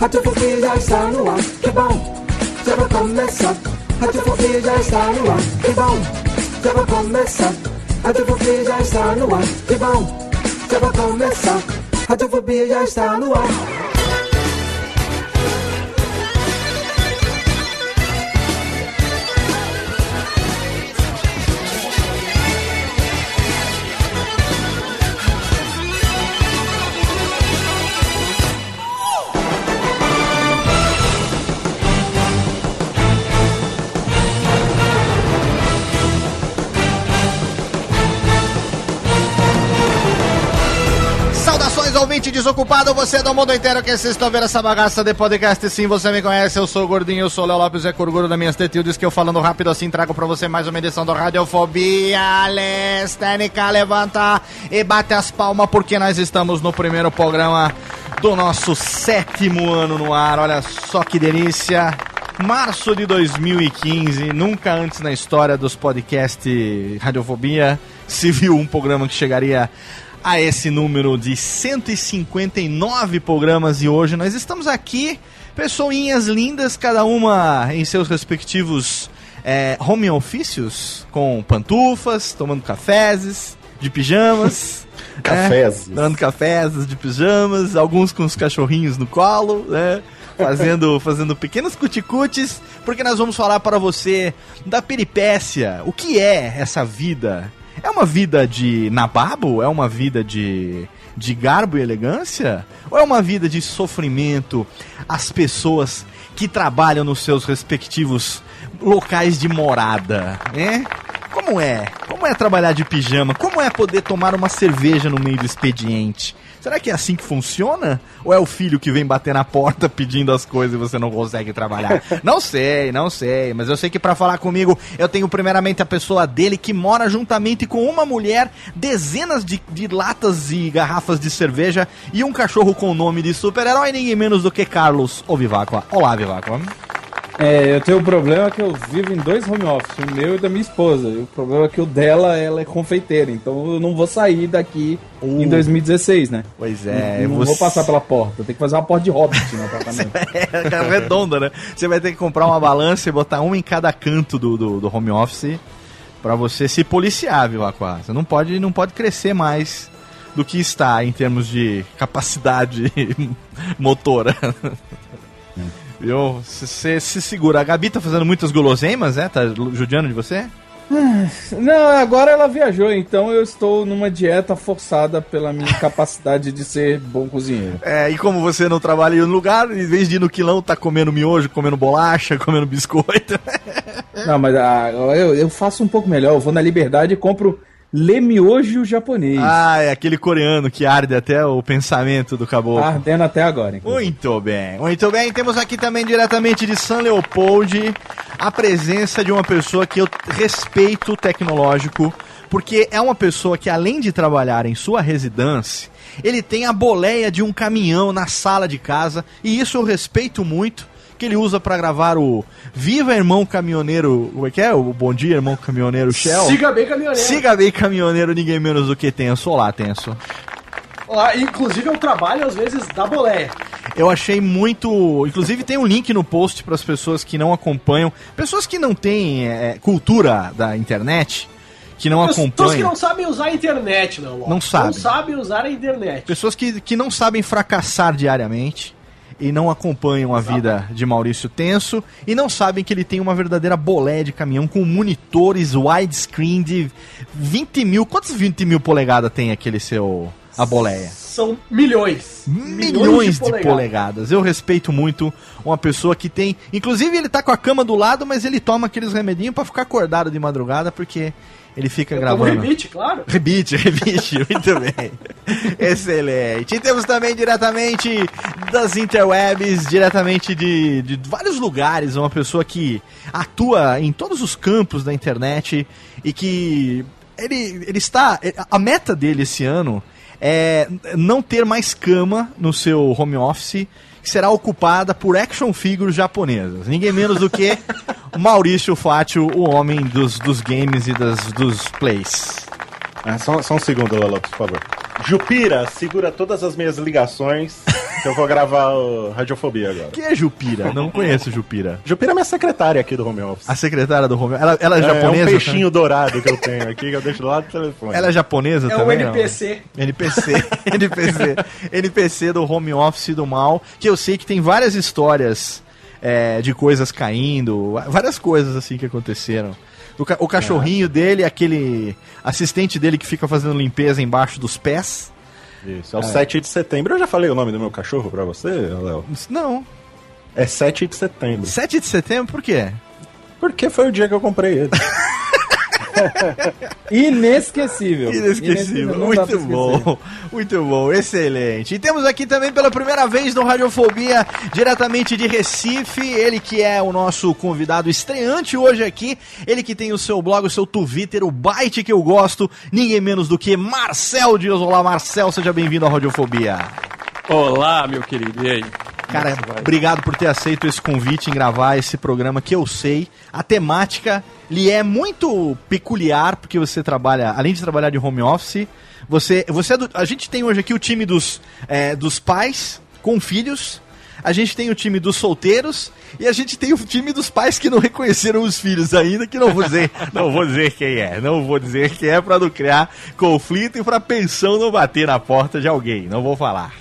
Radiofobia já está no ar, que bom, já vai começar. Radiofobia já está no ar, que bom, já vai começar. Radiofobia já está no ar, que bom, já vai começar. Radiofobia já está no ar. Desocupado, você do mundo inteiro que vocês estão vendo essa bagaça de podcast, sim, você me conhece, eu sou o Gordinho, eu sou o Léo Lopes, é Curguro da minhas tetildes, que eu falando rápido assim trago pra você mais uma edição do Radiofobia, Lestênica, levanta e bate as palmas, porque nós estamos no primeiro programa do nosso sétimo ano no ar, olha só que delícia. Março de 2015, nunca antes na história dos podcasts Radiofobia se viu um programa que chegaria a esse número de 159 programas e hoje nós estamos aqui, pessoinhas lindas, cada uma em seus respectivos é, home ofícios, com pantufas, tomando cafés, de pijamas. cafés. Dando cafés de pijamas, alguns com os cachorrinhos no colo, né? Fazendo, fazendo pequenos cuticutes, porque nós vamos falar para você da peripécia, o que é essa vida é uma vida de nababo? É uma vida de, de garbo e elegância? Ou é uma vida de sofrimento? As pessoas que trabalham nos seus respectivos locais de morada, né? Como é? Como é trabalhar de pijama? Como é poder tomar uma cerveja no meio do expediente? Será que é assim que funciona? Ou é o filho que vem bater na porta pedindo as coisas e você não consegue trabalhar? não sei, não sei, mas eu sei que para falar comigo eu tenho primeiramente a pessoa dele que mora juntamente com uma mulher, dezenas de, de latas e garrafas de cerveja e um cachorro com o nome de super-herói, ninguém menos do que Carlos Ovivacqua. Olá, Vivacqua. É, eu tenho um problema que eu vivo em dois home office, o meu e da minha esposa. E o problema é que o dela, ela é confeiteira, então eu não vou sair daqui uh. em 2016, né? Pois é. Não, não você... vou passar pela porta, tem que fazer uma porta de hobbit no apartamento. é, redonda, né? Você vai ter que comprar uma balança e botar uma em cada canto do, do, do home office para você se policiar, viu, Aquá? Você não pode, não pode crescer mais do que está em termos de capacidade motora. Viu? Você se segura. A Gabi tá fazendo muitas guloseimas, né? Tá judiando de você? Não, agora ela viajou, então eu estou numa dieta forçada pela minha capacidade de ser bom cozinheiro. É, e como você não trabalha em um lugar, em vez de ir no quilão, tá comendo miojo, comendo bolacha, comendo biscoito. Não, mas ah, eu, eu faço um pouco melhor. Eu vou na Liberdade e compro Lemiojo japonês. Ah, é aquele coreano que arde até o pensamento do caboclo. Tá ardendo até agora. Inclusive. Muito bem, muito bem. Temos aqui também diretamente de São Leopoldo a presença de uma pessoa que eu respeito tecnológico, porque é uma pessoa que além de trabalhar em sua residência, ele tem a boleia de um caminhão na sala de casa, e isso eu respeito muito que ele usa para gravar o Viva Irmão Caminhoneiro. Como é que é? O Bom Dia Irmão Caminhoneiro Shell. Siga bem caminhoneiro. Siga bem caminhoneiro, ninguém menos do que Tenso. Olá, Tenso. Olá, inclusive eu trabalho às vezes da boleia. Eu achei muito. Inclusive tem um link no post para as pessoas que não acompanham, pessoas que não têm é, cultura da internet que não acompanham. Pessoas que não sabem usar a internet, não. Não sabem. Não sabem usar a internet. Pessoas que, que não sabem fracassar diariamente e não acompanham a vida de Maurício Tenso e não sabem que ele tem uma verdadeira bolé de caminhão com monitores widescreen de 20 mil. Quantos 20 mil polegadas tem aquele seu a boleia. São milhões. Milhões de polegadas. Eu respeito muito uma pessoa que tem. Inclusive, ele tá com a cama do lado, mas ele toma aqueles remedinhos pra ficar acordado de madrugada, porque ele fica Eu gravando. rebite, claro. Rebite, rebite, muito bem. Excelente. E temos também diretamente das interwebs, diretamente de, de vários lugares, uma pessoa que atua em todos os campos da internet e que ele, ele está. A meta dele esse ano é não ter mais cama no seu home office. Que será ocupada por action figures japonesas. Ninguém menos do que Maurício Fátio, o homem dos, dos games e das, dos plays. Ah, só, só um segundo, Lalox, por favor. Jupira, segura todas as minhas ligações, que eu vou gravar o Radiofobia agora. Quem é Jupira? Não conheço Jupira. Jupira é minha secretária aqui do home office. A secretária do Romeu. Ela, ela é, É, japonesa? É um peixinho dourado que eu tenho aqui, que eu deixo do lado do telefone. Ela é japonesa É o também? não? NPC. NPC, NPC, NPC do home office do mal, que eu sei que tem várias histórias é, de coisas caindo, várias coisas assim que aconteceram. O, ca- o cachorrinho dele, aquele assistente dele que fica fazendo limpeza embaixo dos pés. Isso, é o 7 de setembro. Eu já falei o nome do meu cachorro pra você, Léo? Não, É 7 de setembro. 7 de setembro, por quê? Porque foi o dia que eu comprei ele. Inesquecível. Inesquecível, muito bom, muito bom, excelente. E temos aqui também pela primeira vez no Radiofobia, diretamente de Recife, ele que é o nosso convidado estreante hoje aqui, ele que tem o seu blog, o seu Twitter, o Byte que eu gosto, ninguém menos do que Marcel Dias. Olá, Marcel, seja bem-vindo à Radiofobia. Olá, meu querido, e aí? Cara, obrigado por ter aceito esse convite em gravar esse programa que eu sei. A temática lhe é muito peculiar, porque você trabalha, além de trabalhar de home office, você, você é do- a gente tem hoje aqui o time dos, é, dos pais com filhos, a gente tem o time dos solteiros e a gente tem o time dos pais que não reconheceram os filhos ainda, que não vou dizer, não vou dizer quem é, não vou dizer quem é para não criar conflito e para pensão não bater na porta de alguém, não vou falar.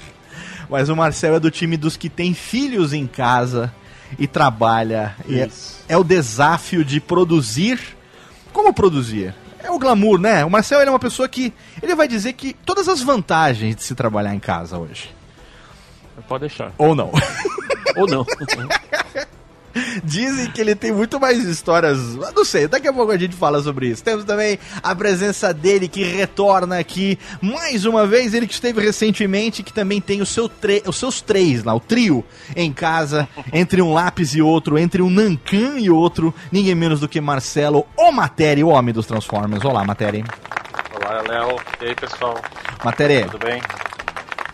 Mas o Marcel é do time dos que tem filhos em casa e trabalha. E é, é o desafio de produzir. Como produzir? É o glamour, né? O Marcel ele é uma pessoa que. Ele vai dizer que todas as vantagens de se trabalhar em casa hoje. Pode deixar. Ou não. Ou não. Dizem que ele tem muito mais histórias. Não sei, daqui a pouco a gente fala sobre isso. Temos também a presença dele que retorna aqui mais uma vez. Ele que esteve recentemente, que também tem o seu os seus três lá, o trio em casa, entre um lápis e outro, entre um Nancan e outro. Ninguém menos do que Marcelo, o Matéria, o homem dos Transformers. Olá, Matéria. Olá, Léo. E aí, pessoal? Matéria, Tudo bem?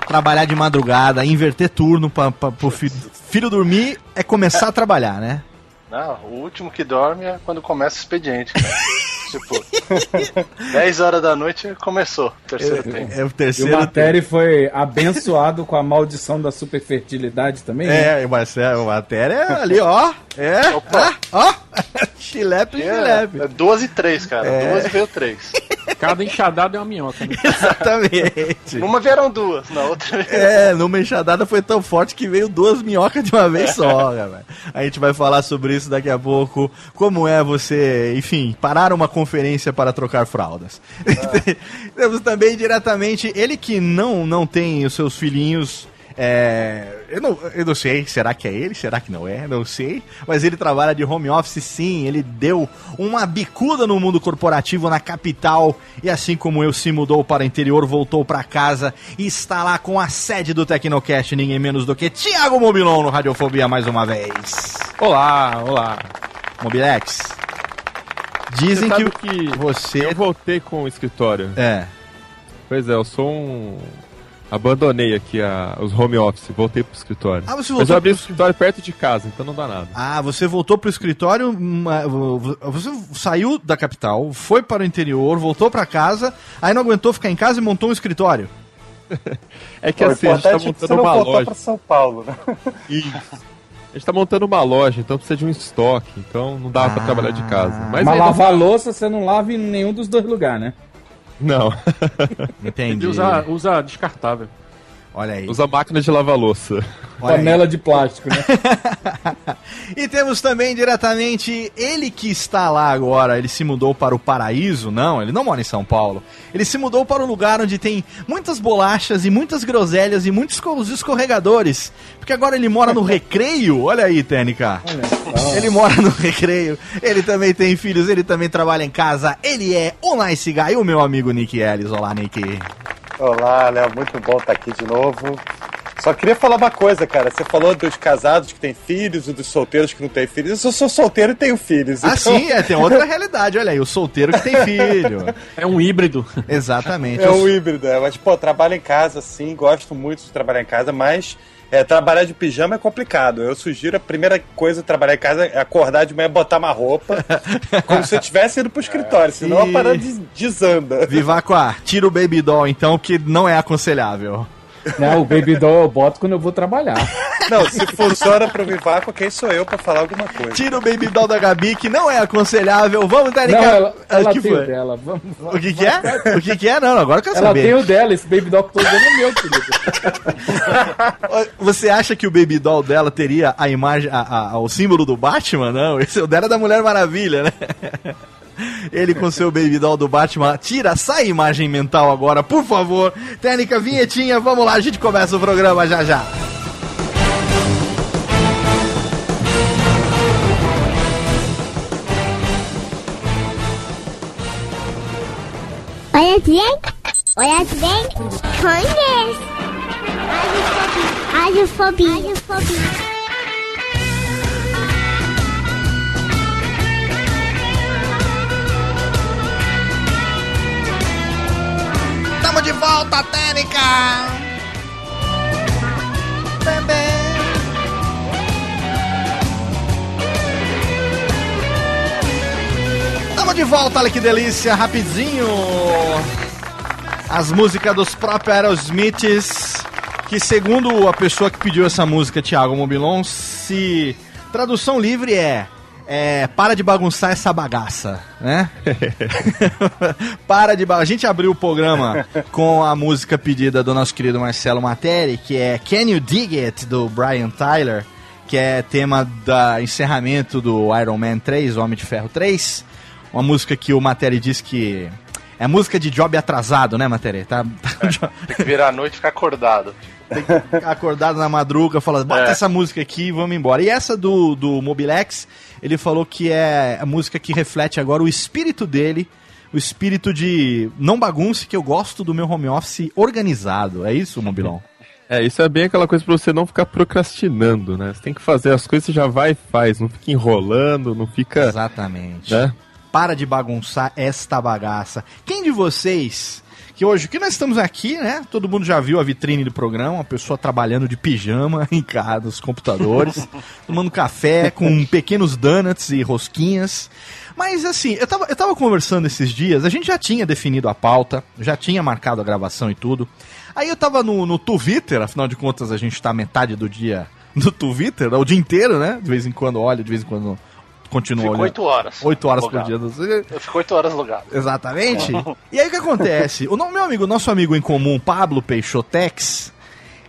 trabalhar de madrugada, inverter turno para pro filho, filho dormir é começar a trabalhar, né? Não, o último que dorme é quando começa o expediente, cara. tipo, 10 horas da noite começou o terceiro tempo. É o E o terceiro. Materi foi abençoado com a maldição da superfertilidade também. né? É, o Marcelo, o Matéria é ali, ó. É. Opa. Ó. Chilepe, É, chilepe. é duas e três, cara. É. Duas e veio três. Cada enxadada é uma minhoca, né? Exatamente. Numa vieram duas, na outra. É, numa enxadada foi tão forte que veio duas minhocas de uma vez só, galera. A gente vai falar sobre isso daqui a pouco. Como é você, enfim, parar uma conferência para trocar fraldas. Temos também diretamente ele que não, não tem os seus filhinhos. É, eu, não, eu não sei, será que é ele? Será que não é? Não sei. Mas ele trabalha de home office sim. Ele deu uma bicuda no mundo corporativo na capital. E assim como eu se mudou para o interior, voltou para casa e está lá com a sede do Tecnocast, ninguém menos do que Thiago Mobilon no Radiofobia mais uma vez. Olá, olá. Mobilex. Dizem que, que você. eu voltei com o escritório. É. Pois é, eu sou um... Abandonei aqui a... os home office, voltei pro escritório. Ah, você Mas voltou eu abri o pro- escritório perto de casa, então não dá nada. Ah, você voltou pro escritório, você saiu da capital, foi para o interior, voltou para casa, aí não aguentou ficar em casa e montou um escritório. É que o assim, a gente tá é você montando não uma loja. pra São Paulo, né? Isso. A gente tá montando uma loja, então precisa de um estoque, então não dá pra Ah. trabalhar de casa. Mas, Mas lavar a louça você não lava em nenhum dos dois lugares, né? Não. Entendi. Ele usa, usa descartável. Olha aí. Usa máquina de lavar louça. Olha aí. Panela de plástico, né? E temos também diretamente ele que está lá agora. Ele se mudou para o paraíso? Não, ele não mora em São Paulo. Ele se mudou para um lugar onde tem muitas bolachas e muitas groselhas e muitos esco- escorregadores. Porque agora ele mora no recreio. Olha aí, Tênica. Ele mora no recreio. Ele também tem filhos. Ele também trabalha em casa. Ele é o Nice Guy, o meu amigo Nick Ellis. Olá, Nick. Olá, Léo, muito bom estar aqui de novo. Só queria falar uma coisa, cara. Você falou dos casados que têm filhos e dos solteiros que não têm filhos. Eu sou, sou solteiro e tenho filhos. Ah, então sim, é, tem outra realidade. Olha aí, o solteiro que tem filho. É um híbrido. Exatamente. É um híbrido, é. Mas, pô, trabalho em casa, sim. Gosto muito de trabalhar em casa, mas é, trabalhar de pijama é complicado. Eu sugiro a primeira coisa de trabalhar em casa é acordar de manhã, botar uma roupa, como se eu estivesse indo pro escritório, senão E- a parada des- desanda. Vivacoa, tira o Baby Doll então, que não é aconselhável. Não, o Baby Doll eu boto quando eu vou trabalhar. Não, se funciona pro Vivaco, quem sou eu pra falar alguma coisa? Tira o Baby Doll da Gabi, que não é aconselhável. Vamos, Tênica. Não, ela, ela que tem foi? o dela. Vamos, O que que é? O que que é? Não, agora eu quero Ela saber. tem o dela, esse Baby Doll que eu tô dando é meu, querido. Você acha que o Baby Doll dela teria a imagem, a, a- o símbolo do Batman? Não, esse é o dela é da Mulher Maravilha, né? Ele com seu Baby Doll do Batman. Tira, sai imagem mental agora, por favor. Técnica, vinhetinha, vamos lá, a gente começa o programa já já. Olha bem, olha bem, conhece. Radiofobia. Radiofobia. Tamo de volta, Técnica! Bem, bem. Tamo de volta, olha que delícia, rapidinho! As músicas dos próprios Aerosmiths, que segundo a pessoa que pediu essa música, Thiago Mobilon, se tradução livre é, é para de bagunçar essa bagaça, né? para de bagunçar. A gente abriu o programa com a música pedida do nosso querido Marcelo Materi, que é Can You Dig It, do Brian Tyler, que é tema da encerramento do Iron Man 3, o Homem de Ferro 3. Uma música que o Materi diz que é música de job atrasado, né, Materi? Tá, tá Tem que virar a noite e ficar acordado. acordado na madruga, falando, bota É. essa música aqui e vamos embora. E essa do, do Mobilex, ele falou que é a música que reflete agora o espírito dele, o espírito de não bagunce, que eu gosto do meu home office organizado. É isso, Mobilon? É, isso é bem aquela coisa pra você não ficar procrastinando, né? Você tem que fazer as coisas, você já vai e faz. Não fica enrolando, não fica. Exatamente. Né? Para de bagunçar esta bagaça. Quem de vocês, que hoje, que nós estamos aqui, né? Todo mundo já viu a vitrine do programa, uma pessoa trabalhando de pijama em casa, nos computadores, tomando café com pequenos donuts e rosquinhas. Mas assim, eu tava, eu tava conversando esses dias, a gente já tinha definido a pauta, já tinha marcado a gravação e tudo. Aí eu tava no, no Twitter, afinal de contas a gente tá metade do dia no Twitter, o dia inteiro, né? De vez em quando olha, de vez em quando continua Fico olhando. oito horas. 8 horas por logado. dia. não sei- Eu fico oito horas logado. Exatamente. e aí o que acontece? O meu amigo, nosso amigo em comum, Pablo Peixotex,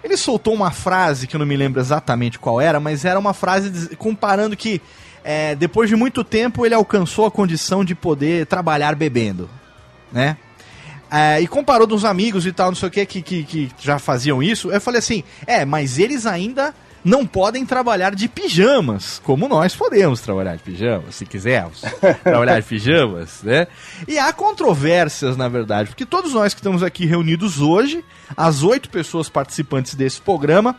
ele soltou uma frase que eu não me lembro exatamente qual era, mas era uma frase comparando que é, depois de muito tempo ele alcançou a condição de poder trabalhar bebendo, né? É, e comparou dos amigos e tal, não sei o que, que, que, que já faziam isso. Eu falei assim: é, mas eles ainda não podem trabalhar de pijamas, como nós podemos trabalhar de pijamas, se quisermos trabalhar de pijamas, né? E há controvérsias, na verdade, porque todos nós que estamos aqui reunidos hoje, as oito pessoas participantes desse programa,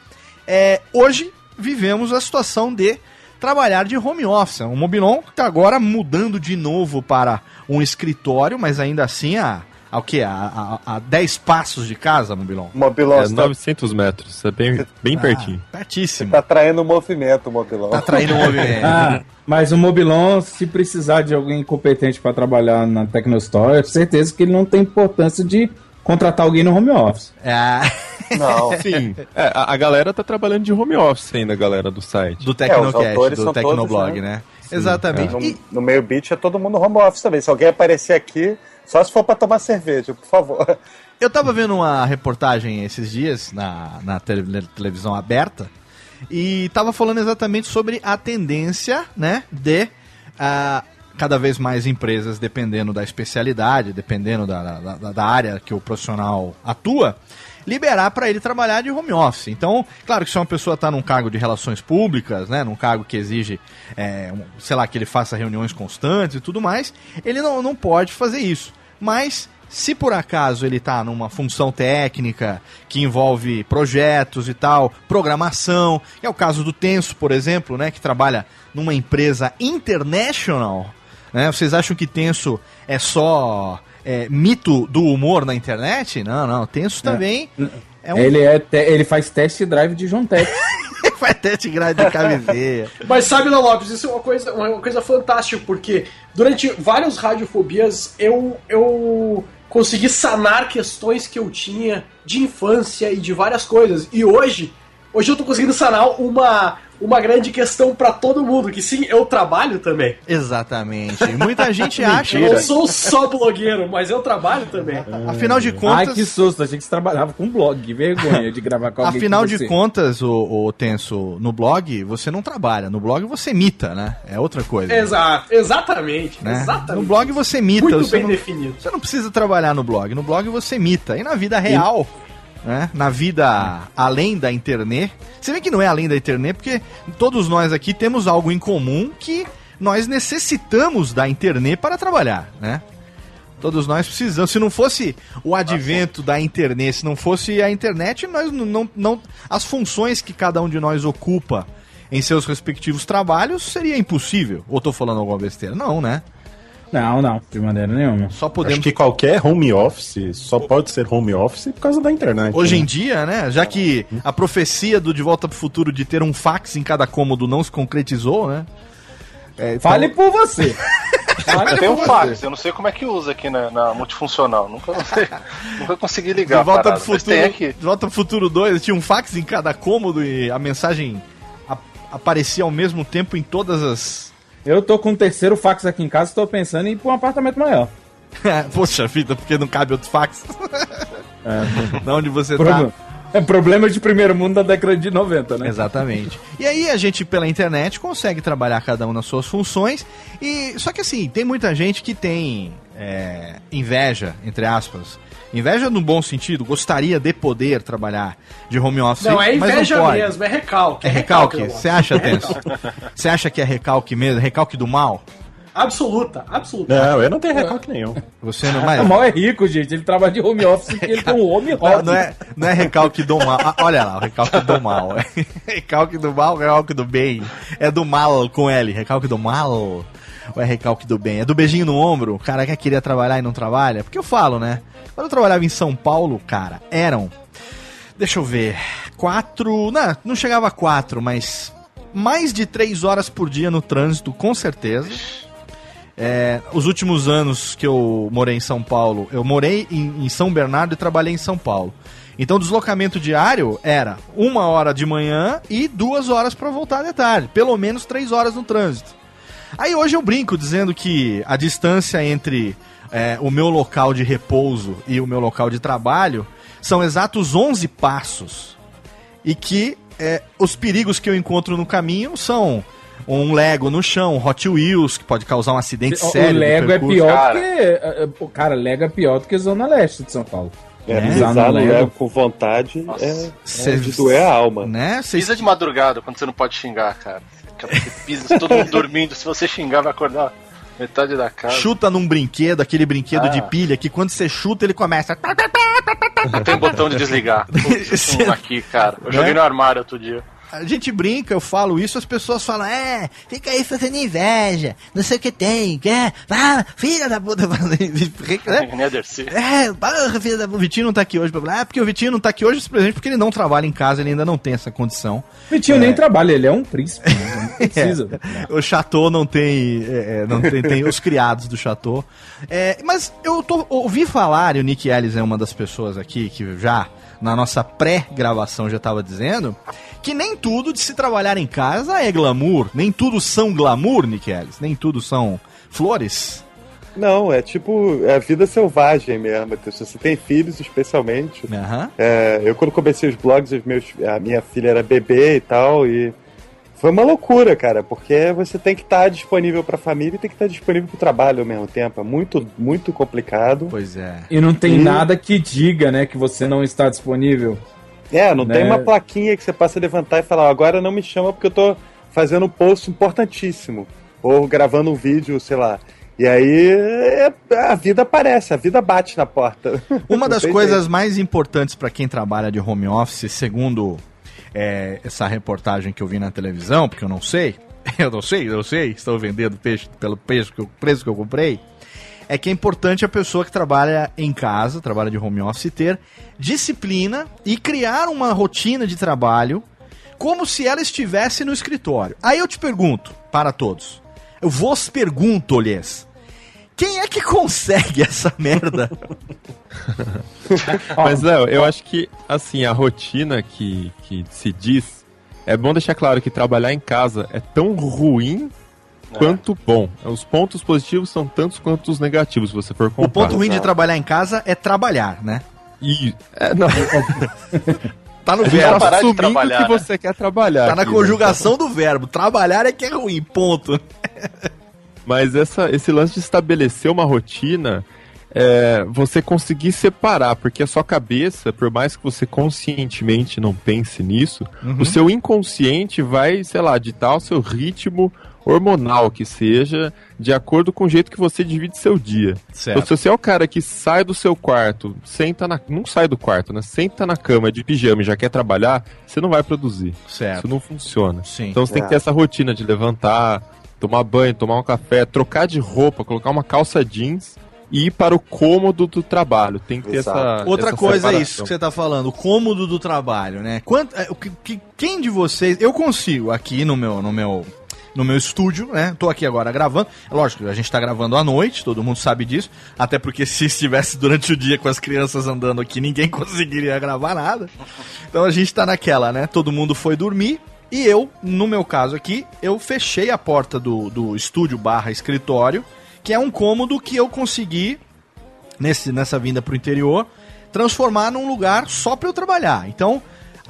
é, hoje vivemos a situação de trabalhar de home office. O Mobilon está agora mudando de novo para um escritório, mas ainda assim a, a, o quê? A, a, a 10 passos de casa, Mobilon? Mobilon, É você tá, 900 metros, é bem, bem pertinho. Ah, pertíssimo. tá traindo o movimento, Mobilon. Tá traindo o movimento. Ah, mas o Mobilon, se precisar de alguém competente para trabalhar na Tecnostore, eu tenho certeza que ele não tem importância de contratar alguém no home office. É, Não. Sim, é, a, a galera tá trabalhando de home office ainda, a galera do site. do Tecnocast, autores do Tecnoblog, todos, né? Exatamente. No, E- no meio beat é todo mundo home office também. Se alguém aparecer aqui, só se for pra tomar cerveja, por favor. Eu tava vendo uma reportagem esses dias na, na tele- televisão aberta e tava falando exatamente sobre a tendência, né, de ah, cada vez mais empresas, dependendo da especialidade, dependendo da, da- da área que o profissional atua, liberar para ele trabalhar de home office. Então, claro que se uma pessoa está num cargo de relações públicas, né, num cargo que exige, é, um- sei lá, que ele faça reuniões constantes e tudo mais, ele não, não pode fazer isso. Mas se por acaso ele está numa função técnica que envolve projetos e tal, programação, é o caso do Tenso, por exemplo, né, que trabalha numa empresa international, né? Vocês acham que Tenso é só é, mito do humor na internet? Não, não. Tenso também é um Ele, é te- ele faz test drive de John Tex. faz teste grade de camiseia. Mas sabe, Léo Lopes, isso é uma coisa, uma coisa fantástica, porque durante várias radiofobias eu, eu consegui sanar questões que eu tinha de infância e de várias coisas. E hoje, hoje eu tô conseguindo sanar uma, uma grande questão pra todo mundo, que sim, eu trabalho também. Exatamente. Muita gente acha. Eu não sou só blogueiro, mas eu trabalho também. Afinal de Ai, contas. que susto. Achei que você trabalhava com blog. Que vergonha de gravar com alguém Afinal com de contas, o, o Tenso, no blog você não trabalha. No blog você imita, né? É outra coisa. Exato, exatamente, né? exatamente. No blog você imita. Muito você bem não, definido. Você não precisa trabalhar no blog. No blog você imita. E na vida real, né? Na vida além da internet. Você vê que não é além da internet, porque todos nós aqui temos algo em comum que nós necessitamos da internet para trabalhar, né? Todos nós precisamos. Se não fosse o advento da internet, se não fosse a internet, nós não, não, não- As funções que cada um de nós ocupa em seus respectivos trabalhos seria impossível. Ou tô falando alguma besteira? Não, né? Não, não, de maneira nenhuma. Só podemos. Acho que qualquer home office só pode ser home office por causa da internet. Hoje em né? dia, né? Já que a profecia do De Volta pro Futuro de ter um fax em cada cômodo não se concretizou, né? É, então- Fale por você. Fale Tem um fax, eu não sei como é que usa aqui na, na multifuncional. Nunca, nunca consegui ligar. De volta, pro futuro, tem aqui. de volta pro Futuro 2, tinha um fax em cada cômodo e a mensagem aparecia ao mesmo tempo em todas as. Eu tô com um terceiro fax aqui em casa e tô pensando em ir pra um apartamento maior. Poxa vida, porque não cabe outro fax. É, da onde você problema, tá. é problema de primeiro mundo da década de 90, né? Exatamente. E aí a gente, pela internet, consegue trabalhar cada um nas suas funções. E Só que assim, tem muita gente que tem é, inveja, entre aspas. Inveja no bom sentido, gostaria de poder trabalhar de home office. Não, é mas inveja não pode. mesmo, é recalque. É recalque, Léo você acha, É Tenso? recalque. Você acha que é recalque mesmo? Recalque do mal? Absoluta, absoluta. Não, eu não tenho recalque nenhum. Você não. O Mas, mal é rico, gente. Ele trabalha de home office porque ele tem um home não, office. não é, não é recalque do mal. Ah, olha lá, o recalque do mal. recalque do mal, recalque do bem. É do mal com L. Recalque do mal. Ou é recalque do bem? É do beijinho no ombro? O cara que queria trabalhar e não trabalha? Porque eu falo, né? Quando eu trabalhava em São Paulo, cara, eram. Deixa eu ver. Quatro. Não, não chegava a quatro, mas. Mais de três horas por dia no trânsito, com certeza. É, os últimos anos que eu morei em São Paulo, eu morei em, em São Bernardo e trabalhei em São Paulo. Então o deslocamento diário era uma hora de manhã e duas horas para voltar de tarde. Pelo menos três horas no trânsito. Aí hoje eu brinco dizendo que a distância entre é, o meu local de repouso e o meu local de trabalho são exatos 11 passos. E que é, os perigos que eu encontro no caminho são um Lego no chão, um Hot Wheels, que pode causar um acidente O- sério. o Lego é pior Cara. que. é, é, o Cara, Lego é pior do que Zona Leste de São Paulo. É, É, pisar no lembro. Lego com vontade Nossa. é, é Cê- de doer a alma. Né? Vocês Pisa de madrugada quando você não pode xingar, cara. Você pisa, todo mundo dormindo. Se você xingar, vai acordar metade da casa. chuta num brinquedo, aquele brinquedo Ah. de pilha, que quando você chuta ele começa. Não tem botão de desligar. Putz, aqui, cara. Eu joguei no armário outro dia. A gente brinca, eu falo isso, as pessoas falam, é, fica aí fazendo inveja, não sei o que tem, quer, ah, filha da puta, né? Dercy. É, barra, filha da puta. O Vitinho não tá aqui hoje pra falar, ah, porque o Vitinho não tá aqui hoje, simplesmente porque ele não trabalha em casa, ele ainda não tem essa condição. Vitinho nem trabalha, ele é um príncipe. né? Não precisa. É, o Chateau não tem. é, é, não tem, tem os criados do Chateau. É, mas eu tô, ouvi falar, e o Nick Ellis é uma das pessoas aqui que já, na nossa pré-gravação, já tava dizendo, que nem tudo de se trabalhar em casa é glamour. Nem tudo são glamour, Nick Ellis. Nem tudo são flores. Não, é tipo é a vida selvagem mesmo. Se você tem filhos, especialmente. Aham. É, eu quando comecei os blogs, os meus, a minha filha era bebê e tal, e foi uma loucura, cara, porque você tem que estar disponível pra família e tem que estar disponível pro trabalho ao mesmo tempo. É muito, muito complicado. Pois é. E não tem E- nada que diga, né, que você não está disponível. É, não Né? tem uma plaquinha que você possa levantar e falar, "Ó, agora não me chama porque eu tô fazendo um post importantíssimo. Ou gravando um vídeo, sei lá. E aí é- a vida aparece, a vida bate na porta. Uma das coisas jeito. mais importantes para quem trabalha de home office, segundo é, essa reportagem que eu vi na televisão, porque eu não sei, eu não sei, eu não sei, estou vendendo peixe pelo preço que eu, preço que eu comprei, é que é importante a pessoa que trabalha em casa, trabalha de home office, ter disciplina e criar uma rotina de trabalho como se ela estivesse no escritório. Aí eu te pergunto, para todos, eu vos pergunto-lhes, quem é que consegue essa merda? Mas, Léo, eu acho que, assim, a rotina que, que se diz. É bom deixar claro que trabalhar em casa é tão ruim quanto bom. Os pontos positivos são tantos quanto os negativos, se você for O comparar. ponto ruim de trabalhar em casa é trabalhar, né? E, é, não, Tá no verbo. tá parar de assumindo que né? você quer trabalhar. Tá na aqui, né? conjugação do verbo. Trabalhar é que é ruim, ponto. Mas essa, esse lance de estabelecer uma rotina, é, você conseguir separar, porque a sua cabeça, por mais que você conscientemente não pense nisso, o seu inconsciente vai, sei lá, ditar o seu ritmo hormonal que seja, de acordo com o jeito que você divide seu dia. Então, se você é o cara que sai do seu quarto, senta na. Não sai do quarto, né? Senta na cama de pijama e já quer trabalhar, você não vai produzir. Certo. Isso não funciona. Sim. Então você tem É. que ter essa rotina de levantar, tomar banho, tomar um café, trocar de roupa, colocar uma calça jeans e ir para o cômodo do trabalho. Tem que ter Exato. essa. Outra essa coisa é separação. isso que você tá falando, o cômodo do trabalho, né? Quanto, é, que, que- quem de vocês. Eu consigo aqui no meu, no meu. No meu estúdio, né? Tô aqui agora gravando. É Lógico, a gente tá gravando à noite, todo mundo sabe disso. Até porque se estivesse durante o dia com as crianças andando aqui, ninguém conseguiria gravar nada. Então a gente tá naquela, né? Todo mundo foi dormir. E eu, no meu caso aqui, eu fechei a porta do, do estúdio barra escritório, que é um cômodo que eu consegui nesse, nessa vinda pro interior, transformar num lugar só para eu trabalhar. Então,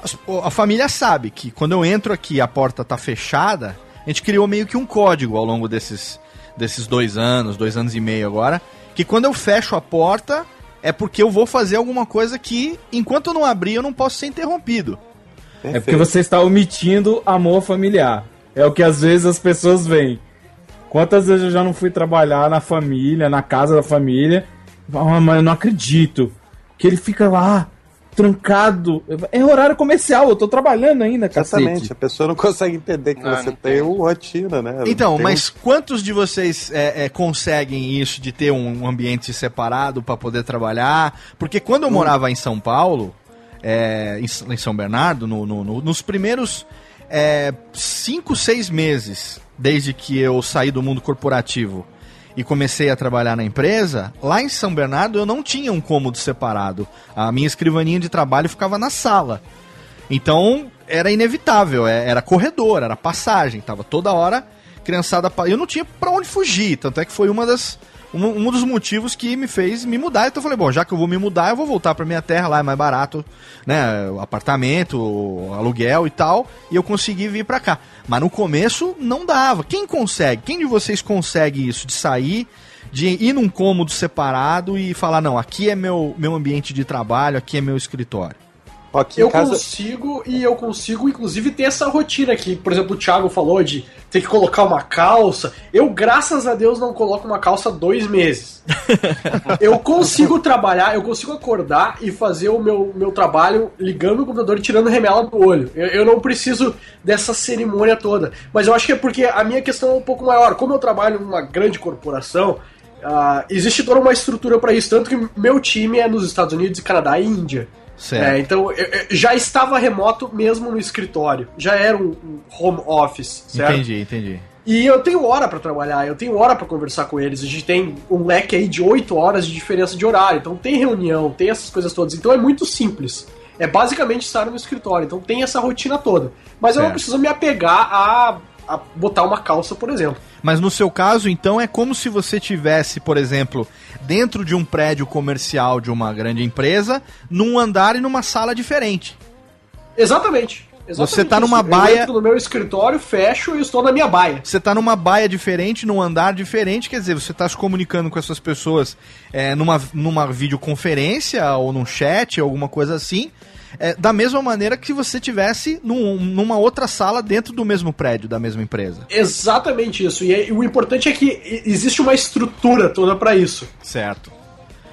as- a família sabe que quando eu entro aqui a porta tá fechada, a gente criou meio que um código ao longo desses, desses dois anos, dois anos e meio agora, que quando eu fecho a porta é porque eu vou fazer alguma coisa que, enquanto eu não abrir, eu não posso ser interrompido. É porque você está omitindo amor familiar. É o que às vezes as pessoas veem. Quantas vezes eu já não fui trabalhar na família, na casa da família, ah, mas eu não acredito que ele fica lá trancado. É horário comercial, eu tô trabalhando ainda, Exatamente, cacete. a pessoa não consegue entender que Não, você não tem uma rotina, né? Então, Tem mas quantos de vocês é, é, conseguem isso de ter um ambiente separado para poder trabalhar? Porque quando eu morava em São Paulo, é, em, em São Bernardo, no- no- no- nos primeiros é, cinco, seis meses desde que eu saí do mundo corporativo e comecei a trabalhar na empresa, lá em São Bernardo eu não tinha um cômodo separado. A minha escrivaninha de trabalho ficava na sala. Então era inevitável, é- era corredor, era passagem, tava toda hora criançada. Eu não tinha pra onde fugir, tanto é que foi uma das um, um dos motivos que me fez me mudar. Então eu falei, bom, já que eu vou me mudar, eu vou voltar pra minha terra, lá é mais barato, né? Apartamento, aluguel e tal, e eu consegui vir pra cá. Mas no começo não dava. Quem consegue? Quem de vocês consegue isso de sair? De ir num cômodo separado e falar, não, aqui é meu, meu ambiente de trabalho, aqui é meu escritório. Aqui Eu casa... consigo e eu consigo, inclusive, ter essa rotina aqui. Por exemplo, o Thiago falou de ter que colocar uma calça. Eu, graças a Deus, não coloco uma calça dois meses. eu consigo trabalhar, eu consigo acordar e fazer o meu, meu trabalho ligando o computador e tirando remela do olho. Eu, eu não preciso dessa cerimônia toda. Mas eu acho que é porque a minha questão é um pouco maior. Como eu trabalho numa grande corporação, ah, existe toda uma estrutura para isso. Tanto que meu time é nos Estados Unidos, Canadá e Índia. Certo. É, então eu- eu já estava remoto mesmo no escritório. Já era um, um home office, certo? Entendi, entendi. E eu tenho hora pra trabalhar, eu tenho hora pra conversar com eles. A gente tem um leque aí de 8 horas de diferença de horário. Então tem reunião, tem essas coisas todas. Então é muito simples. É basicamente estar no escritório. Então tem essa rotina toda. Mas eu não Certo. preciso me apegar a a botar uma calça, por exemplo. Mas no seu caso, então, é como se você tivesse, por exemplo, dentro de um prédio comercial de uma grande empresa, num andar e numa sala diferente. Exatamente. Exatamente Você tá numa baia- Eu entro no meu escritório, fecho e estou na minha baia. Você tá numa baia diferente, num andar diferente, quer dizer, você tá se comunicando com essas pessoas é, numa, numa videoconferência ou num chat, alguma coisa assim, é, da mesma maneira que você tivesse num- numa outra sala dentro do mesmo prédio, da mesma empresa. Exatamente isso. E, é- e o importante é que existe uma estrutura toda para isso. Certo.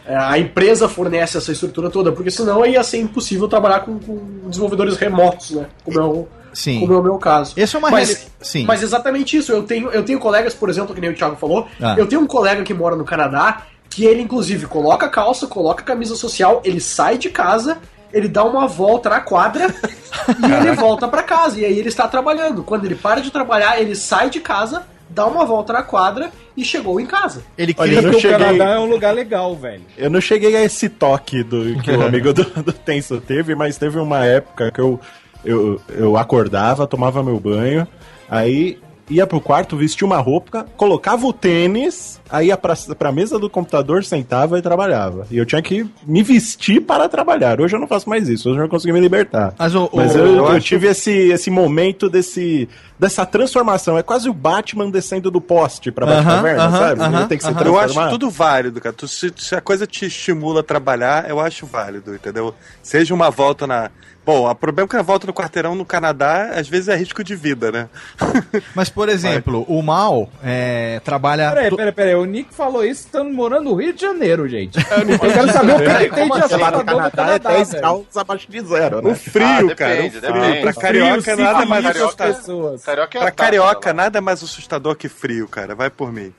É, A empresa fornece essa estrutura toda, porque senão ia ser impossível trabalhar com, com desenvolvedores remotos, né? Como é o, Sim. como é o meu caso. Esse é uma mas, reali- Sim. mas exatamente isso. Eu tenho, eu tenho colegas, por exemplo, que nem o Thiago falou, Ah. eu tenho um colega que mora no Canadá, que ele, inclusive, coloca a calça, coloca a camisa social, ele sai de casa, ele dá uma volta na quadra e ele volta pra casa. E aí ele está trabalhando. Quando ele para de trabalhar, ele sai de casa, dá uma volta na quadra e chegou em casa. Ele Olha, cria. eu Porque o cheguei- Canadá é um lugar legal, velho. Eu não cheguei a esse toque do que o amigo do, do Tenso teve, mas teve uma época que eu, eu, eu acordava, tomava meu banho, aí ia pro quarto, vestia uma roupa, colocava o tênis, aí ia pra, pra mesa do computador, sentava e trabalhava. E eu tinha que me vestir para trabalhar. Hoje eu não faço mais isso, hoje eu não consegui me libertar. Mas o- Mas o- eu, eu eu tive esse, esse momento desse, dessa transformação. É quase o Batman descendo do poste pra Aham, Batcaverna, aham, sabe? aham, Ele tem que se. Eu acho tudo válido, cara. Tu- se, se a coisa te estimula a trabalhar, eu acho válido, entendeu? Seja uma volta na. Bom, o problema é que a volta no quarteirão no Canadá, às vezes é risco de vida, né? Mas, por exemplo, o Mal é, trabalha. Peraí, peraí, peraí. O Nick falou isso estando morando no Rio de Janeiro, gente. Eu quero saber o que, que tem de Lá no assustador no Canadá é Canadá, 10 velho. graus abaixo de zero, né? O frio, Ah, cara. depende, o frio. depende. Pra Frio, carioca, nada mais assustador. Carioca é Pra carioca, nada mais assustador que frio, cara. Vai por mim.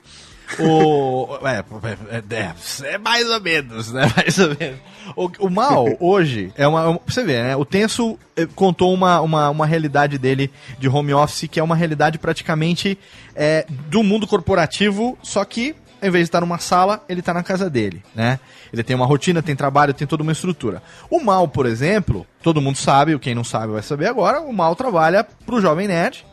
O. É, é, é, é mais ou menos, né? Mais ou menos. O, o mal, hoje, é uma. você ver, né? O Tenso eh, contou uma, uma, uma realidade dele de home office que é uma realidade praticamente é, do mundo corporativo, só que. Em vez de estar numa sala, ele está na casa dele, né? Ele tem uma rotina, tem trabalho, tem toda uma estrutura. O Mal, por exemplo, todo mundo sabe, quem não sabe vai saber agora, o Mal trabalha pro Jovem Nerd,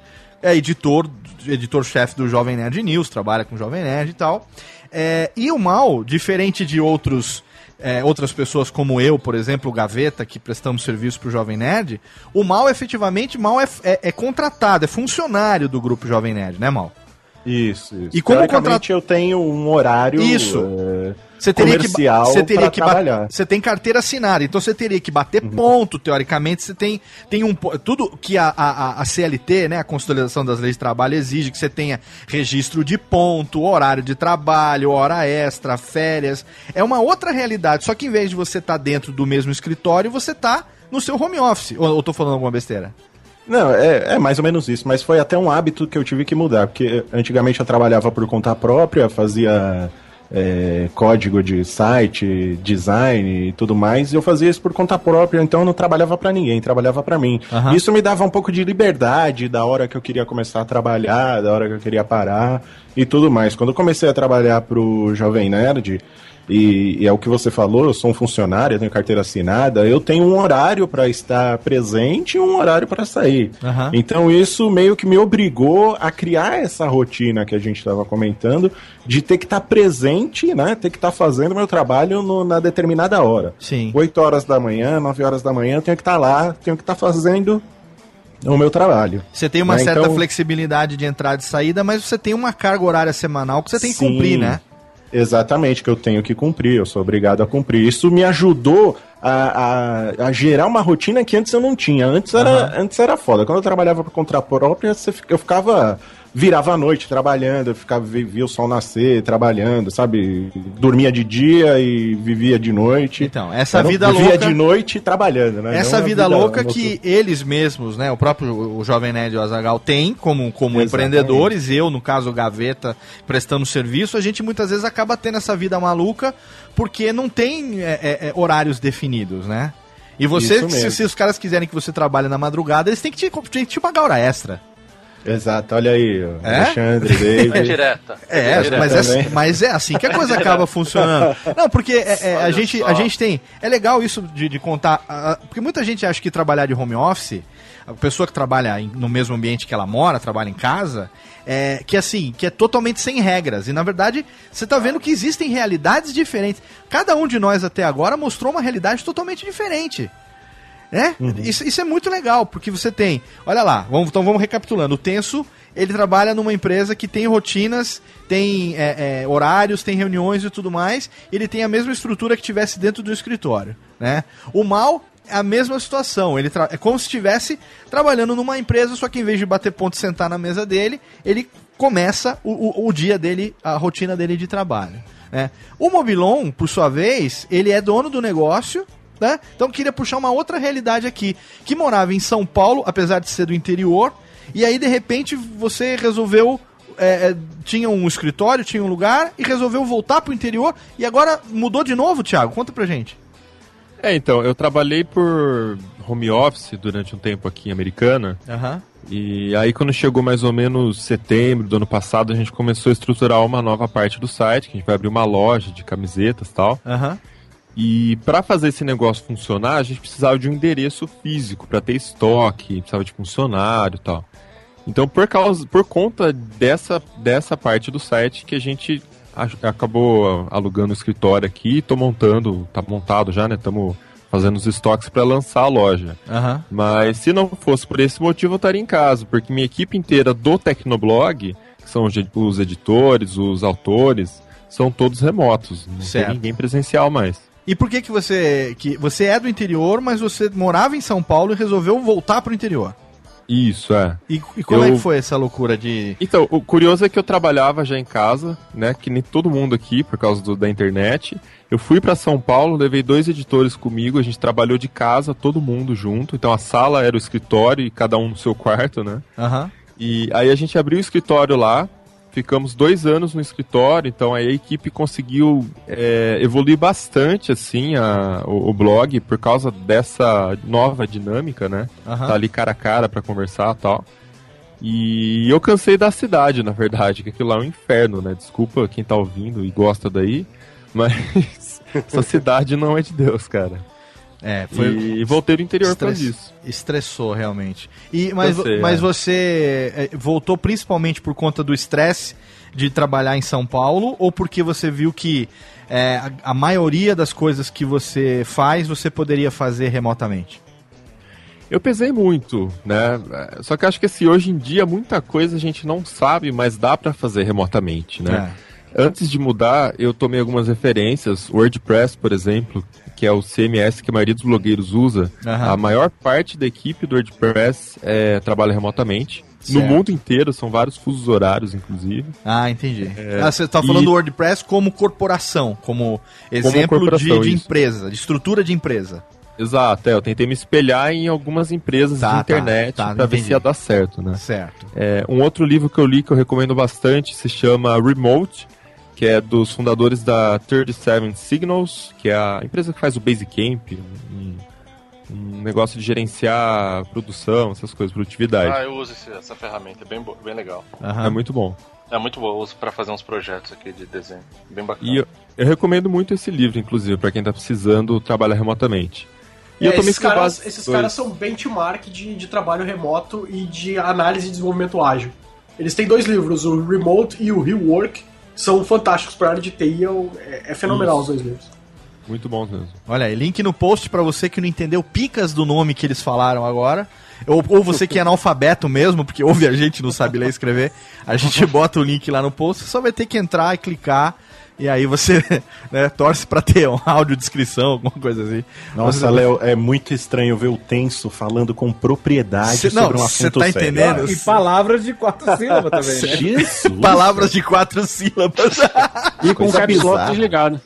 é editor, editor-chefe do Jovem Nerd News, trabalha com o Jovem Nerd e tal. É, e o Mal, diferente de outros, é, outras pessoas como eu, por exemplo, o Gaveta, que prestamos serviço pro Jovem Nerd, o Mal efetivamente Mal é, é- é contratado, é funcionário do grupo Jovem Nerd, né, Mal? Isso, isso. E como Teoricamente, eu tenho um horário Isso. Você teria que, você teria que ba- trabalhar. Uhum. Você tem carteira assinada, então você teria que bater ponto, teoricamente. Você tem, tem um. Tudo que a, a, a CLT, né, a Consolidação das Leis de Trabalho, exige que você tenha registro de ponto, horário de trabalho, hora extra, férias. É uma outra realidade. Só que em vez de você estar dentro do mesmo escritório, você tá no seu home office. Ou eu tô falando alguma besteira? Não, é, é mais ou menos isso, mas foi até um hábito que eu tive que mudar, porque antigamente eu trabalhava por conta própria, fazia é, código de site, design e tudo mais, e eu fazia isso por conta própria, então eu não trabalhava pra ninguém, trabalhava pra mim. Aham. Isso me dava um pouco de liberdade da hora que eu queria começar a trabalhar, da hora que eu queria parar e tudo mais. Quando eu comecei a trabalhar pro Jovem Nerd, e, e é o que você falou, eu sou um funcionário, eu tenho carteira assinada, eu tenho um horário para estar presente e um horário para sair. Aham. Então isso meio que me obrigou a criar essa rotina que a gente estava comentando, de ter que estar presente, né? Ter que estar fazendo meu trabalho no- na determinada hora. Sim. 8 horas da manhã, 9 horas da manhã, eu tenho que estar lá, tenho que estar fazendo o meu trabalho. Você tem uma Né, certa então- flexibilidade de entrada e saída, mas você tem uma carga horária semanal que você tem que Sim. cumprir, né? Exatamente, que eu tenho que cumprir, eu sou obrigado a cumprir. Isso me ajudou a, a, a gerar uma rotina que antes eu não tinha. Antes era, antes era foda. Quando eu trabalhava por conta própria, eu ficava. Virava a noite trabalhando, eu ficava, vi- via o sol nascer, trabalhando, sabe? Dormia de dia e vivia de noite. Então, essa Era- vida vivia louca- de noite trabalhando, né? Essa Não a vida louca que eles mesmos, né, o próprio o Jovem Nerd e o Azagal tem como, como Exatamente. empreendedores, eu, no caso, o Gaveta, prestando serviço, a gente muitas vezes acaba tendo essa vida maluca porque não tem é, é, é, horários definidos, né? E você, se, se os caras quiserem que você trabalhe na madrugada, eles têm que te, têm que te pagar hora extra. Exato, olha aí, É? Alexandre, Foi David. direta. É, Direta. mas é, também. mas é assim que a coisa acaba funcionando. Não, porque é, é, a, gente, só. a gente tem. É legal isso de, de contar. ah, porque muita gente acha que trabalhar de home office, a pessoa que trabalha em- no mesmo ambiente que ela mora, trabalha em casa, é, que assim, que é totalmente sem regras. E na verdade, você tá vendo que existem realidades diferentes. Cada um de nós até agora mostrou uma realidade totalmente diferente. Né? Isso, isso é muito legal, porque você tem. Olha lá, vamos, então vamos recapitulando. O Tenso, ele trabalha numa empresa que tem rotinas, tem é, é, horários, tem reuniões e tudo mais. Ele tem a mesma estrutura que tivesse dentro do escritório, né? O Mal é a mesma situação. Ele é como se estivesse trabalhando numa empresa, só que em vez de bater ponto e sentar na mesa dele, ele começa o, o- o dia dele, a rotina dele de trabalho. Né? O Mobilon, por sua vez, ele é dono do negócio, né? Então queria puxar uma outra realidade aqui, que morava em São Paulo, apesar de ser do interior, e aí de repente você resolveu é, é, tinha um escritório, tinha um lugar e resolveu voltar pro interior e agora mudou de novo, Thiago? Conta pra gente. É, então, eu trabalhei por home office durante um tempo aqui em Americana. Aham. E aí, quando chegou mais ou menos setembro do ano passado, a gente começou a estruturar uma nova parte do site, que a gente vai abrir uma loja de camisetas e tal. Aham. E para fazer esse negócio funcionar, a gente precisava de um endereço físico para ter estoque, precisava de funcionário e tal. Então, por causa, por conta dessa, dessa parte do site que a gente a- acabou alugando o escritório aqui, tô montando, tá montado já, né? Estamos fazendo os estoques para lançar a loja. Aham. Mas se não fosse por esse motivo, eu estaria em casa, porque minha equipe inteira do Tecnoblog, que são os editores, os autores, são todos remotos. Não Certo. tem ninguém presencial mais. E por que que você que você é do interior, mas você morava em São Paulo e resolveu voltar pro interior? Isso, é. E, e como é Eu- que foi essa loucura de Então, o curioso é que eu trabalhava já em casa, né? Que nem todo mundo aqui, por causa do- da internet. Eu fui pra São Paulo, levei dois editores comigo, a gente trabalhou de casa, todo mundo junto. Então a sala era o escritório e cada um no seu quarto, né? Aham. E aí a gente abriu o escritório lá, ficamos dois anos no escritório, então aí a equipe conseguiu é, evoluir bastante, assim, a- o, o blog, por causa dessa nova dinâmica, né? Aham. Tá ali cara a cara pra conversar e tal. E eu cansei da cidade, na verdade, que aquilo lá é um inferno, né? Desculpa quem tá ouvindo e gosta daí, mas essa cidade não é de Deus, cara. É, foi E voltei do interior por Estress- disso. Estressou realmente. E mas, Cansei, mas é. você é, voltou principalmente por conta do estresse de trabalhar em São Paulo ou porque você viu que é, a, a maioria das coisas que você faz você poderia fazer remotamente? Eu pesei muito, né? É, Só que acho que assim, hoje em dia muita coisa a gente não sabe, mas dá pra fazer remotamente, né? Antes de mudar, eu tomei algumas referências, WordPress, por exemplo, que é o CMS que a maioria dos blogueiros usa. Aham. A maior parte da equipe do WordPress é, trabalha remotamente. No Certo. mundo inteiro, são vários fusos horários, inclusive. Ah, entendi. É, Ah, você está falando do WordPress como corporação, como exemplo corporação, de, de empresa, de estrutura de empresa. Exato, é, eu tentei me espelhar em algumas empresas Tá, de tá, internet tá, pra ver entendi. se ia dar certo, né? Certo. É, um outro livro que eu li que eu recomendo bastante se chama Remote, que é dos fundadores da 37 Signals, que é a empresa que faz o Basecamp, um, um negócio de gerenciar produção, essas coisas, produtividade. Ah, eu uso esse- essa ferramenta, é bem, bem legal. Aham. É muito bom. É muito boa, eu uso pra fazer uns projetos aqui de desenho. Bem bacana. E eu, eu recomendo muito esse livro, inclusive, para quem tá precisando trabalhar remotamente. E É, eu esses caras, esses esses dois. caras são benchmark de, de trabalho remoto e de análise e desenvolvimento ágil. Eles têm dois livros, o Remote e o Rework, são fantásticos para área de TI, é, é fenomenal os dois livros. Muito bons mesmo. Olha aí, link no post pra você que não entendeu picas do nome que eles falaram agora. Ou, ou você que é analfabeto mesmo, porque ouve a gente e não sabe ler e escrever. A gente bota o link lá no post, você só vai ter que entrar e clicar. E aí você né, torce pra ter uma audiodescrição, alguma coisa assim. Nossa, Você- Léo, é muito estranho ver o Tenso falando com propriedade Cê- sobre não, um assunto tá sério. entendendo? E palavras de quatro sílabas também, né? Jesus! Palavras de quatro sílabas. E com o caps desligado.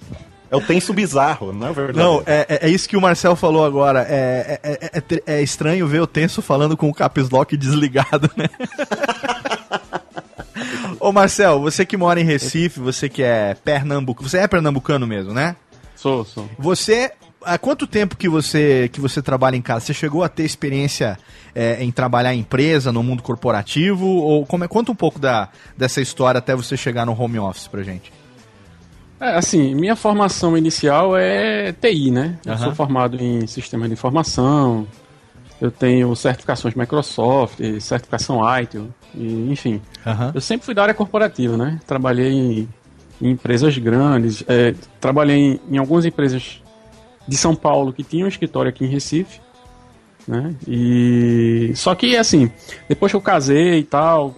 É o Tenso bizarro, não é verdade? Não, é, é- é isso que o Marcel falou agora. É, é, é- é é estranho ver o Tenso falando com o caps lock desligado, né? Ô Marcel, você que mora em Recife, você que é pernambucano, você é pernambucano mesmo, né? Sou, sou. Você há quanto tempo que você, que você trabalha em casa? Você chegou a ter experiência é, em trabalhar em empresa, no mundo corporativo? Ou como é, conta um pouco da, dessa história até você chegar no home office pra gente. É, assim, minha formação inicial é TI, né? Eu Aham. sou formado em sistema de informação, eu tenho certificações Microsoft, certificação ITIL, e, enfim. Aham. Eu sempre fui da área corporativa, né? Trabalhei em, em empresas grandes, é, trabalhei em, em algumas empresas de São Paulo que tinham um escritório aqui em Recife, né? E só que assim, depois que eu casei e tal,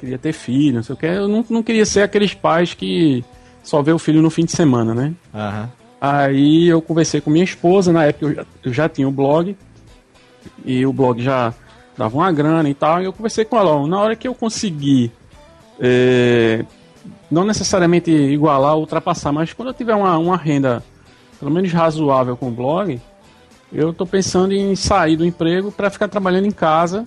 queria ter filho, não sei o que, eu não, não queria ser aqueles pais que só vê o filho no fim de semana, né? Aham. Aí eu conversei com minha esposa, na época eu já, eu já tinha o blog, e o blog já dava uma grana e tal, e eu conversei com ela, ó, na hora que eu conseguir, é, não necessariamente igualar ou ultrapassar, mas quando eu tiver uma, uma renda pelo menos razoável com o blog, eu tô pensando em sair do emprego para ficar trabalhando em casa,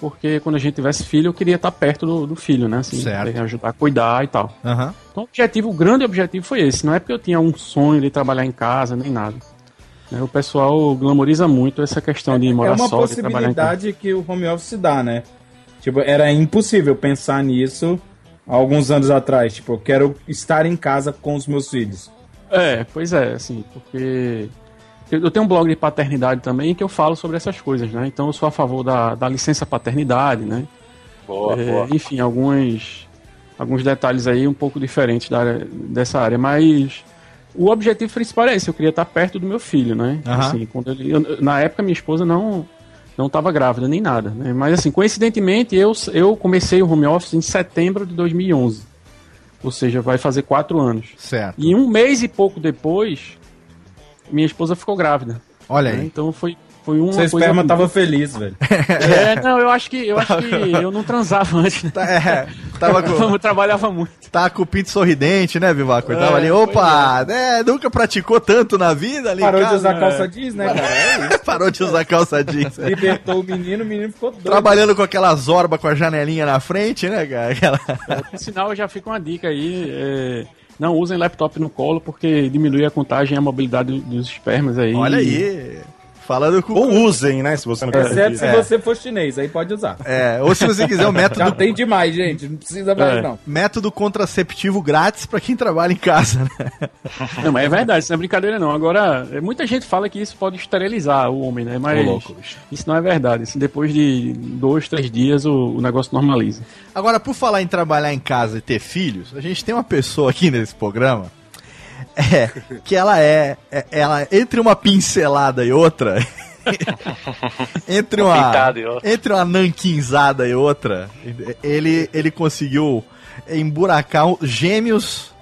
porque quando a gente tivesse filho, eu queria estar perto do, do filho, né? Assim, Certo. ajudar a cuidar e tal. Aham. Então, o objetivo, o grande objetivo foi esse. Não é porque eu tinha um sonho de trabalhar em casa, nem nada. Né, O pessoal glamoriza muito essa questão de É morar uma só, de trabalhar em casa. possibilidade que o home office dá, né? Tipo, era impossível pensar nisso há alguns anos atrás. Tipo, eu quero estar em casa com os meus filhos. É, pois é, assim, porque eu eu tenho um blog de paternidade também que eu falo sobre essas coisas, né? Então eu sou a favor da, da licença paternidade, né? Boa, É, boa. Enfim, alguns, alguns detalhes aí um pouco diferentes da área, dessa área, mas o objetivo principal é esse, eu queria estar perto do meu filho, né? Aham. Assim, quando ele, eu- na época minha esposa não não estava grávida nem nada, né? Mas assim, coincidentemente eu, eu comecei o home office em setembro de 2011, ou seja, vai fazer quatro anos. Certo. E um mês e pouco depois, minha esposa ficou grávida. Olha né? aí. Então foi foi uma Seu coisa esperma tava feliz, velho. é, não, eu acho que eu acho que eu não transava antes, né? Tá, é, tava com, Eu trabalhava muito. tá com o pinto sorridente, né, Vivaco? Ele É, tava ali, opa, né, nunca praticou tanto na vida ali. em Parou de usar né? calça jeans, né, cara? É. Parou de usar calça jeans. é. Libertou o menino, o menino ficou doido. Trabalhando com aquela zorba com a janelinha na frente, né, cara? Aquela... Por sinal, já fica uma dica aí. é, não usem laptop no colo porque diminui a contagem e a mobilidade dos espermas aí. Olha aí. Falando com. Ou usem, né? Se você não quer Exceto se É. você for chinês, aí pode usar. É, ou se você quiser o método, Já tem demais, gente. Não precisa mais, É. não. método contraceptivo grátis pra quem trabalha em casa, né? Não, mas é verdade, isso não é brincadeira não. Agora, é, muita gente fala que isso pode esterilizar o homem, né? Mas isso não é verdade. Assim, depois de dois, três dias o, o negócio normaliza. Agora, por falar em trabalhar em casa e ter filhos, a gente tem uma pessoa aqui nesse programa é, que ela é, é- ela entre uma pincelada e outra, entre uma entre uma nanquinzada e outra, ele ele conseguiu emburacar gêmeos.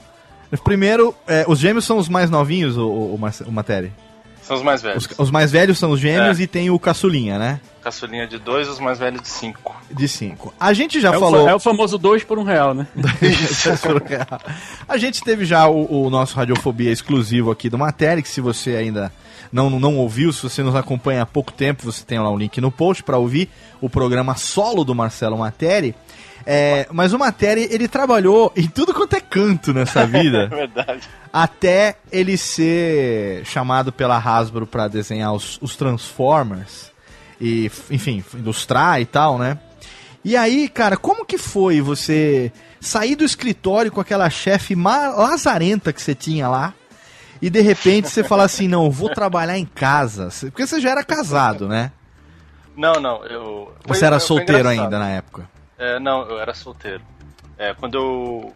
Primeiro, é, os gêmeos são os mais novinhos, o, o, o Materi. São os mais velhos. Os, os mais velhos são os gêmeos É. e tem o caçulinha, né? Caçulinha de dois, os mais velhos de cinco. De cinco. A gente já É o, falou. fa- é o famoso dois por um real, né? A gente teve já o, o nosso Radiofobia exclusivo aqui do Matéria, que se você ainda não, não ouviu, se você nos acompanha há pouco tempo, você tem lá o link no post para ouvir o programa solo do Marcelo Materi. É, mas o Materi, ele trabalhou em tudo quanto é canto nessa É vida, verdade. até ele ser chamado pela Hasbro para desenhar os, os Transformers e, enfim, ilustrar e tal, né? E aí, cara, como que foi você sair do escritório com aquela chefe lazarenta que você tinha lá e de repente você falar assim, não, vou trabalhar em casa? Porque você já era casado, né? Não, não, eu. foi- Você era foi solteiro engraçado. ainda na época? É, não, eu era solteiro. É, quando eu.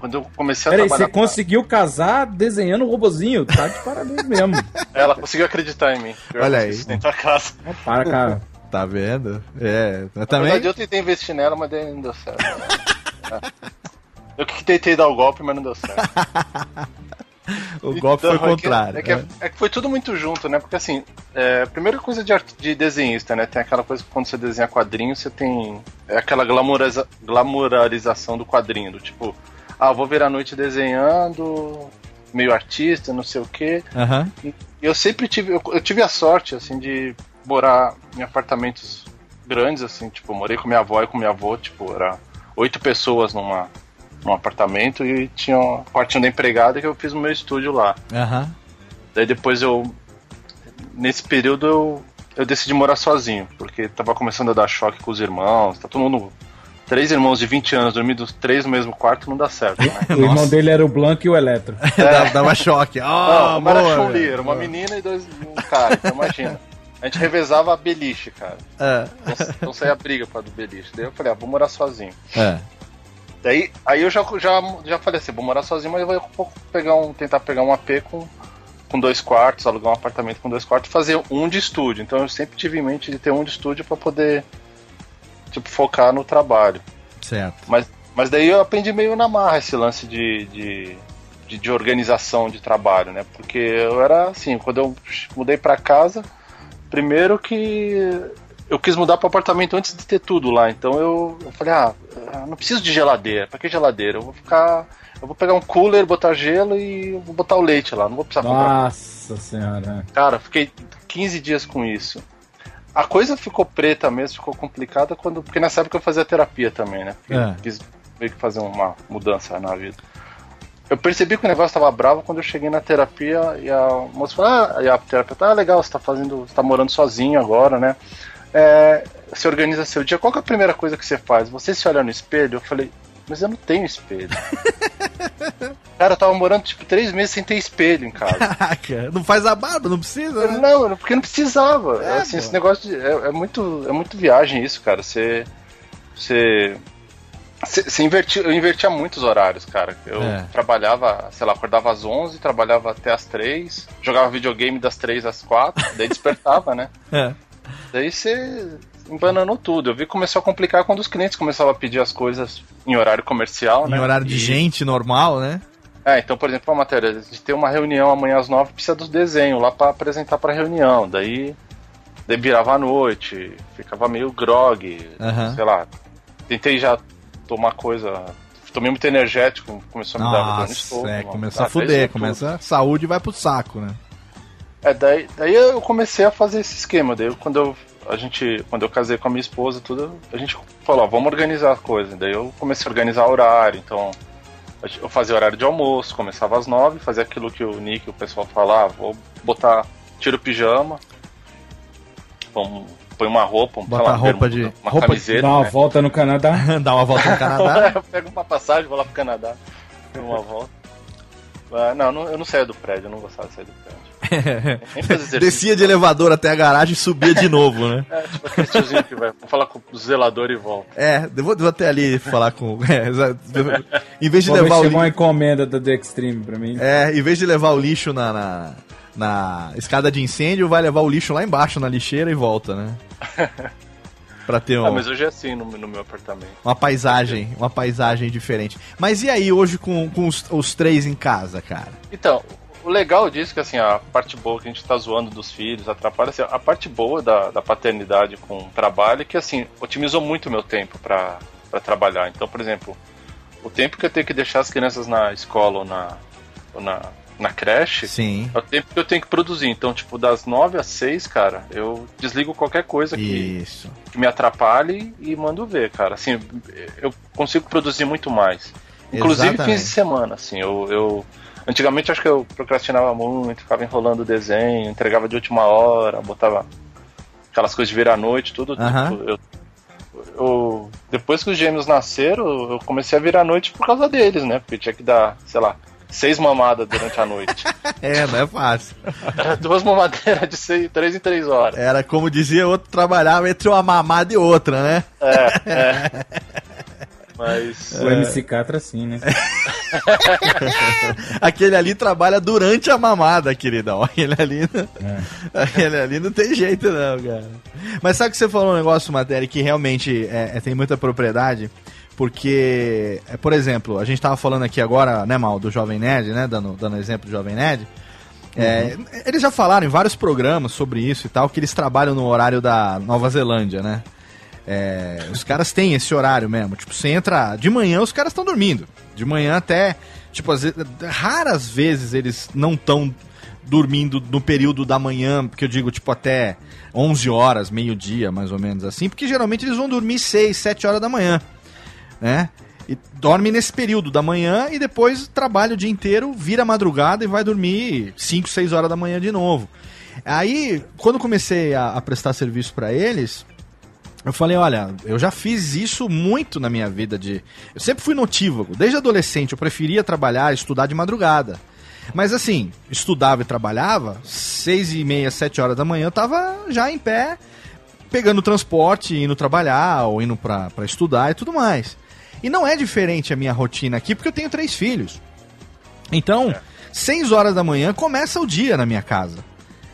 Quando eu comecei a Peraí, trabalhar. você conseguiu casar desenhando um robozinho? Tá de parabéns mesmo. Ela conseguiu acreditar em mim. Eu Olha aí. da casa. Não, para, cara. Tá vendo? É, eu Na também. verdade, eu tentei investir nela, mas daí não deu certo. É. Eu que tentei dar o golpe, mas não deu certo. O golpe Então, foi o é que- contrário. É que, né? é que foi tudo muito junto, né? Porque assim, é, primeira coisa de, art- de desenhista, né? Tem aquela coisa que quando você desenha quadrinho, você tem. É aquela glamoriza, glamoralização do quadrinho, do tipo, ah, vou virar a noite desenhando, meio artista, não sei o quê. Aham. E eu sempre tive. Eu, eu tive a sorte, assim, de morar em apartamentos grandes, assim, tipo, morei com minha avó e com minha avó, tipo, era oito pessoas numa, num apartamento e tinha um quartinho da empregada que eu fiz o meu estúdio lá. Aham. Daí depois eu. Nesse período eu, eu decidi morar sozinho, porque tava começando a dar choque com os irmãos, tá todo mundo. Três irmãos de 20 anos dormindo três no mesmo quarto não dá certo, né? O irmão dele era o Blanco e o Eletro. Dava, dava choque. Não, Ah, uma era boa, Chun-Li, velho. era uma menina e dois um cara, então imagina. A gente revezava a beliche, cara. É, Então, então saía briga pra do beliche. Daí eu falei, ah, vou morar sozinho. é. Daí aí eu já, já, já falei assim, vou morar sozinho, mas eu vou pegar um, tentar pegar um AP com, com dois quartos, alugar um apartamento com dois quartos fazer um de estúdio. Então eu sempre tive em mente de ter um de estúdio pra poder tipo, focar no trabalho. Certo. Mas, mas daí eu aprendi meio na marra esse lance de, de, de, de organização de trabalho, né? Porque eu era assim, quando eu mudei pra casa, primeiro que eu quis mudar para apartamento antes de ter tudo lá. Então eu, eu falei, ah, eu não preciso de geladeira. Pra que geladeira? Eu vou ficar. Eu vou pegar um cooler, botar gelo e vou botar o leite lá. Não vou precisar comprar. Nossa senhora. Cara, fiquei 15 dias com isso. A coisa ficou preta mesmo, ficou complicada quando. Porque nessa época eu fazia terapia também, né? É. quis meio que fazer uma mudança na vida. Eu percebi que o negócio tava bravo quando eu cheguei na terapia e a moça falou, ah, e a terapeuta, ah, legal, você tá fazendo. Você tá morando sozinho agora, né? É, você organiza seu dia. Qual é a primeira coisa que você faz? Você se olha no espelho? Eu falei, mas eu não tenho espelho. Cara, eu tava morando tipo três meses sem ter espelho em casa. Caraca, não faz a barba, não precisa, né? Não, porque não precisava. É, assim, esse negócio de, é, é muito, é muito viagem isso, cara. Você, você, você, você invertia, eu invertia muitos horários, cara. Eu É. trabalhava, sei lá, acordava às 11, trabalhava até às 3, jogava videogame das 3 às 4, daí despertava, né? É. Daí você embananou tudo. Eu vi que começou a complicar quando os clientes começavam a pedir as coisas em horário comercial, Em né? horário de E- gente normal, né? é, então, por exemplo, uma matéria de ter uma reunião amanhã às nove, precisa dos desenhos lá pra apresentar pra reunião. Daí, daí virava à noite, ficava meio grog, Aham. sei lá. Tentei já tomar coisa. Tomei muito energético, começou a me dar dor no Nossa, estômago. é, começa a fuder, começa. Saúde vai pro saco, né? É, daí, daí eu comecei a fazer esse esquema. Daí eu- quando eu, a gente, quando eu casei com a minha esposa, tudo, a gente falou, ó, vamos organizar a coisa. Daí eu comecei a organizar horário, então eu fazia horário de almoço, começava às nove, fazia aquilo que o Nick e o pessoal falava, vou botar, tira o pijama, vamos, põe uma roupa, um, Bota lá, roupa de- uma roupa de- camiseta, Dá uma né? volta no Canadá. Dá uma volta no Canadá. eu pego uma passagem, vou lá pro Canadá, pego uma volta. Ah, não, não, eu não saía do prédio, eu não gostava de sair do prédio. Descia de elevador até a garagem e subia de novo, né? É, tipo aquele tiozinho que vai. Vou falar com o zelador e volta. É, eu vou, vou até ali falar com. É, em vez de Vou levar o chegou uma lixo. encomenda da The Extreme pra mim. É, em vez de levar o lixo na, na, na escada de incêndio, vai levar o lixo lá embaixo na lixeira e volta, né? Pra ter um- Ah, mas hoje é assim no, no meu apartamento. uma paisagem, uma paisagem diferente. Mas e aí, hoje com, com os, os três em casa, cara? Então, o legal disso é que assim, a parte boa que a gente tá zoando dos filhos, atrapalha, assim, a parte boa da, da paternidade com o trabalho é que assim, otimizou muito o meu tempo pra, pra trabalhar. Então, por exemplo, o tempo que eu tenho que deixar as crianças na escola ou na, ou na, na creche. Sim. É o tempo que eu tenho que produzir. Então, tipo, das 9 às 6, cara, eu desligo qualquer coisa que, Isso. que me atrapalhe e mando ver, cara. Assim, eu consigo produzir muito mais. Inclusive Exatamente. fins de semana, assim, eu, eu- Antigamente acho que eu procrastinava muito, ficava enrolando o desenho, entregava de última hora, botava aquelas coisas de virar à noite, tudo. Tipo, eu, eu- depois que os gêmeos nasceram, eu comecei a virar à noite por causa deles, né? Porque tinha que dar, sei lá, seis mamadas durante a noite. É, não é fácil. Era duas mamadeiras de seis, três em três horas. Era como dizia outro, trabalhava entre uma mamada e outra, né? É, é. Mas. O MC Catra sim, né? Aquele ali trabalha durante a mamada, queridão. Aquele ali, não- aquele ali não tem jeito, não, cara. Mas sabe que você falou um negócio, Matéria, que realmente é, é- tem muita propriedade? Porque, é, por exemplo, a gente tava falando aqui agora, né, Mal, do Jovem Nerd, né? Dando, dando exemplo do Jovem Nerd. É, Eles já falaram em vários programas sobre isso e tal, que eles trabalham no horário da Nova Zelândia, né? É, os caras têm esse horário mesmo. Tipo, você entra. De manhã os caras estão dormindo. De manhã até. Tipo, às vezes, raras vezes eles não estão dormindo no período da manhã, porque eu digo, tipo, até 11 horas, meio-dia, mais ou menos assim, porque geralmente eles vão dormir 6, 7 horas da manhã, né? E dorme nesse período da manhã e depois trabalha o dia inteiro, vira madrugada e vai dormir 5, 6 horas da manhã de novo. Aí, quando comecei a, a prestar serviço para eles, eu falei, olha, eu já fiz isso muito na minha vida de. Eu sempre fui notívago. Desde adolescente eu preferia trabalhar, estudar de madrugada. Mas assim, estudava e trabalhava, seis e meia, sete horas da manhã, eu tava já em pé, pegando transporte, indo trabalhar, ou indo pra, pra estudar e tudo mais. E não é diferente a minha rotina aqui, porque eu tenho três filhos. Então, seis horas da manhã começa o dia na minha casa.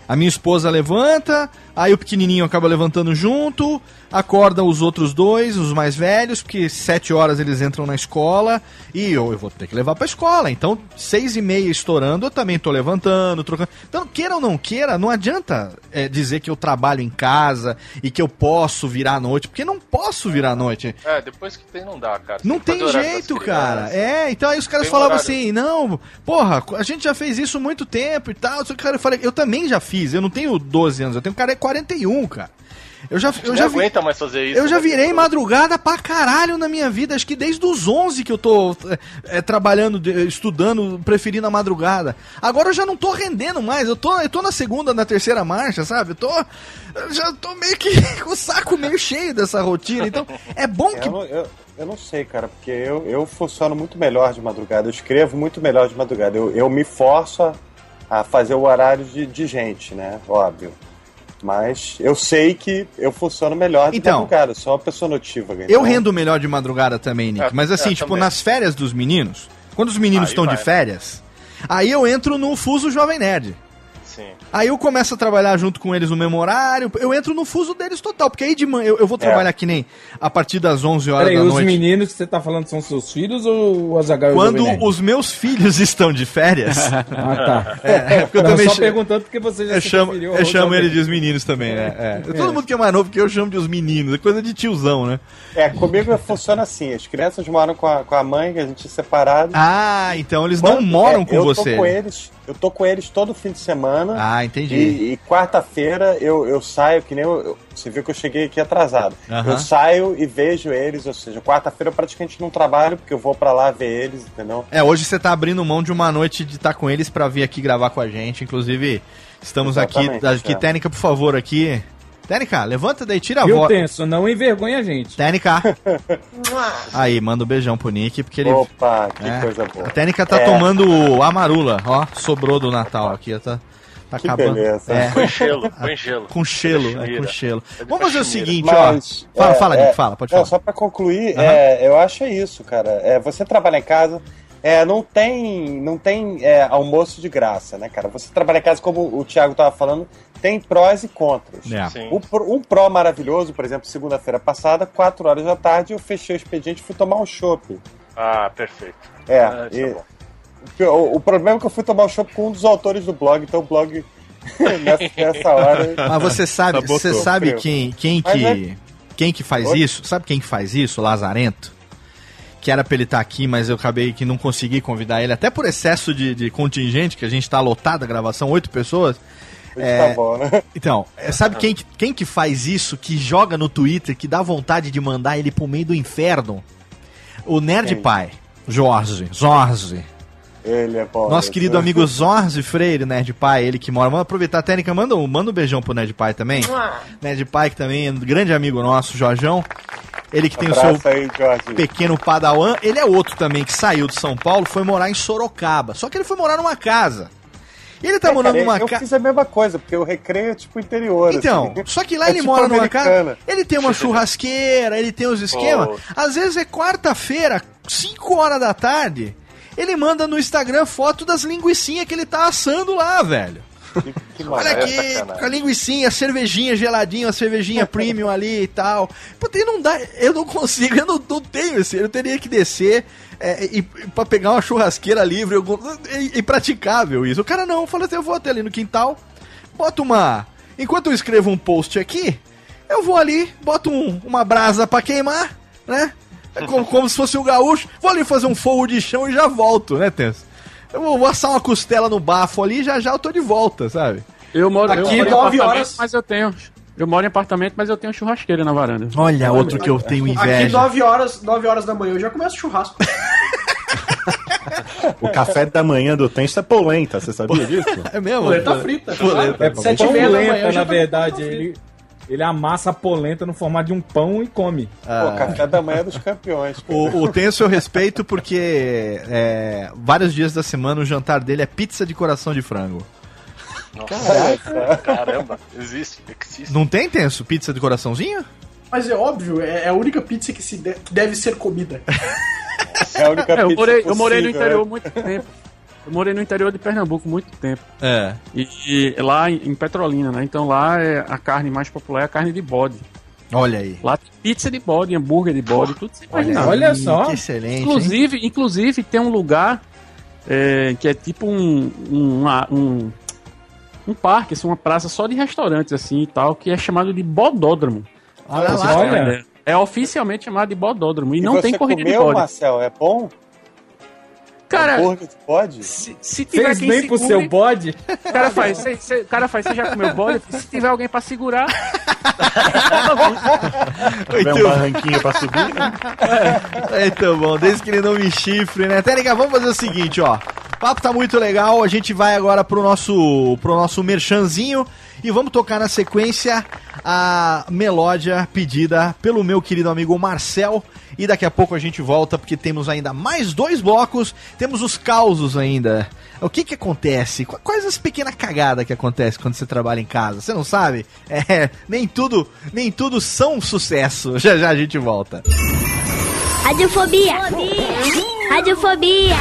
A minha esposa levanta, aí o pequenininho acaba levantando junto, acorda os outros dois, os mais velhos, porque sete horas eles entram na escola e eu, eu vou ter que levar pra escola. Então, seis e meia estourando, eu também tô levantando, trocando. Então, queira ou não queira, não adianta é, dizer que eu trabalho em casa e que eu posso virar à noite, porque não posso virar à noite. É, depois que tem não dá, cara. Não tem horário jeito, cara. É, então aí os caras Tem falavam horário. assim, não, porra, a gente já fez isso muito tempo e tal. Cara, eu falei, eu também já fiz, eu não tenho 12 anos, eu tenho cara 41, cara. Eu já, eu Não já vi, aguenta mais fazer isso. eu já né? virei madrugada pra caralho na minha vida. Acho que desde os 11 que eu tô é, trabalhando, de- estudando, preferindo a madrugada. Agora eu já não tô rendendo mais. Eu tô, eu tô na segunda, na terceira marcha, sabe? Eu tô. Eu já tô meio que com o saco meio cheio dessa rotina. Então, é bom que. Eu, não- eu, eu não sei, cara, porque eu, eu funciono muito melhor de madrugada, eu escrevo muito melhor de madrugada. Eu, eu me forço a, a fazer o horário de, de gente, né? Óbvio. Mas eu sei que eu funciono melhor de Então. madrugada, eu sou uma pessoa notívaga. Eu então- rendo melhor de madrugada também, Nick. É, Mas assim, é, tipo, também. nas férias dos meninos, quando os meninos Aí estão de vai. férias, aí eu entro no fuso Jovem Nerd. Sim. Aí eu começo a trabalhar junto com eles no mesmo horário, eu entro no fuso deles total, porque aí de manhã eu, eu vou trabalhar que nem a partir das 11 horas Peraí, da os noite. meninos que você tá falando são seus filhos ou o Azaghal Quando os meus filhos estão de férias, Ah, tá. é, porque eu Não, também só perguntando porque você já eu se chamo, eu chamo ele de os meninos também, né? É. Todo mundo que é mais novo que eu chamo de os meninos, é coisa de tiozão, né? É, comigo funciona assim: as crianças moram com a, com a mãe, que a gente é separado. Ah, então eles não Quando- moram é, com eu você. Tô com eles, eu tô com eles todo fim de semana. Ah, entendi. E, e quarta-feira eu, eu saio, que nem eu, eu- você viu que eu cheguei aqui atrasado. Aham. Eu saio e vejo eles, ou seja, quarta-feira eu praticamente não trabalho, porque eu vou pra lá ver eles, entendeu? É, hoje você tá abrindo mão de uma noite de estar com eles pra vir aqui gravar com a gente. Inclusive, estamos aqui. Exatamente, Aqui, é. Técnica, por favor, aqui. Técnica, levanta daí, tira a voz. Tenso? Não envergonha a gente. Técnica. Aí, manda um beijão pro Nick, porque ele. Opa, que É. coisa boa. A Técnica tá É. tomando amarula, ó. Sobrou do Natal aqui, ó, tá, tá Que acabando. beleza. É, Põe gelo, põe gelo. com gelo, é, com gelo. É Vamos fazer o seguinte, Mas, ó. Fala, é, fala, é, Nick, fala, pode não, falar. só pra concluir, Aham. é, eu acho é isso, cara. É, você trabalha em casa, é, não tem, não tem é, almoço de graça, né, cara? Você trabalha em casa, como o Thiago tava falando, tem prós e contras. É. Sim. Um, pró- um pró maravilhoso, por exemplo, segunda-feira passada, 4 horas da tarde, eu fechei o expediente e fui tomar um chopp. Ah, perfeito. É, Ah, isso e- é bom. O, o problema é que eu fui tomar um chopp com um dos autores do blog, então o blog, nessa, nessa hora... Mas você sabe, Sabotou. você sabe quem, quem Mas que quem que faz Oi? isso? Sabe quem que faz isso? Lazarento. Que era pra ele estar aqui, mas eu acabei que não consegui convidar ele, até por excesso de, de contingente, que a gente tá lotado a gravação, oito pessoas. É. Tá bom, né? Então, é, sabe quem, que- quem que faz isso, que joga no Twitter, que dá vontade de mandar ele pro meio do inferno? O Nerd Quem? Pai, Jorge, Jorge. Ele é bom. Nosso né? querido amigo Zorzi Freire, Nerd Pai, ele que mora. Vamos aproveitar a técnica, manda um, manda um beijão pro Nerd Pai também. Nerd Pai, que também é um grande amigo nosso, Jorjão. Ele que tem o seu Abraço aí, pequeno padawan. Ele é outro também que saiu de São Paulo, foi morar em Sorocaba. Só que ele foi morar numa casa. E ele tá É, morando cara, numa eu casa. fiz a mesma coisa, porque o recreio é tipo interior. Então, assim. só que lá É ele tipo mora numa casa. americana. Ele tem uma churrasqueira, ele tem os esquemas. Oh. Às vezes é quarta-feira, 5 horas da tarde. Ele manda no Instagram foto das linguiçinhas que ele tá assando lá, velho. Que, que Olha aqui, sacanagem. com a linguicinha, a cervejinha geladinha, a cervejinha premium ali e tal. Puta, e não dá, eu não consigo, eu não, não tenho esse, eu teria que descer é, e, e pra pegar uma churrasqueira livre, algum, é impraticável isso. O cara não, falou assim, eu vou até ali no quintal, boto uma... Enquanto eu escrevo um post aqui, eu vou ali, boto um- uma brasa pra queimar, né? É como, como se fosse o gaúcho, vou ali fazer um fogo de chão e já volto, né, Tenso? Eu vou, vou assar uma costela no bafo ali e já já eu tô de volta, sabe? Eu moro Aqui, eu moro em nove apartamento, horas. Mas eu tenho. Eu moro em apartamento, mas eu tenho churrasqueira na varanda. Olha, outro que eu tenho Aqui, inveja. 9 horas, 9 horas da manhã, eu já começo o churrasco. O café da manhã do Tenso é polenta, você sabia disso? É mesmo? Polenta frita. Polenta. É Sete e meia da manhã, lenta, eu já na verdade. Ele, ele amassa a polenta no formato de um pão e come. Pô, café da manhã dos campeões. O, o Tenso eu respeito porque é, vários dias da semana o jantar dele é pizza de coração de frango. Nossa, caramba, existe, existe. Não tem, Tenso? Pizza de coraçãozinho? Mas é óbvio, é é a única pizza que, se de- que deve ser comida. É a única É, eu, pizza morei, eu morei no possível, interior né? muito tempo. Eu morei no interior de Pernambuco muito tempo. É. E, e lá em, Petrolina, né? Então lá é a carne mais popular é a carne de bode. Olha aí. Lá tem pizza de bode, hambúrguer de bode, tudo sem Olha, imaginar. Olha só. Que excelente. hein? Inclusive, inclusive tem um lugar é, que é tipo um, um, uma- um, um parque, assim, uma praça só de restaurantes assim e tal, que é chamado de Bodódromo. Olha lá. olha. ideia. É oficialmente chamado de Bodódromo. E, E não você tem corrida comeu, de bode. Marcel, é bom? Cara, Hambúrguer de bode? se, se tiver Fez bem pro segure- seu bode? O cara faz, cê, cê- o cara faz, você já comeu bode? Se tiver alguém pra segurar, Tiver um barranquinho pra subir, né? Muito bom, desde que ele não me chifre, né? Técnica, vamos fazer o seguinte, ó. O papo tá muito legal, a gente vai agora pro nosso, pro nosso merchanzinho e vamos tocar na sequência a melódia pedida pelo meu querido amigo Marcel. E daqui a pouco a gente volta porque temos ainda mais dois blocos, temos os causos ainda. O que que acontece? Qu- Quais as pequenas cagadas que acontecem quando você trabalha em casa? Você não sabe? É, nem tudo, nem tudo são sucesso. Já já a gente volta. Radiofobia. Radiofobia.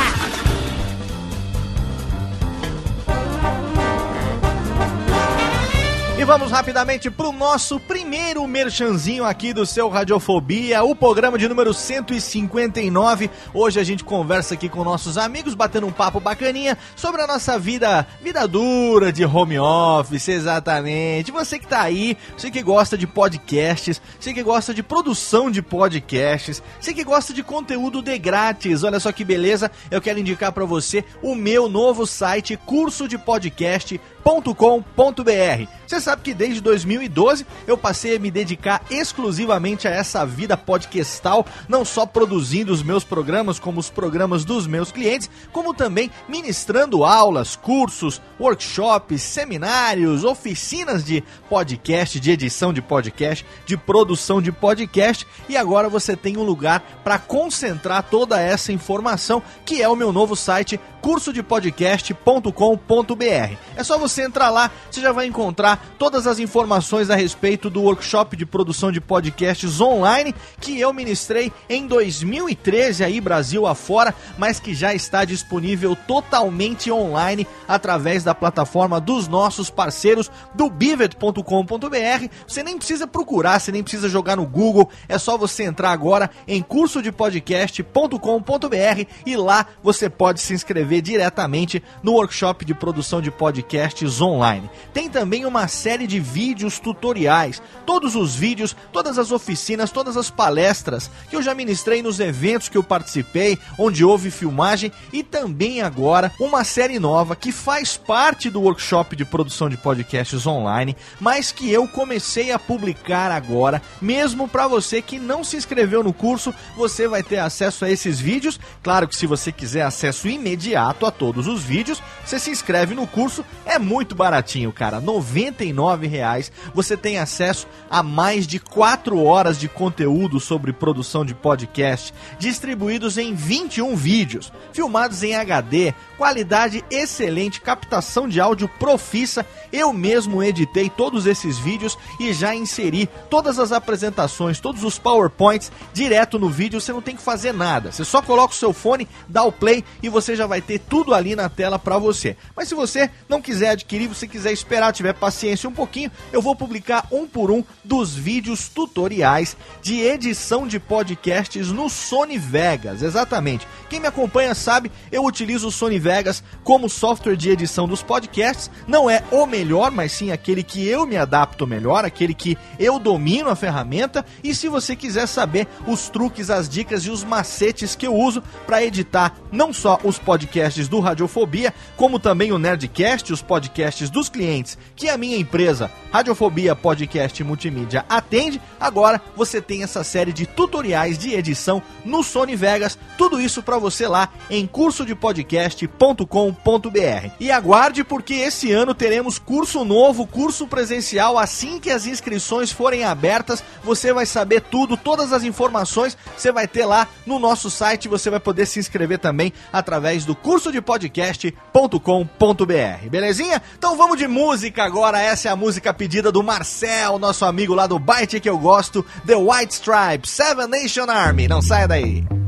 E vamos rapidamente pro nosso primeiro merchanzinho aqui do seu Radiofobia, o programa de número 159. Hoje a gente conversa aqui com nossos amigos, batendo um papo bacaninha sobre a nossa vida, vida dura de home office, exatamente. Você que tá aí, você que gosta de podcasts, você que gosta de produção de podcasts, você que gosta de conteúdo de grátis. Olha só que beleza, eu quero indicar pra você o meu novo site curso de podcast com.br. Você sabe que desde 2012 eu passei a me dedicar exclusivamente a essa vida podcastal, não só produzindo os meus programas como os programas dos meus clientes, como também ministrando aulas, cursos, workshops, seminários, oficinas de podcast, de edição de podcast, de produção de podcast, e agora você tem um lugar para concentrar toda essa informação, que é o meu novo site cursodepodcast.com.br. É só você entrar lá, você já vai encontrar todas as informações a respeito do workshop de produção de podcasts online que eu ministrei em 2013 aí Brasil afora, mas que já está disponível totalmente online através da plataforma dos nossos parceiros do bivet.com.br. Você nem precisa procurar, você nem precisa jogar no Google, é só você entrar agora em cursodepodcast.com.br e lá você pode se inscrever diretamente no workshop de produção de podcasts online. Tem também uma série de vídeos tutoriais, todos os vídeos, todas as oficinas, todas as palestras que eu já ministrei nos eventos que eu participei, onde houve filmagem e também agora uma série nova que faz parte do workshop de produção de podcasts online, mas que eu comecei a publicar agora, mesmo para você que não se inscreveu no curso, você vai ter acesso a esses vídeos. Claro que se você quiser acesso imediato a todos os vídeos, você se inscreve no curso, é muito baratinho, cara, 99 reais. Você tem acesso a mais de 4 horas de conteúdo sobre produção de podcast, distribuídos em 21 vídeos, filmados em HD, qualidade excelente, captação de áudio profissa. Eu mesmo editei todos esses vídeos e já inseri todas as apresentações, todos os PowerPoints direto no vídeo. Você não tem que fazer nada. Você só coloca o seu fone, dá o play e você já vai ter tudo ali na tela para você. Mas se você não quiser adquirir, você quiser esperar, tiver paciência um pouquinho, eu vou publicar um por um dos vídeos tutoriais de edição de podcasts no Sony Vegas. Exatamente. Quem me acompanha sabe, eu utilizo o Sony Vegas como software de edição dos podcasts. Não é o melhor, mas sim aquele que eu me adapto melhor, aquele que eu domino a ferramenta. E se você quiser saber os truques, as dicas e os macetes que eu uso para editar não só os podcasts podcasts do Radiofobia, como também o Nerdcast, os podcasts dos clientes que a minha empresa, Radiofobia Podcast Multimídia, atende. Agora você tem essa série de tutoriais de edição no Sony Vegas, tudo isso para você lá em cursodepodcast.com.br. E aguarde porque esse ano teremos curso novo, curso presencial, assim que as inscrições forem abertas, você vai saber tudo, todas as informações você vai ter lá no nosso site, você vai poder se inscrever também através do curso de podcast.com.br. Belezinha? Então vamos de música agora. Essa é a música pedida do Marcel, nosso amigo lá do Byte que eu gosto, The White Stripes, Seven Nation Army. Não saia daí.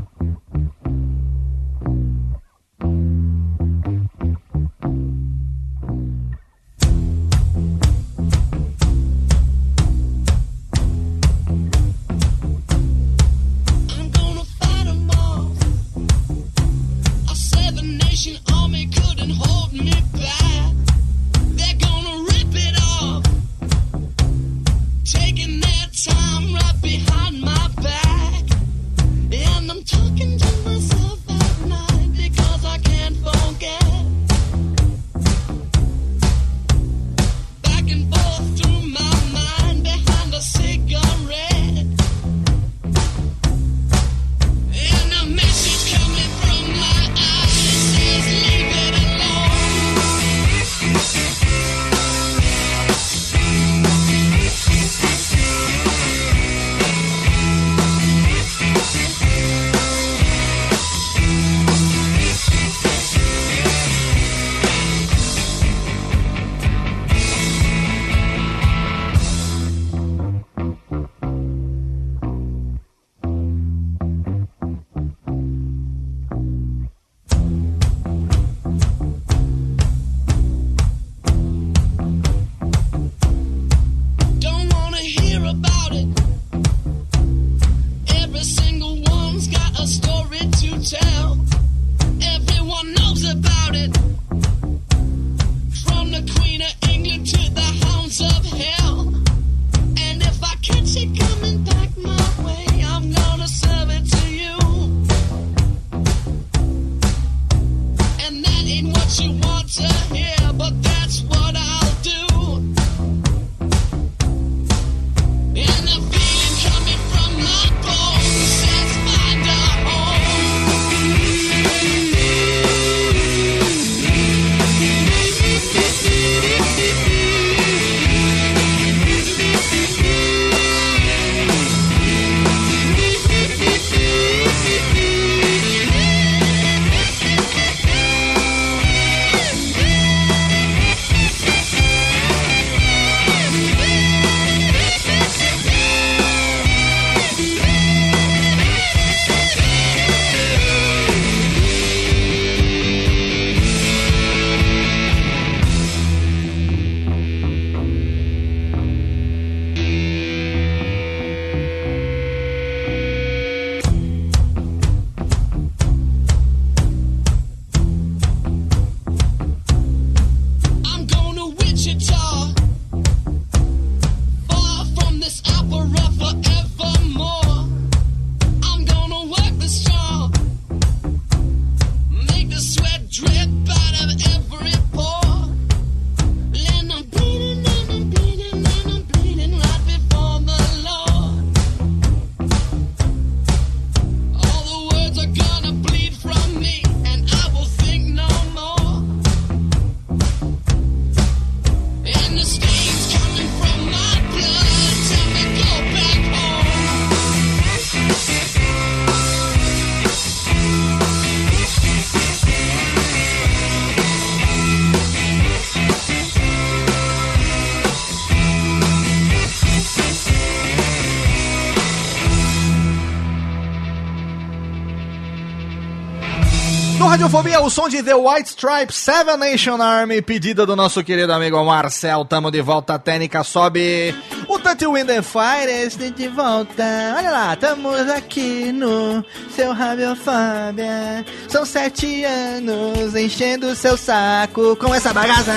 Radiofobia, o som de The White Stripes, Seven Nation Army, pedida do nosso querido amigo Marcel. Tamo de volta, a técnica sobe. O Touch Wind and Fire de volta. Olha lá, estamos aqui no seu Radiofobia. São sete anos enchendo seu saco com essa bagaça.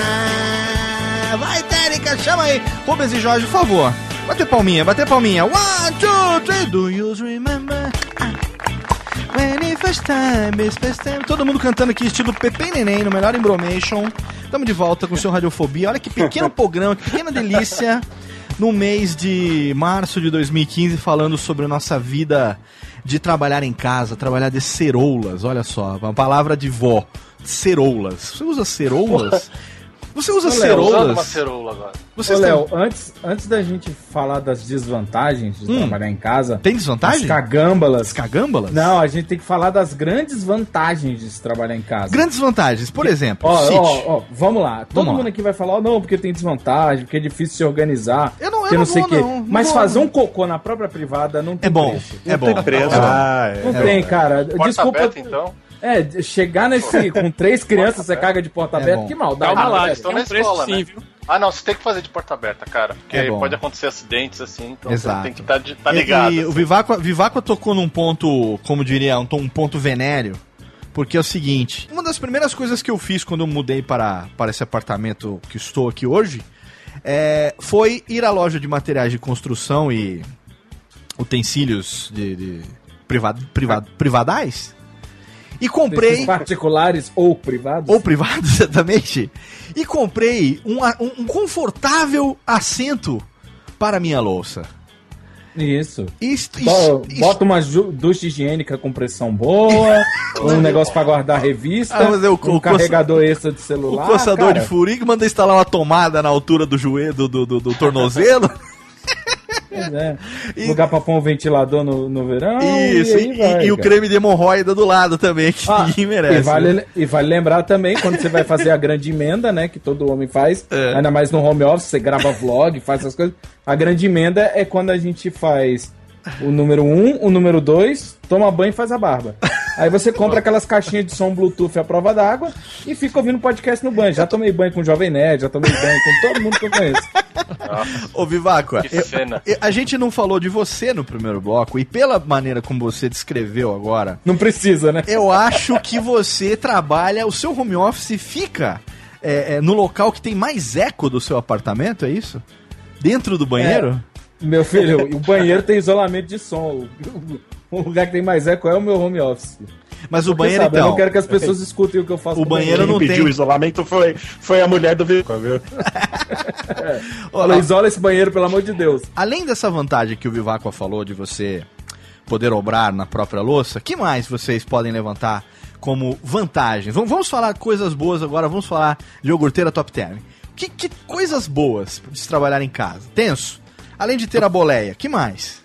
Vai, técnica, chama aí. Rubens e Jorge, por favor. Bater palminha, bater palminha. One, two, three, do you remember? Ah. When it first time, it's first time. Todo mundo cantando aqui, estilo Pepe e Neném, no melhor Embromation. Estamos de volta com o seu Radiofobia. Olha que pequeno programa, que pequena delícia. No mês de março de 2015, falando sobre a nossa vida de trabalhar em casa, trabalhar de ceroulas. Olha só, uma palavra de vó. Ceroulas. Você usa ceroulas? Você usa Ô, Léo, Usando uma ceroulas? ceroula agora. Ô, Vocês Léo, têm, antes, antes da gente falar das desvantagens de Hum. trabalhar em casa, tem desvantagem? as cagâmbalas. As cagâmbalas? Não, a gente tem que falar das grandes vantagens de se trabalhar em casa. Grandes vantagens, por exemplo, Ó, ó, ó, vamos lá. Todo Vamos mundo lá. aqui vai falar, ó, não, porque tem desvantagem, porque é difícil se organizar. Eu não- eu porque não sei o quê. não, não Mas vou, fazer não. um cocô na própria privada não tem É bom, preço. é bom. Preso. É bom. Ah, é. Não tem, cara. Porta Desculpa. aberta, então? É, chegar nesse com três crianças, você caga de porta É aberta, bom. que maldade. Calma lá, velho. Estão na preço escola, sim, né? viu? Ah, não, você tem que fazer de porta aberta, cara. Porque É pode acontecer acidentes assim, então Exato. você tem que estar tá E- ligado. E, o assim. Vivaco, Vivaco tocou num ponto, como diria, um, um ponto venéreo. Porque é o seguinte: uma das primeiras coisas que eu fiz quando eu mudei para, para esse apartamento que estou aqui hoje é, foi ir à loja de materiais de construção e utensílios de, de priva, priva, privadais e comprei. Desses particulares ou privados. ou privado, exatamente. E comprei um, um- um confortável assento para a minha louça. Isso. Isto, Bo- isto- Bota uma ducha higiênica com pressão boa, um negócio pra guardar revista, Ah, eu- um o carregador extra de o celular. coçador cara. de furico manda instalar uma tomada na altura do joelho, do, do, do- do tornozelo. É. E- Lugar pra pôr um ventilador no, no verão. Isso, aí e, vai, e o creme de hemorroida do lado também, que Ah, ninguém merece. E vale, e vale lembrar também, quando você vai fazer a grande emenda, né? Que todo homem faz, É. ainda mais no home office, você grava vlog, faz essas coisas. A grande emenda é quando a gente faz o número 1, um, o número 2, toma banho e faz a barba. Aí você compra aquelas caixinhas de som Bluetooth à prova d'água e fica ouvindo podcast no banho. Já tomei banho com o Jovem Nerd, já tomei banho com todo mundo que eu conheço. Ô, eu- cena. eu- a gente não falou de você no primeiro bloco, e pela maneira como você descreveu agora, Não precisa, né? eu acho que você trabalha, o seu home office fica é, é, no local que tem mais eco do seu apartamento, é isso? Dentro do banheiro? Meu filho, o banheiro tem isolamento de som. O- lugar que tem mais eco é o meu home office. Mas o Porque, banheiro, sabe, Eu então. não quero que as pessoas escutem o que eu faço O banheiro Quem não pediu tem. o isolamento foi, foi a mulher do Vico, viu? Fala, isola esse banheiro, pelo amor de Deus. Além dessa vantagem que o Vivaco falou de você poder obrar na própria louça, que mais vocês podem levantar como vantagens? Vamos, vamos falar coisas boas agora, vamos falar de iogurteira top term. Que, que coisas boas de se trabalhar em casa? Tenso. Além de ter a boleia, que mais?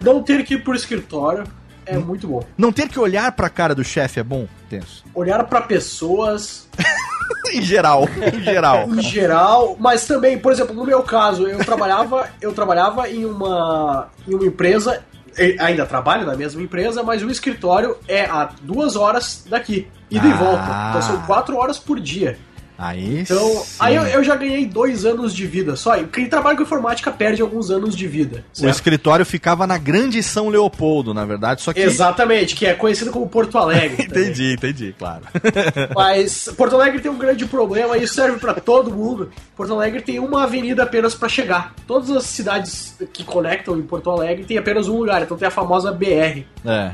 Não ter que ir pro escritório é muito bom. Não ter que olhar pra cara do chefe é bom? Tenso. Olhar pra pessoas em geral, em geral. em geral, mas também, por exemplo, no meu caso, eu trabalhava, eu trabalhava em uma em uma empresa, e ainda trabalho na mesma empresa, mas o escritório é a duas horas daqui, ida e Ah. volta. Então são quatro horas por dia. Aí Então, sim. aí eu, eu já ganhei dois anos de vida só. Quem trabalha com informática perde alguns anos de vida. O certo? escritório ficava na Grande São Leopoldo, na verdade, só que... Exatamente, que é conhecido como Porto Alegre. Entendi, entendi, claro. Mas Porto Alegre tem um grande problema e isso serve pra todo mundo. Porto Alegre tem uma avenida apenas pra chegar. Todas as cidades que conectam em Porto Alegre tem apenas um lugar, então tem a famosa BR. É.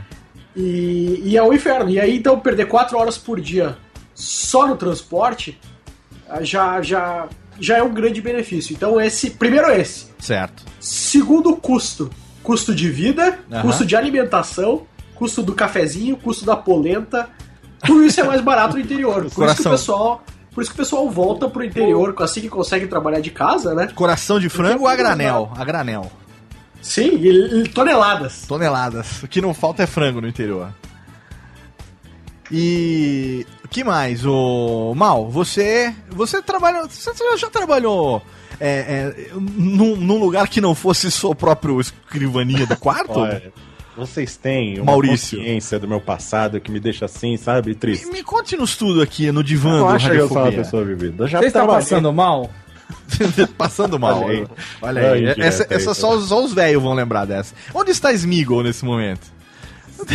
E, e é um inferno. E aí então perder quatro horas por dia só no transporte ah, já, já, já é um grande benefício. Então esse, primeiro esse. Certo. Segundo custo, custo de vida, Aham. custo de alimentação, custo do cafezinho, custo da polenta. Tudo isso é mais barato no interior. Por isso que o Coração. pessoal, por isso que o pessoal volta pro interior, assim que consegue trabalhar de casa, né? Coração de frango a granel, a granel. Sim, e, e toneladas. Toneladas. O que não falta é frango no interior. E o que mais? O Mal, você você trabalha, você já trabalhou é, é, num, num lugar que não fosse sua própria escrivaninha do quarto? Olha, vocês têm uma Maurício. consciência do meu passado que me deixa assim, sabe, triste. Me, me conte-nos tudo aqui no divã Não do acha que eu sou uma pessoa vivida. Eu já Você está passando mal? Passando mal. Olha aí. Olha aí. Olha aí, Essa, essa só, os- só os velhos vão lembrar dessa. Onde está Smigol nesse momento?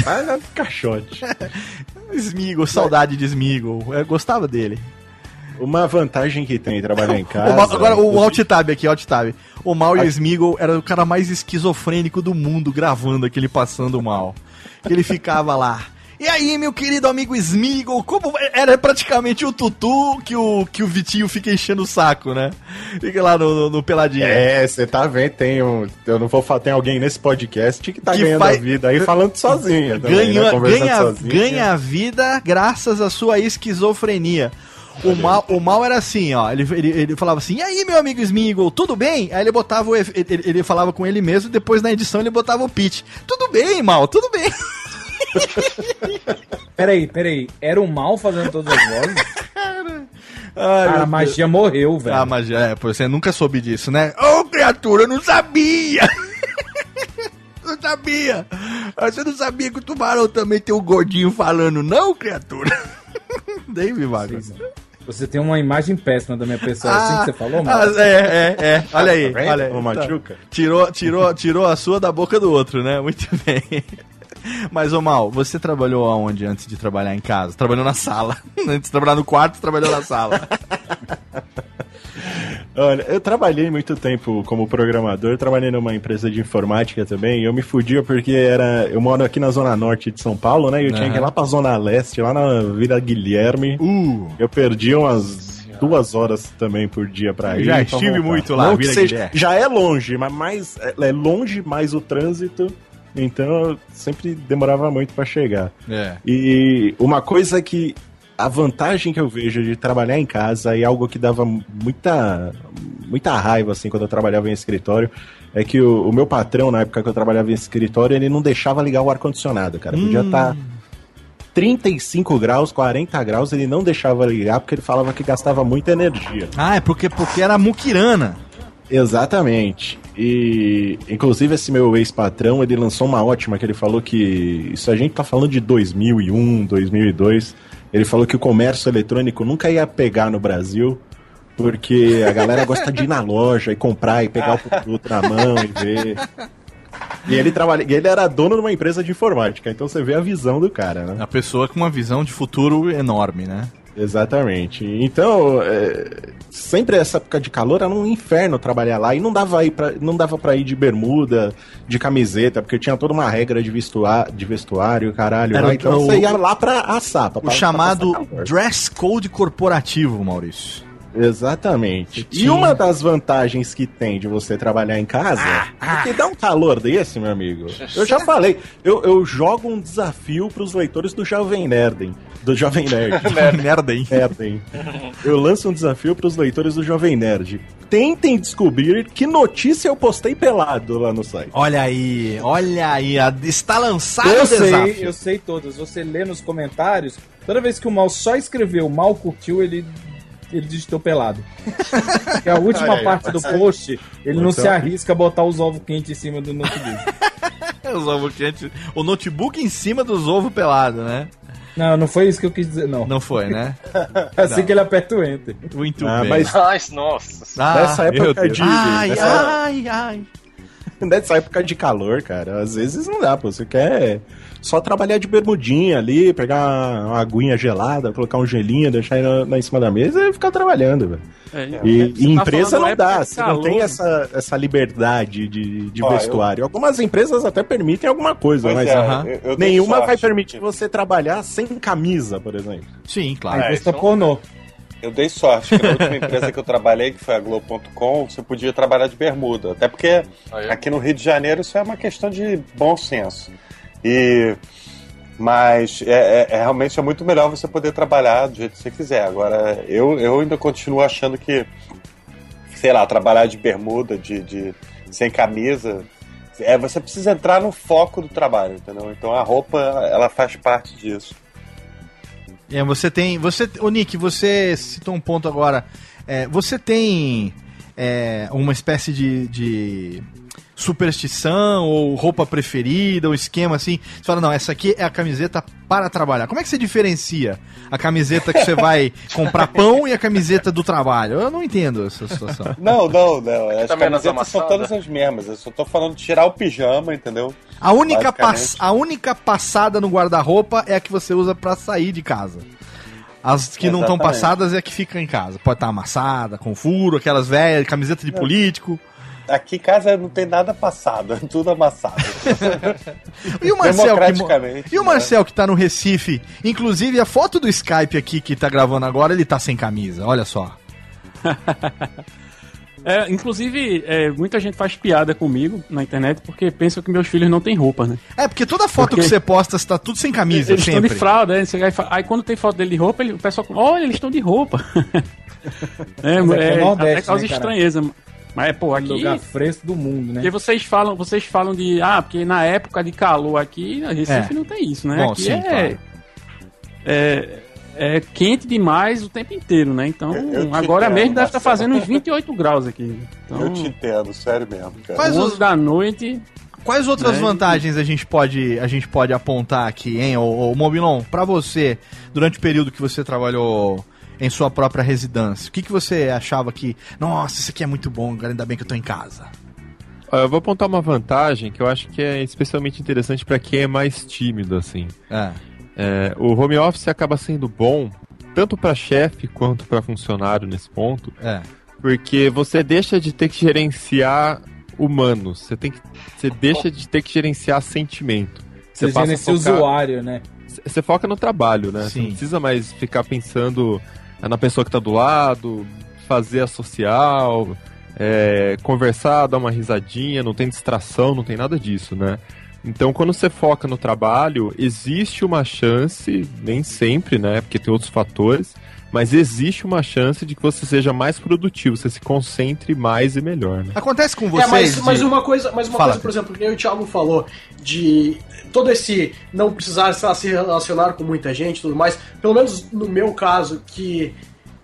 Vai dar caixote. Smigol, saudade de Smigol. Eu gostava dele. Uma vantagem que tem trabalhar em O casa. Mal- agora, o os- alt tab aqui, alt tab. O Mal e o era o cara mais esquizofrênico do mundo gravando aquele passando mal. Que ele ficava lá. E aí, meu querido amigo Smeagol, como era praticamente o Tutu que o, que o Vitinho fica enchendo o saco, né? Fica lá no, no, no peladinho. É, você tá vendo, tem um. Eu não vou falar, tem alguém nesse podcast que tá Que ganhando faz- a vida aí falando sozinho. também, ganha, né, ganha, ganha a vida graças à sua esquizofrenia. O mal, o mal era assim, ó. Ele, ele, ele falava assim: e aí, meu amigo Smeagol, tudo bem? Aí ele botava o. Ele, ele falava com ele mesmo, depois na edição ele botava o pitch. Tudo bem, mal, tudo bem. Peraí, peraí. Era o mal fazendo todas as vozes? Ai, Cara, a magia morreu, velho. Ah, mas é, você nunca soube disso, né? Ô, criatura, eu não sabia! não sabia! Ah, Você não sabia que o tubarão também tem o gordinho falando, não, criatura? Dave Vargas. Você tem uma imagem péssima da minha pessoa, é assim que você falou, ah, mano? é, é, é. Olha aí, Tá vendo, olha aí. ô Machuca? Tirou, tirou, tirou a sua da boca do outro, né? Muito bem. Mas, ô Mal, você trabalhou aonde antes de trabalhar em casa? Trabalhou na sala. Antes de trabalhar no quarto, trabalhou na sala. Olha, eu trabalhei muito tempo como programador, trabalhei numa empresa de informática também, e eu me fudia porque era. Eu moro aqui na zona norte de São Paulo, né? E eu tinha que ir lá pra zona leste, lá na Vila Guilherme. Uh! Eu perdi umas duas horas também por dia pra ir. Já estive muito lá, Não Vila seja-. Já é longe, mas mais, é é longe mais o trânsito, então eu sempre demorava muito pra chegar. É. E uma coisa que a vantagem que eu vejo de trabalhar em casa e algo que dava muita muita raiva assim quando eu trabalhava em escritório é que o, o meu patrão na época que eu trabalhava em escritório ele não deixava ligar o ar condicionado, cara. Podia Hum. estar 35 graus, 40 graus, ele não deixava ligar porque ele falava que gastava muita energia. Ah, é porque, porque era muquirana. Exatamente. E inclusive esse meu ex-patrão, ele lançou uma ótima que ele falou que isso a gente tá falando de 2001, 2002. Ele falou que o comércio eletrônico nunca ia pegar no Brasil, porque a galera gosta de ir na loja e comprar e pegar o produto na mão e ver. E ele trabalha, ele era dono de uma empresa de informática, então você vê a visão do cara, né? A pessoa com uma visão de futuro enorme, né? Exatamente. Então, é, sempre essa época de calor era um inferno trabalhar lá e não dava ir pra, não dava para ir de bermuda, de camiseta, porque tinha toda uma regra de vestuário, de vestuário, caralho. Era lá, o- então o- você ia lá pra assar, pra, O pra chamado calor. dress code corporativo, Maurício. Exatamente. E uma das vantagens que tem de você trabalhar em casa Ah, é que dá um calor desse, meu amigo. Eu já falei, eu, eu jogo um desafio pros leitores do Jovem Nerd. Do Jovem Nerd. Hein? Nerdem. Eu lanço um desafio pros leitores do Jovem Nerd. Tentem descobrir que notícia eu postei pelado lá no site. Olha aí, olha aí, está lançado Eu o sei, desafio. eu sei todas. Você lê nos comentários, toda vez que o mal só escreveu mal curtiu, ele, ele digitou pelado. Porque a última aí, parte do post, ele não se arrisca a botar os ovos quentes em cima do notebook. Os ovos quentes. O notebook em cima dos ovos pelados, né? não, não foi isso que eu quis dizer, não. Não foi, né? É assim que ele aperta o enter. Muito Ah, bem. mas Ai, nossa. Ah, nessa época de. Ai, nessa, ai, ai. nessa época de calor, cara, às vezes não dá, pô. Você quer só trabalhar de bermudinha ali, pegar uma aguinha gelada, colocar um gelinho, deixar na em cima da mesa e ficar trabalhando, velho. É, E, você e tá empresa falando não época dá, de você não tem essa, essa liberdade de, de Ó, vestuário. Algumas empresas até permitem alguma coisa, Pois mas é, aham. eu- eu dei nenhuma vai permitir você trabalhar sem camisa, por exemplo. Sim, A claro. É, indústria isso- pornô. Eu dei sorte, que na última empresa que eu trabalhei, que foi a Globo.com, você podia trabalhar de bermuda. Até porque aqui no Rio de Janeiro isso é uma questão de bom senso. E. Mas é, é- é- realmente é muito melhor você poder trabalhar do jeito que você quiser. Agora, eu, eu ainda continuo achando que, sei lá, trabalhar de bermuda, de, de sem camisa, é, você precisa entrar no foco do trabalho, entendeu? Então a roupa, ela faz parte disso. É, você tem. Você, ô Nick, você citou um ponto agora. É, você tem é, uma espécie de, de superstição ou roupa preferida, ou esquema assim? Você fala, não, essa aqui é a camiseta para trabalhar. Como é que você diferencia a camiseta que você vai comprar pão e a camiseta do trabalho? Eu não entendo essa situação. Não, não, não. As Tá camisetas são todas as mesmas. Eu só tô falando de tirar o pijama, entendeu? A única, pass- a única passada no guarda-roupa é a que você usa pra sair de casa. As que não estão Exatamente. passadas é a que fica em casa. Pode estar amassada, com furo, aquelas velhas, camiseta de político. Aqui em casa não tem nada passado, é tudo amassado. E o Marcel que, e o né? Marcel que tá no Recife, inclusive a foto do Skype aqui que tá gravando agora, ele tá sem camisa, olha só. É, inclusive, é, muita gente faz piada comigo na internet porque pensam que meus filhos não têm roupa, né? É, porque toda foto Porque- que você posta, você tá tudo sem camisa, eles estão sempre. de fralda, né? Aí quando tem foto dele de roupa, ele- o pessoal olha, eles estão de roupa. é, é é, Nordeste, até causa né, cara? Mas, pô, aqui... Lugar fresco do mundo, né? Porque vocês falam, vocês falam de. Ah, porque na época de calor aqui, a Recife É. não tem isso, né? Bom, aqui sim, é, claro. é. é quente demais o tempo inteiro, né? Então, agora entendo, mesmo deve estar Marcelo. fazendo uns 28 graus aqui. Então, Eu te entendo, sério mesmo, cara. Quais 11 os- da noite. Quais outras Né? vantagens a gente pode a gente pode apontar aqui, hein, ô, ô Mobilon, pra você durante o período que você trabalhou em sua própria residência? O que, que você achava que, nossa, isso aqui é muito bom, ainda bem que eu tô em casa? Ó, Eu vou apontar uma vantagem que eu acho que é especialmente interessante para quem é mais tímido, assim. É. É, o home office acaba sendo bom tanto para chefe quanto para funcionário nesse ponto, É. porque você deixa de ter que gerenciar humanos, você tem que, você deixa de ter que gerenciar sentimento. Você a gerencia o focar- usuário, né? Você foca no trabalho, né? Você Sim. não precisa mais ficar pensando na pessoa que tá do lado, fazer a social, é, conversar, dar uma risadinha, não tem distração, não tem nada disso, né? Então, quando você foca no trabalho, existe uma chance, nem sempre, né? Porque tem outros fatores, mas existe uma chance de que você seja mais produtivo, você se concentre mais e melhor, né? Acontece com vocês? É, mas, de- mas uma coisa, mas uma Fala, coisa, por exemplo, que nem o Thiago falou, de todo esse não precisar lá, se relacionar com muita gente e tudo mais, pelo menos no meu caso, que,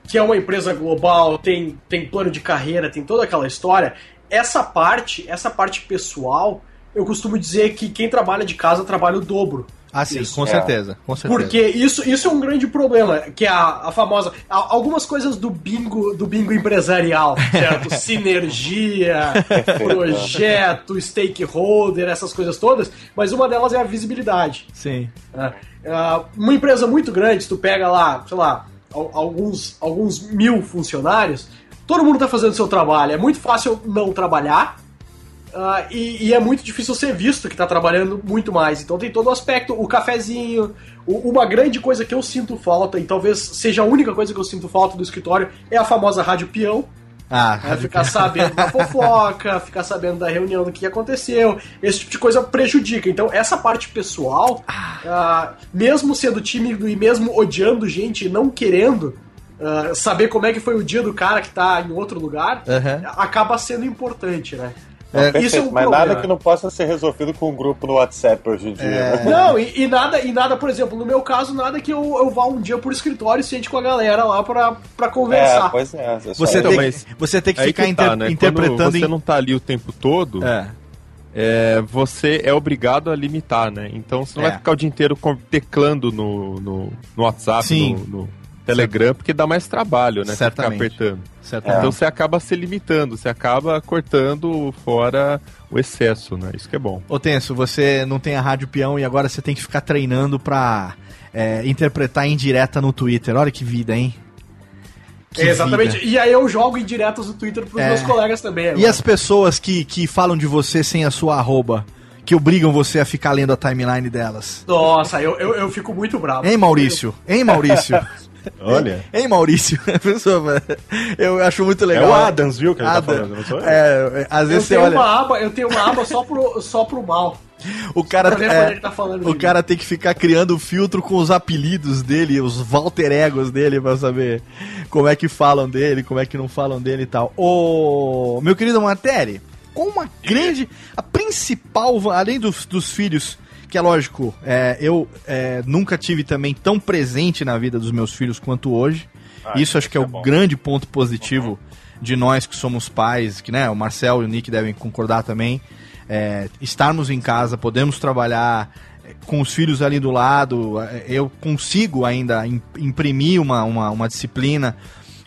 que é uma empresa global, tem, tem plano de carreira, tem toda aquela história, essa parte, essa parte pessoal, eu costumo dizer que quem trabalha de casa trabalha o dobro. Ah, sim, Isso, com é. certeza, com certeza. Porque isso, isso é um grande problema, que é a, a famosa. a- algumas coisas do bingo, do bingo empresarial, certo? Sinergia, projeto, stakeholder, essas coisas todas, mas uma delas é a visibilidade. Sim. né? Ah, uma empresa muito grande, se tu pega lá, sei lá, al- alguns, alguns mil funcionários, todo mundo tá fazendo seu trabalho. É muito fácil não trabalhar. Ah, e, e é muito difícil ser visto que tá trabalhando muito mais. Então tem todo o aspecto, o cafezinho. o- uma grande coisa que eu sinto falta, e talvez seja a única coisa que eu sinto falta do escritório, é a famosa rádio peão. Ah, É ficar sabendo da fofoca, ficar sabendo da reunião do que aconteceu, esse tipo de coisa prejudica. Então, essa parte pessoal, ah, mesmo sendo tímido e mesmo odiando gente e não querendo ah, saber como é que foi o dia do cara que tá em outro lugar, Aham. acaba sendo importante, né? É, perfeito, isso é um mas problema. nada que não possa ser resolvido com um grupo no WhatsApp hoje em dia. né? Não, e, e nada, e nada, por exemplo, no meu caso, nada que eu, eu vá um dia por escritório e sente com a galera lá pra, pra É, conversar. pois é. é só- Você, Então, tem, mas você tem que ficar que tá, inter- né? interpretando Quando você em... não tá ali o tempo todo, É. é, você é obrigado a limitar, né? Então você não É. vai ficar o dia inteiro teclando no, no, no WhatsApp, Sim. no, no Telegram, porque dá mais trabalho, né? Você ficar Certamente. apertando. Certamente. Então você acaba se limitando, você acaba cortando fora o excesso, né? Isso que é bom. Ô Tenso, você não tem a rádio peão e agora você tem que ficar treinando pra é, interpretar em direta no Twitter. Olha que vida, hein? Que exatamente. vida. E aí eu jogo em diretos no Twitter pros É. meus colegas também. E agora. as pessoas que, que falam de você sem a sua arroba, que obrigam você a ficar lendo a timeline delas. Nossa, eu, eu, eu fico muito bravo. Hein, Maurício? Hein, Maurício? Olha. Hein, Maurício? Pessoa- Eu acho muito É legal. o Adams, viu, que ele tá Adam. falando, eu? É, às Eu vezes você tenho, olha. uma aba, eu tenho uma aba só pro, só pro mal. O cara, é, tá o cara tem que ficar criando filtro com os apelidos dele, os Walter Egos dele, pra saber como é que falam dele, como é que não falam dele e tal. Ô, meu querido Materi, com uma grande. A principal, além dos, dos filhos, que é lógico, é, eu é, nunca tive também tão presente na vida dos meus filhos quanto hoje. isso acho que é o grande ponto positivo de nós que somos pais, que né, o Marcel e o Nick devem concordar também. É, estarmos em casa, podemos trabalhar é, com os filhos ali do lado, é, eu consigo ainda im- imprimir uma, uma, uma disciplina.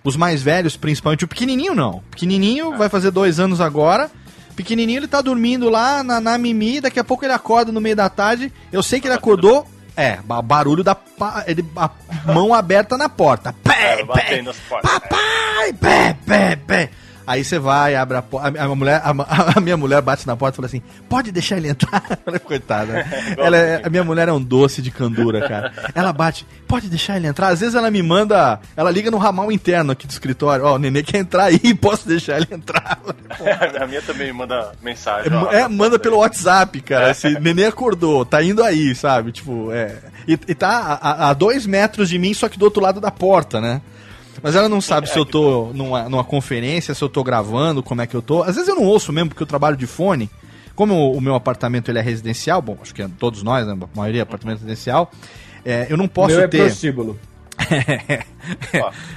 Os mais velhos, principalmente, o pequenininho não. O pequenininho vai fazer dois anos agora. Pequenininho ele tá dormindo lá na, na mimi, daqui a pouco ele acorda no meio da tarde. Eu sei que ele acordou É, ba- barulho da pa- ele, a mão aberta na porta. Pé, pé, portas. papai, pé, pé, pé. Aí você vai, abre a porta. A, mulher, a, a minha mulher bate na porta e fala assim: pode deixar ele entrar. Ela é Coitada. né? Ela é- a minha mulher é um doce de candura, cara. Ela bate, pode deixar ele entrar. Às vezes ela me manda. Ela liga no ramal interno aqui do escritório: Ó, o nenê quer entrar aí, posso deixar ele entrar. a minha também manda mensagem. ó. É, manda pelo WhatsApp, cara. Esse neném acordou, tá indo aí, sabe? Tipo, é. E, e tá a- a dois metros de mim, só que do outro lado da porta, né? Mas ela não sabe se eu tô numa, numa conferência, se eu tô gravando, como é que eu tô. Às vezes eu não ouço mesmo, porque eu trabalho de fone. Como o, o meu apartamento ele é residencial, bom, acho que é todos nós, né? A maioria é apartamento residencial. é, eu não posso Meu é ter. prostíbulo.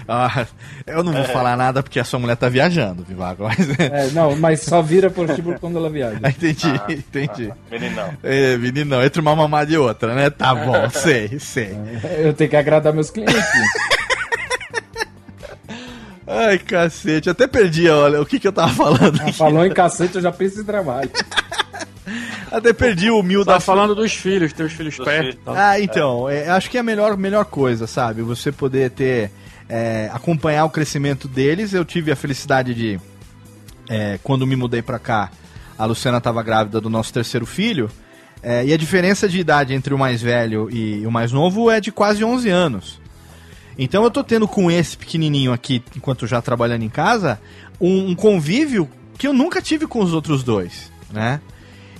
Ah, eu não vou falar nada porque a sua mulher tá viajando, Vivago. Mas... É, não, mas só vira prostíbulo quando ela viaja. entendi, Ah, entendi. Meninão. É, meninão, entre uma mamada e outra, né? Tá bom, sei, sei. Eu tenho que agradar meus clientes. Ai, cacete, até perdi, olha, o que que eu tava falando aqui. Falou em cacete, eu já penso em trabalho. Até perdi o mil Tá da... falando dos filhos, teus filhos Dos perto. filhos. e tal. Ah, então, é, acho que é a melhor, melhor coisa, sabe? Você poder ter... é, acompanhar o crescimento deles. Eu tive a felicidade de... é, quando me mudei pra cá, a Luciana tava grávida do nosso terceiro filho. é, e a diferença de idade entre o mais velho e o mais novo é de quase 11 anos. Então eu tô tendo com esse pequenininho aqui, enquanto já trabalhando em casa, um, um convívio que eu nunca tive com os outros dois, né?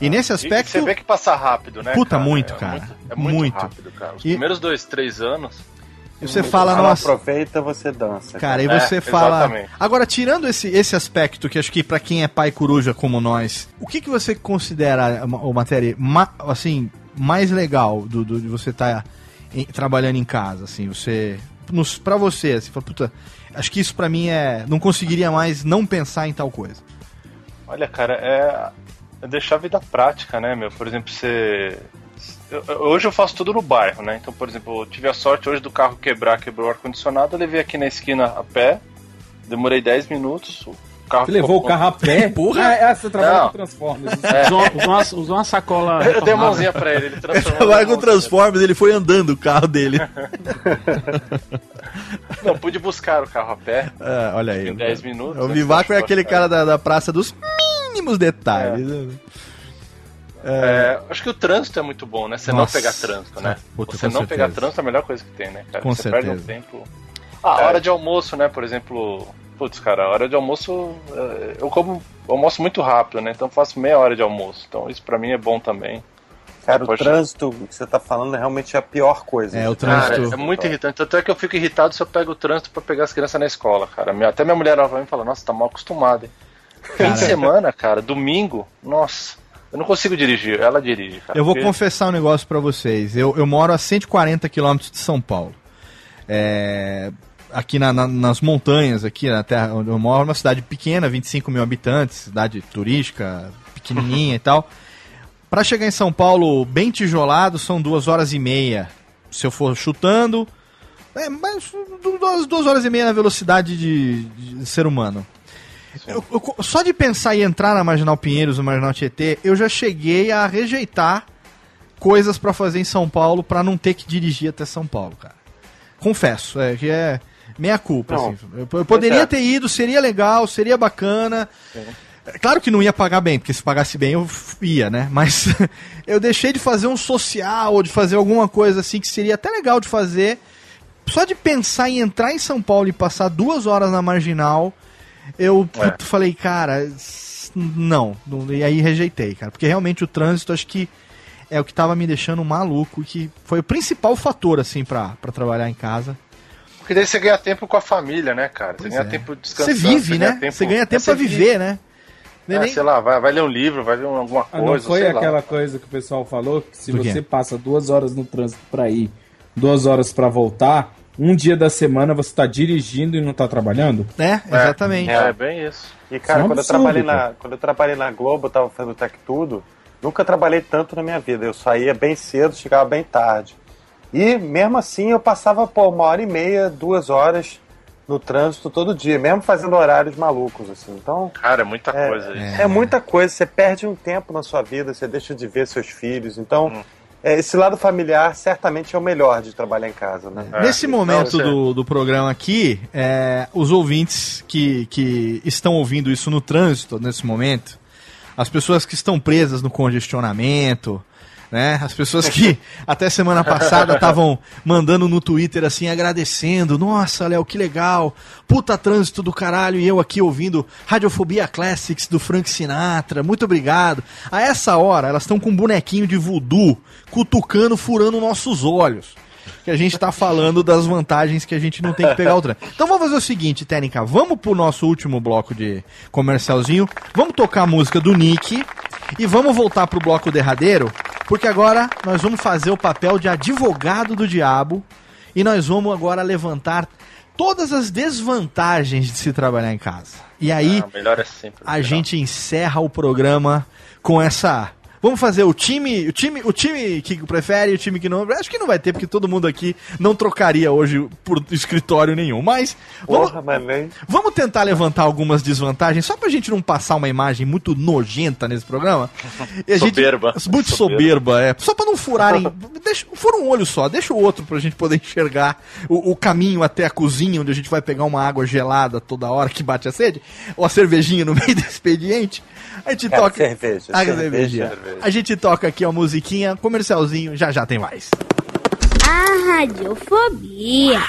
E nesse E aspecto... você vê que passa rápido, né? Puta, cara? muito, É cara. muito- é muito, Muito. rápido, cara. Os E- primeiros dois, três anos. Você fala, Ela nossa, aproveita, você dança. cara, e É, você fala. exatamente. Agora, tirando esse, esse aspecto, que acho que pra quem é pai coruja como nós, o que, que você considera, o matéria, ma- assim, mais legal do, do- de você estar trabalhando em casa, assim, você. Nos, pra você, assim, fala, puta, acho que isso pra mim é. Não conseguiria mais não pensar em tal coisa. Olha, cara, é, é deixar a vida prática, né, meu? Por exemplo, você. eu- hoje eu faço tudo no bairro, né? Então, por exemplo, eu tive a sorte hoje do carro quebrar, quebrou o ar-condicionado, eu levei aqui na esquina a pé, demorei 10 minutos. Carro Você levou o carro a pé? Porra! Ah, é, você trabalha Não. com Transformers. Usou, uma- usou uma, usou uma sacola. Eu dei a mãozinha pra ele, ele transformou. Trabalha com. Transformers, ele foi andando o carro dele. Não, pude buscar o carro a pé É, olha aí. em 10 minutos. O né? Vivaco é aquele É. cara da, da praça dos mínimos detalhes. É, acho que o trânsito é muito bom, né? Você não Nossa. pegar trânsito, né? Puta, você não pegar certeza. trânsito é a melhor coisa que tem, né, cara? Com você certeza. perde um tempo. Ah, a hora de almoço, né? Por exemplo, putz, cara, a hora de almoço é, eu como eu almoço muito rápido, né? Então eu faço meia hora de almoço. Então isso pra mim é bom também. Cara, o trânsito que você tá falando é realmente a pior coisa. É, o Cara, trânsito. é muito irritante. Tanto é que eu fico irritado se eu pego o trânsito pra pegar as crianças na escola, cara. Até minha mulher olha pra mim e fala, nossa, tá mal acostumado, hein? Fim de semana, cara, domingo, nossa, eu não consigo dirigir, ela dirige, cara. Eu vou porque- confessar um negócio pra vocês. Eu, eu moro a 140 quilômetros de São Paulo. É, aqui na- na- nas montanhas, aqui na terra onde eu moro, uma cidade pequena, 25 mil habitantes, cidade turística, pequenininha e tal. Pra chegar em São Paulo bem tijolado, são duas horas e meia. Se eu for chutando, é, mas duas, duas horas e meia na velocidade de, de ser humano. Eu- eu- só de pensar em entrar na Marginal Pinheiros, no Marginal Tietê, eu já cheguei a rejeitar coisas pra fazer em São Paulo pra não ter que dirigir até São Paulo, cara. Confesso, é que é meia culpa. Não. assim. Eu, eu poderia é. ter ido, seria legal, seria bacana. É Claro que não ia pagar bem, porque se pagasse bem eu ia, né? Mas eu deixei de fazer um social ou de fazer alguma coisa assim que seria até legal de fazer. Só de pensar em entrar em São Paulo e passar duas horas na marginal, eu É. puto, falei, cara, não. E aí rejeitei, cara. Porque realmente o trânsito acho que é o que tava me deixando maluco, que foi o principal fator, assim, pra trabalhar em casa. Porque daí você ganha tempo com a família, né, cara? Você Pois ganha é. tempo Você descansando. vive, ganha né? Você ganha tempo É, pra você vive. viver, né? Não é É, nem- sei lá, vai, vai ler um livro, vai ver alguma Ah, coisa, não foi sei lá. aquela coisa que o pessoal falou que se Do quê? você passa duas horas no trânsito pra ir, duas horas pra voltar, um dia da semana você tá dirigindo e não tá trabalhando? É, exatamente. É, bem isso. E cara, Isso é um quando, eu absurdo, trabalhei cara. na, quando eu trabalhei na Globo, eu tava fazendo Tech Tudo, nunca trabalhei tanto na minha vida. Eu saía bem cedo, chegava bem tarde. E mesmo assim eu passava pô, uma hora e meia, duas horas no trânsito todo dia, mesmo fazendo horários malucos, assim. Então, Cara, é muita É, coisa isso. é. muita coisa, você perde um tempo na sua vida, você deixa de ver seus filhos. Então, é, esse lado familiar certamente é o melhor de trabalhar em casa, né? Nesse então, momento você- do, do programa aqui, é, os ouvintes que, que estão ouvindo isso no trânsito nesse momento, as pessoas que estão presas no congestionamento, né? As pessoas que até semana passada estavam mandando no Twitter assim, agradecendo. Nossa, Léo, que legal. Puta trânsito do caralho. E eu aqui ouvindo Radiofobia Classics do Frank Sinatra. Muito obrigado. A essa hora, elas estão com um bonequinho de voodoo cutucando, furando nossos olhos que a gente tá falando das vantagens que a gente não tem que pegar o trem. Então vamos fazer o seguinte, Técnica, vamos pro nosso último bloco de comercialzinho, vamos tocar a música do Nick e vamos voltar pro bloco derradeiro, porque agora nós vamos fazer o papel de advogado do diabo e nós vamos agora levantar todas as desvantagens de se trabalhar em casa. E aí Ah, melhor é sempre. a gente encerra o programa com essa. Vamos fazer o time, o time, o time que prefere, e o time que não. Acho que não vai ter, porque todo mundo aqui não trocaria hoje por escritório nenhum. Mas vamos, Porra, mas nem. vamos tentar levantar algumas desvantagens, só pra gente não passar uma imagem muito nojenta nesse programa. A gente- Soberba. muito soberba, é. Só pra não furarem. deixa, fura um olho só, deixa o outro pra gente poder enxergar o, o caminho até a cozinha, onde a gente vai pegar uma água gelada toda hora que bate a sede, ou a cervejinha no meio do expediente. A gente Cara, toca. cerveja, Ah, cerveja, cerveja. A gente toca aqui a musiquinha, comercialzinho, já já tem mais. A radiofobia.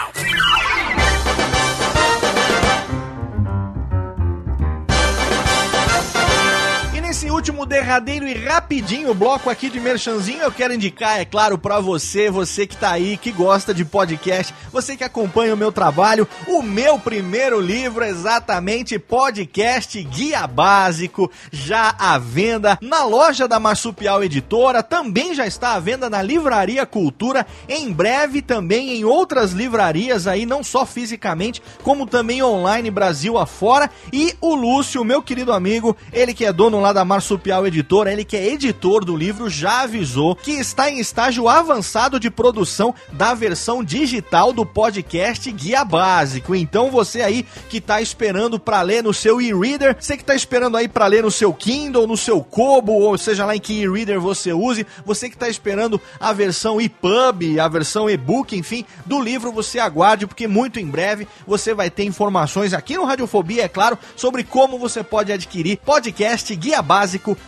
Nesse último derradeiro e rapidinho bloco aqui de merchanzinho, eu quero indicar, é claro, pra você, você que tá aí, que gosta de podcast, você que acompanha o meu trabalho, o meu primeiro livro, exatamente, podcast Guia Básico, já à venda na loja da Marsupial Editora, também já está à venda na Livraria Cultura, em breve também em outras livrarias aí, não só fisicamente, como também online Brasil afora, e o Lúcio, meu querido amigo, ele que é dono lá da Marsupial Editora, ele que é editor do livro, já avisou que está em estágio avançado de produção da versão digital do podcast Guia Básico. Então você aí que tá esperando para ler no seu e-reader, você que tá esperando aí para ler no seu Kindle, no seu Kobo, ou seja lá em que e-reader você use, você que tá esperando a versão EPUB, a versão e-book, enfim, do livro, você aguarde, porque muito em breve você vai ter informações aqui no Radiofobia, é claro, sobre como você pode adquirir podcast Guia Básico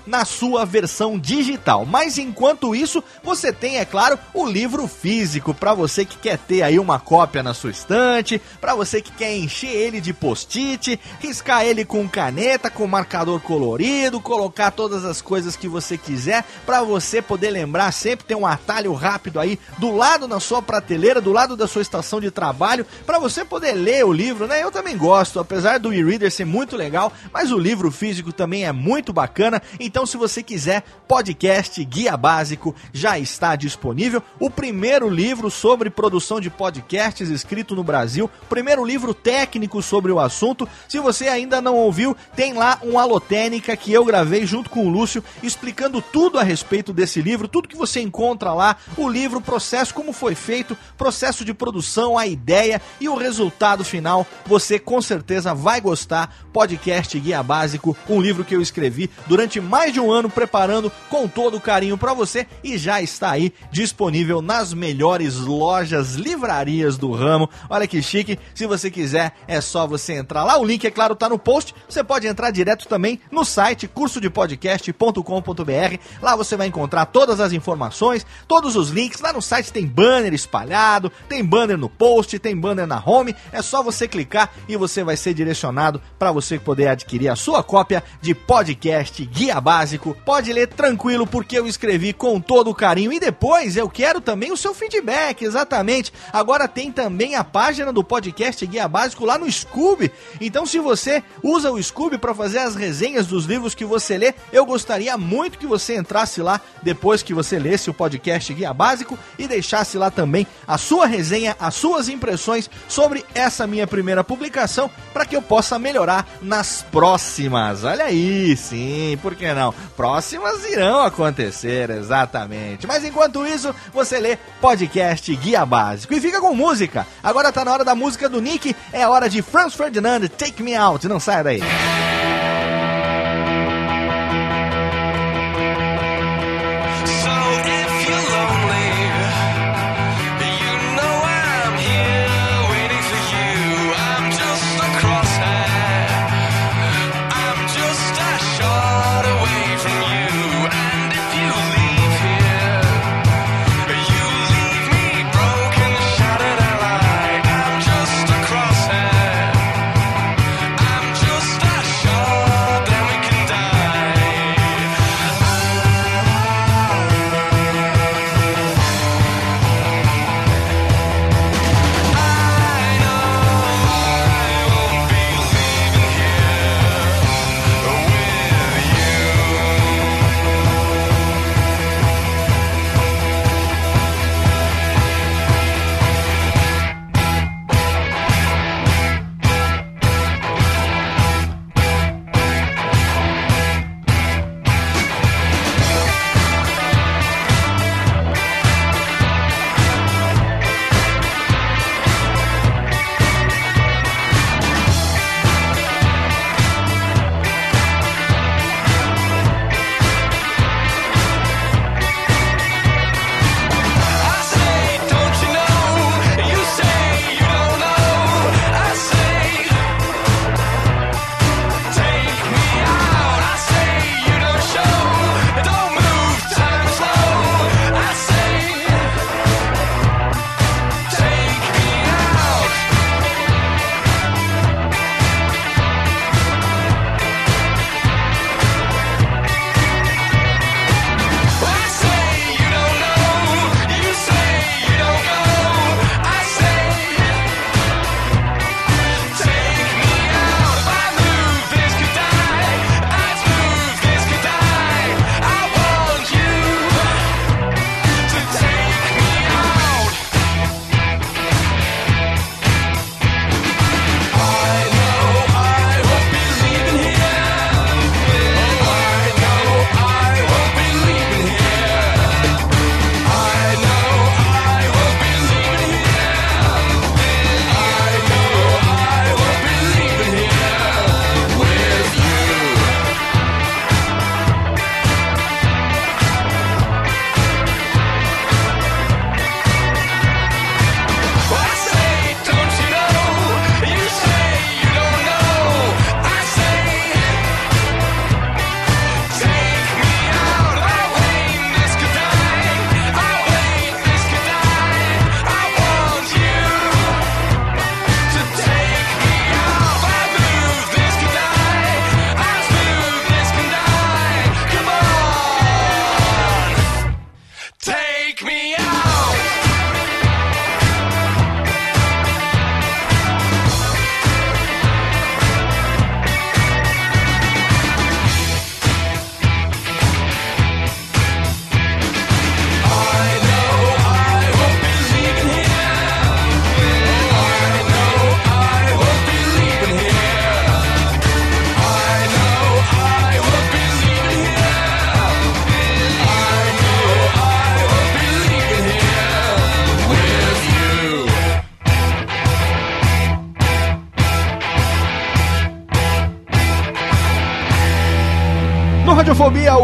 na sua versão digital. Mas enquanto isso, você tem, é claro, o livro físico para você que quer ter aí uma cópia na sua estante, para você que quer encher ele de post-it, riscar ele com caneta, com marcador colorido, colocar todas as coisas que você quiser, para você poder lembrar sempre ter um atalho rápido aí do lado na sua prateleira, do lado da sua estação de trabalho, para você poder ler o livro, né? Eu também gosto, apesar do e-reader ser muito legal, mas o livro físico também é muito bacana. Então, se você quiser, podcast Guia Básico já está disponível. O primeiro livro sobre produção de podcasts escrito no Brasil, primeiro livro técnico sobre o assunto. Se você ainda não ouviu, tem lá um Alotênica que eu gravei junto com o Lúcio, explicando tudo a respeito desse livro, tudo que você encontra lá, o livro, processo, como foi feito, processo de produção, a ideia e o resultado final. Você com certeza vai gostar. Podcast Guia Básico, um livro que eu escrevi durante mais de um ano preparando com todo carinho para você e já está aí disponível nas melhores lojas, livrarias do ramo. Olha que chique. Se você quiser, é só você entrar lá. O link, é claro, tá no post. Você pode entrar direto também no site cursodepodcast.com.br. Lá você vai encontrar todas as informações, todos os links. Lá no site tem banner espalhado, tem banner no post, tem banner na home. É só você clicar e você vai ser direcionado para você poder adquirir a sua cópia de podcast Guia Básico. Pode ler tranquilo porque eu escrevi com todo o carinho e depois eu quero também o seu feedback, exatamente. Agora tem também a página do podcast Guia Básico lá no Scooby. Então se você usa o Scooby para fazer as resenhas dos livros que você lê, eu gostaria muito que você entrasse lá depois que você lesse o podcast Guia Básico e deixasse lá também a sua resenha, as suas impressões sobre essa minha primeira publicação para que eu possa melhorar nas próximas. Olha aí, sim, por que não? Próximas irão acontecer, exatamente. Mas enquanto isso, você lê podcast Guia Básico e fica com música. Agora tá na hora da música do Nick, é hora de Franz Ferdinand, Take Me Out. Não saia daí. So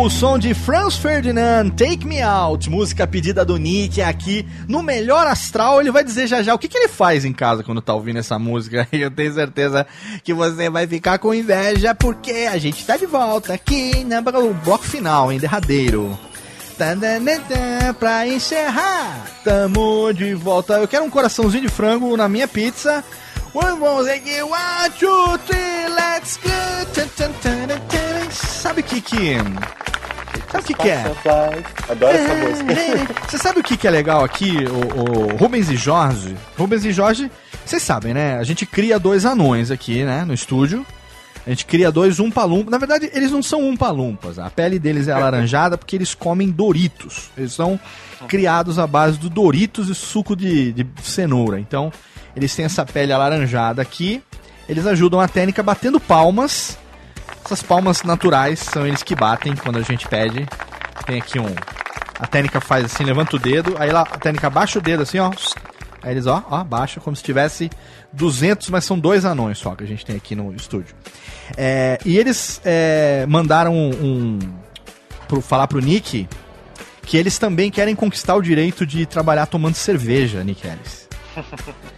o som de Franz Ferdinand, Take Me Out, música pedida do Nick aqui no Melhor Astral. Ele vai dizer já já o que, que ele faz em casa quando tá ouvindo essa música. Eu tenho certeza que você vai ficar com inveja porque a gente tá de volta aqui no bloco final, em derradeiro. Pra encerrar, tamo de volta. Eu quero um coraçãozinho de frango na minha pizza. One, aqui, one, two, three, let's go. Sabe o que que... Sabe o que que é? Adoro essa música. Você sabe o que, que é legal aqui, o, o Rubens e Jorge? Rubens e Jorge, vocês sabem, né? A gente cria dois anões aqui, né? No estúdio. A gente cria dois umpalumpas. Na verdade, eles não são umpalumpas. A pele deles é alaranjada porque eles comem Doritos. Eles são criados à base do Doritos e suco de, de cenoura. Então, eles têm essa pele alaranjada aqui. Eles ajudam a técnica batendo palmas. Essas palmas naturais são eles que batem quando a gente pede. Tem aqui um. A técnica faz assim, levanta o dedo, aí lá, a técnica baixa o dedo assim, ó. Aí eles, ó, ó, baixa como se tivesse 200, mas são dois anões só que a gente tem aqui no estúdio. É, e eles é, mandaram um. um pro, falar pro Nick que eles também querem conquistar o direito de trabalhar tomando cerveja, Nick Ellis.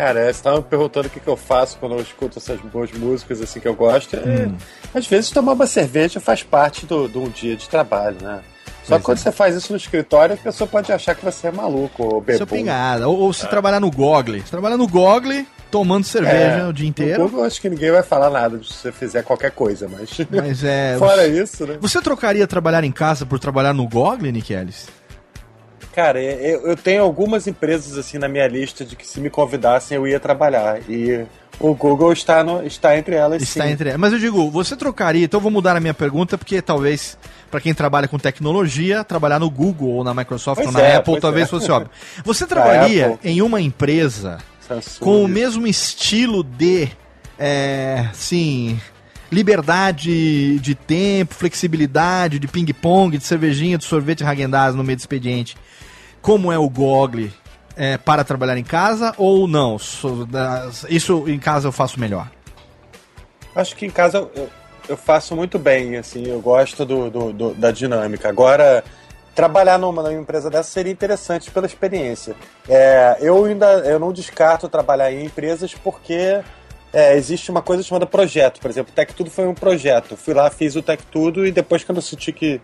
Cara, você tava me perguntando o que, que eu faço quando eu escuto essas boas músicas assim que eu gosto. É, Às vezes tomar uma cerveja faz parte do, de um dia de trabalho, né? Só que quando você faz isso no escritório, a pessoa pode achar que você é maluco ou Seu bebum. pingada. Ou, ou se trabalhar no Google. Se trabalhar no Google, tomando cerveja o dia inteiro. Google, acho que ninguém vai falar nada se você fizer qualquer coisa, mas. Mas é. Fora isso, né? Você trocaria trabalhar em casa por trabalhar no Google, Nick Ellis? Cara, eu, eu tenho algumas empresas assim na minha lista de que se me convidassem eu ia trabalhar. E o Google está, no, está entre elas Está sim. entre elas. Mas eu digo, você trocaria. Então eu vou mudar a minha pergunta, porque talvez, para quem trabalha com tecnologia, trabalhar no Google ou na Microsoft Pois ou na é, Apple talvez é. fosse óbvio. Você trabalharia em uma empresa Samsung. com o mesmo estilo de, é, sim, liberdade de tempo, flexibilidade, de ping-pong, de cervejinha, de sorvete Häagen-Dazs no meio do expediente, como é o Google é, para trabalhar em casa ou não? Isso em casa eu faço melhor. Acho que em casa eu, eu faço muito bem, assim, eu gosto do, do- do- da dinâmica. Agora, trabalhar numa, numa empresa dessa seria interessante pela experiência. É, eu ainda eu não descarto trabalhar em empresas porque é, existe uma coisa chamada projeto. Por exemplo, o Tech Tudo foi um projeto. Fui lá, fiz o Tech Tudo e depois, quando eu senti que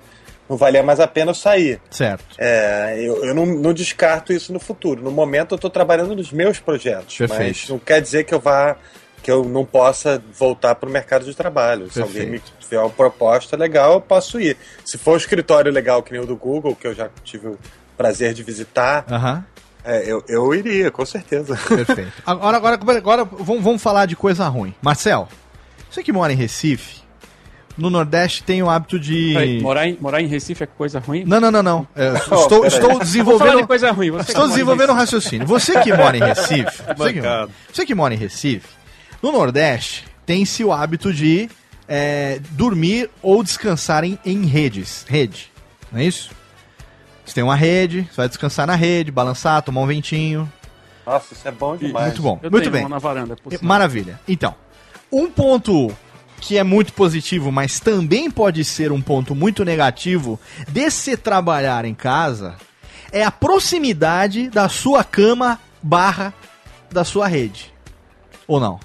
não valia mais a pena, eu saí. Certo. É, eu eu não, não descarto isso no futuro. No momento, eu estou trabalhando nos meus projetos. Mas Perfeito. não quer dizer que eu vá que eu não possa voltar para o mercado de trabalho. Se alguém me Perfeito. tiver uma proposta legal, eu posso ir. Se for um escritório legal que nem o do Google, que eu já tive o prazer de visitar, Aham. é, eu, eu iria, com certeza. Perfeito. Agora, agora, agora vamos, vamos falar de coisa ruim. Marcel, você que mora em Recife, no Nordeste tem o hábito de. Peraí, morar, em, morar em Recife é coisa ruim? Não, não, não, não. É, Oh, estou, estou falar de desenvolvendo. coisa ruim. Você Estou desenvolvendo um raciocínio. Você que mora em Recife, você que, você que mora em Recife, no Nordeste tem-se o hábito de é, dormir ou descansar em, em redes. Rede. Não é isso? Você tem uma rede, você vai descansar na rede, balançar, tomar um ventinho. Nossa, isso é bom demais. Muito bom. Eu Muito tenho bem. uma na varanda. Maravilha. Então, um ponto que é muito positivo, mas também pode ser um ponto muito negativo de se trabalhar em casa é a proximidade da sua cama barra da sua rede. Ou não?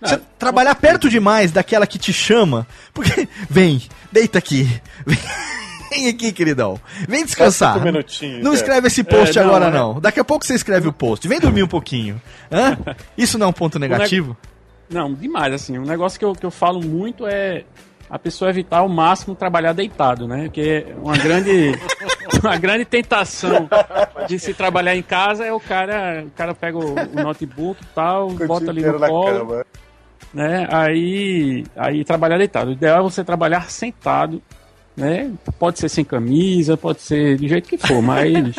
Você trabalhar perto demais daquela que te chama, porque vem, deita aqui, vem, vem aqui, queridão, vem descansar. cinco minutinhos, Não é. escreve esse post É, não, agora é. não. Daqui a pouco você escreve o post. Vem dormir um pouquinho. Hã? Isso não é um ponto negativo? Não, demais, assim. Um negócio que eu, que eu falo muito é a pessoa evitar ao máximo trabalhar deitado, né? Que é uma grande, uma grande tentação de se trabalhar em casa é o cara, o cara pega o, o notebook e tal, o bota ali no colo, cama. né? Aí, aí trabalhar deitado. O ideal é você trabalhar sentado, né? Pode ser sem camisa, pode ser do jeito que for, mas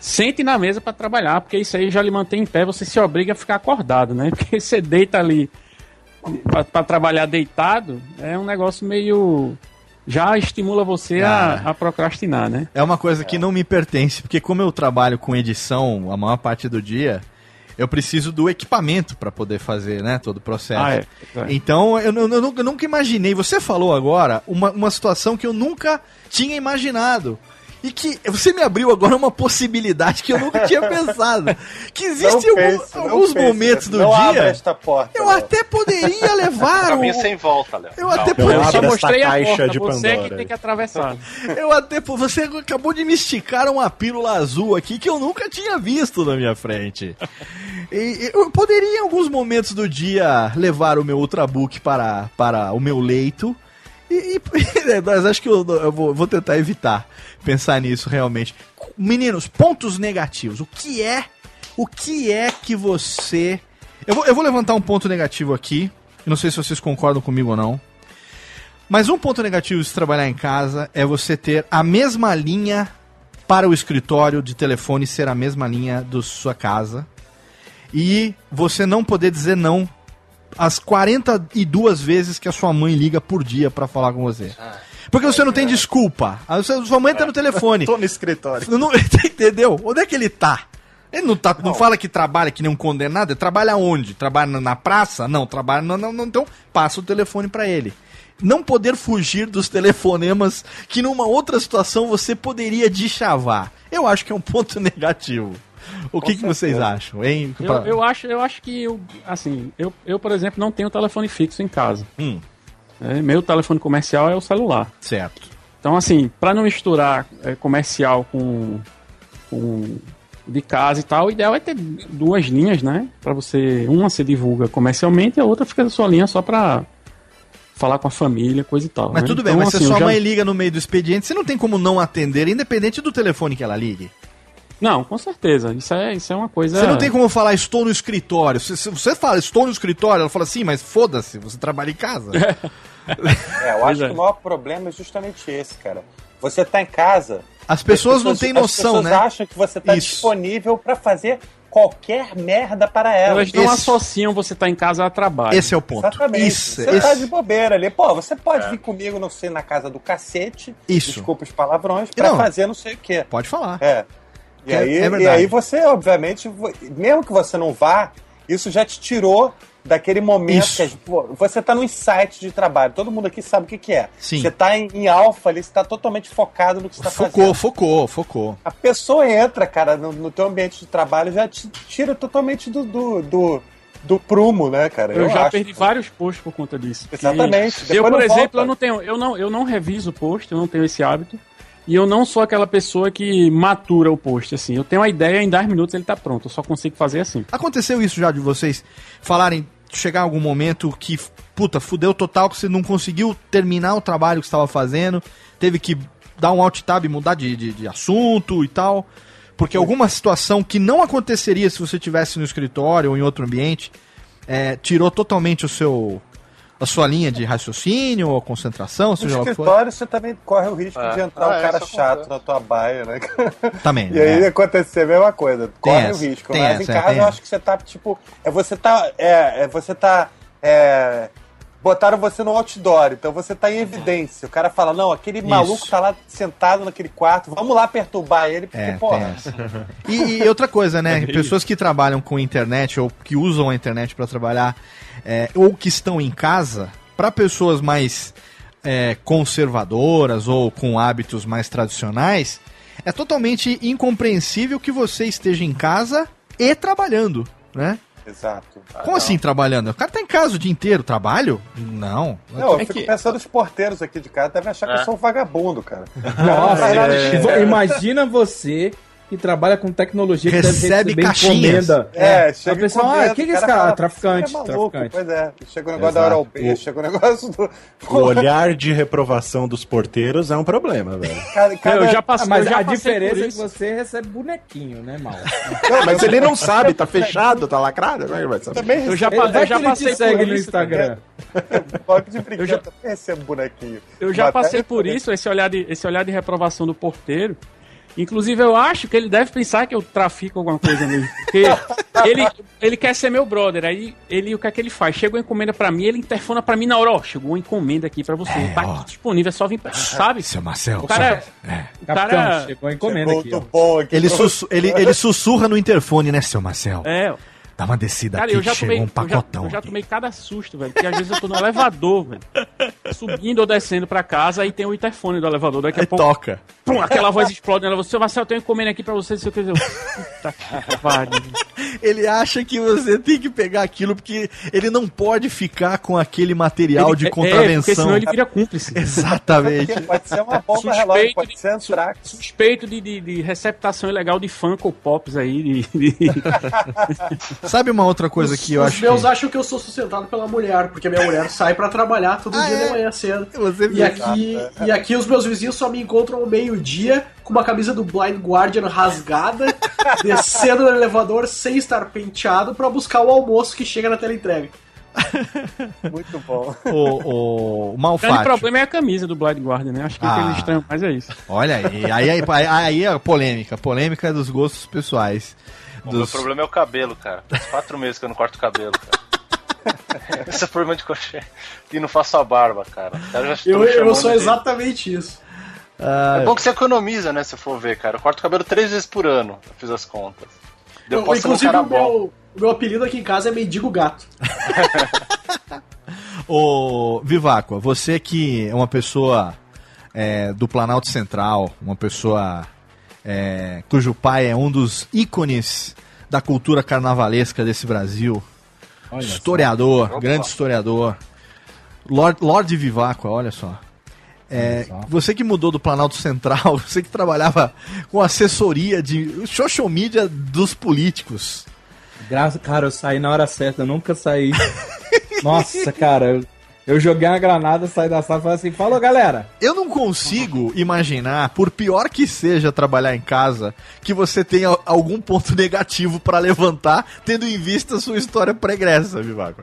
sente na mesa para trabalhar, porque isso aí já lhe mantém em pé, você se obriga a ficar acordado, né? Porque você deita ali para trabalhar deitado, é um negócio meio já estimula você Ah. a, a procrastinar, né? É uma coisa que não me pertence, porque como eu trabalho com edição a maior parte do dia, eu preciso do equipamento para poder fazer, né, todo o processo. Ah, é. É. Então, eu, eu eu nunca imaginei. Você falou agora uma, uma situação que eu nunca tinha imaginado. E que você me abriu agora uma possibilidade que eu nunca tinha pensado. Que existem Não algum- não alguns pense, momentos do não dia. esta porta. Eu Léo. até poderia levar Caminho o, sem volta, Léo. Eu até Calma. Não Eu só mostrei a caixa porta, de você Pandora que tem que atravessar. Eu até. Você acabou de me esticar uma pílula azul aqui que eu nunca tinha visto na minha frente. E eu poderia, em alguns momentos do dia, levar o meu Ultrabook para, para o meu leito. E, e- mas acho que eu, eu vou, vou tentar evitar pensar nisso realmente. Meninos, pontos negativos. O que é. O que é que você. Eu vou, eu vou levantar um ponto negativo aqui. Não sei se vocês concordam comigo ou não. Mas um ponto negativo de se trabalhar em casa é você ter a mesma linha para o escritório de telefone ser a mesma linha da sua casa e você não poder dizer não as 42 vezes que a sua mãe liga por dia para falar com você. Porque você não tem desculpa. A sua mãe tá no telefone. Tô no escritório. Não, entendeu? Onde é que ele tá? Ele não, tá, não fala que trabalha que nem um condenado, ele trabalha onde? Trabalha na, praça? Não, trabalha. Não, não, não, então passa o telefone pra ele. Não poder fugir dos telefonemas que numa outra situação você poderia deschavar. Eu acho que é um ponto negativo. O que, que vocês acham, hein? Eu, Pra- eu acho, eu acho que, eu, assim, eu, eu, por exemplo, não tenho telefone fixo em casa. Hum, É, meu telefone comercial é o celular. certo. Então, assim, para não misturar é, comercial com, com de casa e tal, o ideal é ter duas linhas, né? Para você, uma você divulga comercialmente e a outra fica na sua linha só para falar com a família, coisa e tal. Mas né? tudo bem, Então, mas se assim, a eu sua já- mãe liga no meio do expediente, você não tem como não atender, independente do telefone que ela ligue. Não, com certeza. Isso é, isso é uma coisa. Você não tem como falar estou no escritório. Se, se você fala estou no escritório, ela fala assim, mas foda-se, você trabalha em casa. É, eu Pois acho é. que o maior problema é justamente esse, cara. Você tá em casa. As pessoas as não têm as noção, pessoas né? acham que você tá Isso. disponível pra fazer qualquer merda para elas. Elas não Esse- associam você estar em casa a trabalho. Esse é o ponto. Exatamente. Isso, você tá esse- de bobeira ali. Pô, você pode vir comigo, não sei, na casa do cacete. Isso. Desculpa os palavrões, pra Não. fazer não sei o quê. Pode falar. É. E, aí, é e aí você, obviamente, mesmo que você não vá, isso já te tirou daquele momento Isso. que a gente- pô, você tá no insight de trabalho. Todo mundo aqui sabe o que, que é. Sim. Você tá em, em alfa ali, você tá totalmente focado no que você tá Focou, fazendo. focou, focou. A pessoa entra, cara, no, no teu ambiente de trabalho já te tira totalmente do, do, do, do prumo, né, cara? Eu, já acho. perdi vários posts por conta disso. Exatamente. Eu, Depois por não exemplo, volta. eu não tenho, eu não, eu não reviso o post, eu não tenho esse hábito. E eu não sou aquela pessoa que matura o post, assim. Eu tenho a ideia, em 10 minutos ele tá pronto. Eu só consigo fazer assim. Aconteceu isso já de vocês falarem, chegar algum momento que, puta, fudeu total, que você não conseguiu terminar o trabalho que estava fazendo, teve que dar um alt tab, mudar de, de, de assunto e tal, porque alguma situação que não aconteceria se você tivesse no escritório ou em outro ambiente, é, tirou totalmente o seu a sua linha de raciocínio ou concentração, No seja lá o que for. escritório você também corre o risco É. de entrar Ah, um cara isso chato na tua baia, né? Também, E aí né? acontecer a mesma coisa. Corre essa, o risco. tem Mas essa, em é, casa tem eu acho que você tá, tipo. É você tá. É, é você tá. É, botaram você no outdoor, então você tá em evidência. O cara fala, não, aquele maluco tá lá sentado naquele quarto, vamos lá perturbar ele, porque, É, tem porra. E, e outra coisa, né? Pessoas que trabalham com internet ou que usam a internet para trabalhar é, ou que estão em casa, para pessoas mais é, conservadoras ou com hábitos mais tradicionais, é totalmente incompreensível que você esteja em casa e trabalhando, né? Exato. Como assim trabalhando? O cara tá em casa o dia inteiro, trabalho? Não. Não, eu É fico que- pensando os porteiros aqui de casa devem achar que É. eu sou um vagabundo, cara. Nossa, é. Imagina você que trabalha com tecnologia que Recebe deve receber caixinhas. encomenda. É, A chega pessoa, encomenda, ah, o que que o esse cara cara? Traficante, "Você é maluco", traficante. Pois é, chega o negócio da Exato. Oral B, chega o negócio do. O olhar de reprovação dos porteiros é um problema, velho. Cada, cada- Eu já Ah, passei, mas eu já a passei diferença por é que isso. você recebe bonequinho, né, mal? Não, mas ele não sabe, tá fechado, tá lacrado, como é que vai saber? também Eu já, eu já passei segue por no isso. Instagram. Bloco de brinquedo Eu já- recebo bonequinho. Eu já Mas passei por isso, esse olhar, de, esse olhar de reprovação do porteiro. Inclusive, eu acho que ele deve pensar que eu trafico alguma coisa mesmo. Porque ele, ele quer ser meu brother. Aí, ele, o que é que ele faz? Chega uma encomenda pra mim, ele interfona pra mim na hora. Ó, chegou uma encomenda aqui pra você. tá ó. aqui disponível, é só vir. pra- Sabe? Seu Marcel. O cara. O Capitão, cara. chegou a encomenda Chegou aqui, ó. bom aqui. Ele, pra sussu- ele, ele sussurra no interfone, né, seu Marcel? É, Dá uma descida Cara, aqui eu já que tomei, chegou um eu já, pacotão. eu já tomei cada susto, velho. Porque às vezes eu tô no elevador, velho. Subindo ou descendo pra casa, aí tem o interfone do elevador. Daqui a Aí pouco, toca. pum, aquela voz explode nela. Você, Marcelo, eu tenho encomenda aqui pra você. Que. Eu, Puta que pariu. Ele acha que você tem que pegar aquilo porque ele não pode ficar com aquele material de Ele- é, contravenção. porque senão ele vira cúmplice. Exatamente. Pode ser uma bomba Suspeito relógio, pode de- ser antrax. Suspeito de, de, de receptação ilegal de Funko Pops aí. De, de- Sabe uma outra coisa que eu Os acho meus que... acham que eu sou sustentado pela mulher, porque a minha mulher sai pra trabalhar todo Ah, dia é? de manhã cedo. Você E aqui, e aqui os meus vizinhos só me encontram ao meio-dia com uma camisa do Blind Guardian rasgada, descendo no elevador sem estar penteado pra buscar o almoço que chega na tela entrega. Muito bom. O, o, o O Malfátio. problema é a camisa do Blind Guardian, né? Acho que o que Ah. eles estranham mais é isso. Olha aí, aí, aí, aí, aí é polêmica. Polêmica dos gostos pessoais. O meu Dos... problema é o cabelo, cara. Faz quatro meses que eu não corto o cabelo, cara. Esse é o problema de coxê. E não faço a barba, cara. Estão Eu, eu sou de- exatamente isso. Ah, É bom que você economiza, né? Se for ver, cara. Eu corto o cabelo três vezes por ano. Eu fiz as contas. Eu, Eu, um inclusive, cara o meu, o meu apelido aqui em casa é Mendigo Gato. Ô, Viváqua, você que é uma pessoa é, do Planalto Central, uma pessoa é, cujo pai é um dos ícones da cultura carnavalesca desse Brasil, Olha só. historiador, Opa. grande historiador, Lord, Lord Viváqua, olha só. É, só. você que mudou do Planalto Central, você que trabalhava com assessoria de social media dos políticos. Graça, cara, eu saí na hora certa, eu nunca saí. Nossa, cara, eu, eu joguei uma granada, saí da sala e falei assim: falou, galera. Eu não consigo imaginar, por pior que seja trabalhar em casa, que você tenha algum ponto negativo pra levantar, tendo em vista a sua história pregressa, Vivaco.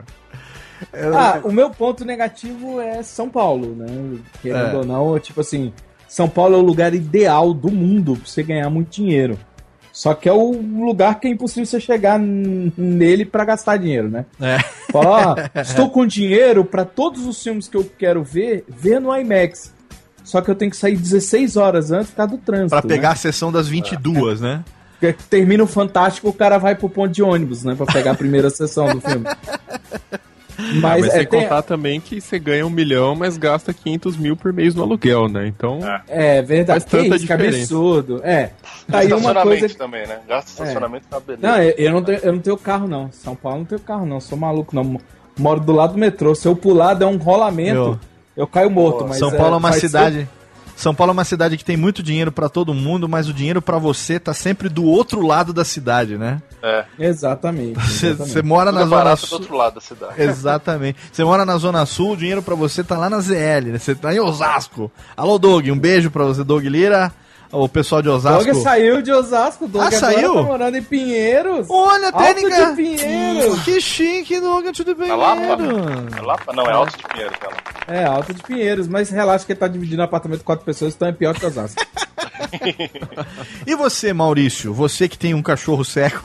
Ah, o meu ponto negativo é São Paulo, né? Querendo É. ou não, tipo assim, São Paulo é o lugar ideal do mundo pra você ganhar muito dinheiro. Só que é o lugar que é impossível você chegar nele pra gastar dinheiro, né? É. Fala, ó, estou com dinheiro pra todos os filmes que eu quero ver, ver no IMAX. Só que eu tenho que sair 16 horas antes por causa do trânsito. Pra pegar né? a sessão das 22, né? Porque Termina o Fantástico, o cara vai pro ponto de ônibus, né? Pra pegar a primeira sessão do filme. Mas, Mas é, sem tem- contar também que você ganha um milhão, mas gasta 500 mil por mês no aluguel, né? Então, é verdade. Faz Que tanta isso, que diferença. absurdo. É. Tá aí uma coisa. também, né? Gasta estacionamento tá beleza. Não, eu, eu não tenho, eu não tenho carro, não. São Paulo não tenho carro, não. Sou maluco, não. Moro do lado do metrô. Se eu pular, der um rolamento, Meu. eu caio morto. mas São Paulo é uma vai ser- cidade. São Paulo é uma cidade que tem muito dinheiro pra todo mundo, mas o dinheiro pra você tá sempre do outro lado da cidade, né? É. Exatamente. Você, exatamente. você mora na Tudo zona barato do sul. outro lado da cidade. Exatamente. Você mora na Zona Sul, o dinheiro pra você tá lá na ZL, né? Você tá em Osasco. Alô, Doug, um beijo pra você, Doug Lira. O pessoal de Osasco. Doug saiu de Osasco, Doug Ah, agora saiu? tá morando em Pinheiros. Olha, Alto técnica. de Pinheiros. Que chique, Doug, tudo bem? É Lapa? É Lapa? Não, é Alto de Pinheiro, cara. É, Alto de Pinheiros, mas relaxa que ele tá dividindo apartamento com quatro pessoas, então é pior que Osasco. E você, Maurício? Você que tem um cachorro cego.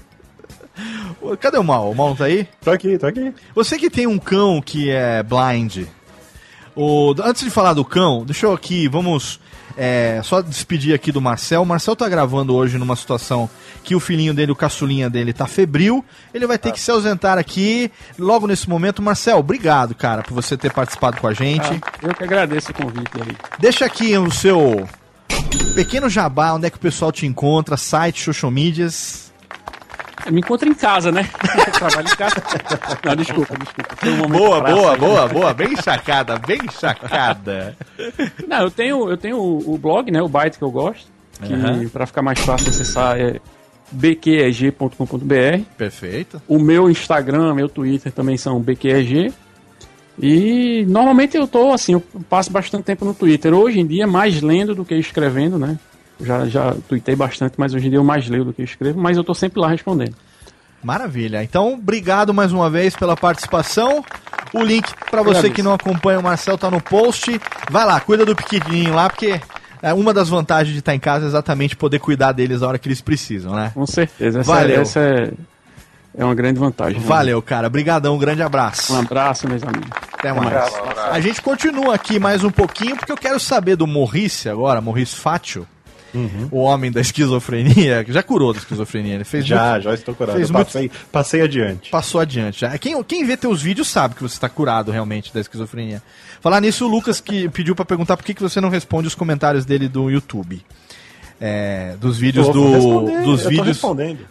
Cadê o Mal? O Mal não tá aí? Tô aqui, tô aqui. Você que tem um cão que é blind. O, antes de falar do cão, deixa eu aqui, vamos é, só despedir aqui do Marcel. O Marcel tá gravando hoje numa situação que o filhinho dele, o caçulinha dele, tá febril. Ele vai ter que se ausentar aqui logo nesse momento. Marcel, obrigado, cara, por você ter participado com a gente. Ah, eu que agradeço o convite aí. Deixa aqui o seu pequeno jabá, onde é que o pessoal te encontra, site, social medias. Me encontro em casa, né? Trabalho em casa. Não, desculpa, desculpa. Um Boa, praça boa, aí. boa, boa. Bem sacada, bem sacada. Não, eu tenho, eu tenho o, o blog, né? O Byte que eu gosto. Que pra ficar mais fácil acessar é bqeg.com.br. Perfeito. O meu Instagram, meu Twitter também são bqeg. E normalmente eu tô assim, eu passo bastante tempo no Twitter. Hoje em dia, mais lendo do que escrevendo, né? Já, já tuitei bastante, mas hoje em dia eu mais leio do que escrevo, mas eu tô sempre lá respondendo. Maravilha. Então, obrigado mais uma vez pela participação. O link pra você que não acompanha o Marcel tá no post. Vai lá, cuida do pequenininho lá, porque é uma das vantagens de estar em casa é exatamente poder cuidar deles na hora que eles precisam, né? Com certeza. Essa, Valeu. essa é, é uma grande vantagem. né? Valeu, cara. Obrigadão, um grande abraço. Um abraço, meus amigos. Até mais. A gente continua aqui mais um pouquinho, porque eu quero saber do Morrice agora, Morrice Fátio. O homem da esquizofrenia, que já curou da esquizofrenia, ele fez Já, muito- já estou curado. Fez Eu muito- passei, passei adiante. passou adiante. já. Quem, quem vê teus vídeos sabe que você está curado realmente da esquizofrenia. Falar nisso, o Lucas que pediu pra perguntar por que, que você não responde os comentários dele do YouTube. É, dos vídeos Pô, do. Dos vídeos.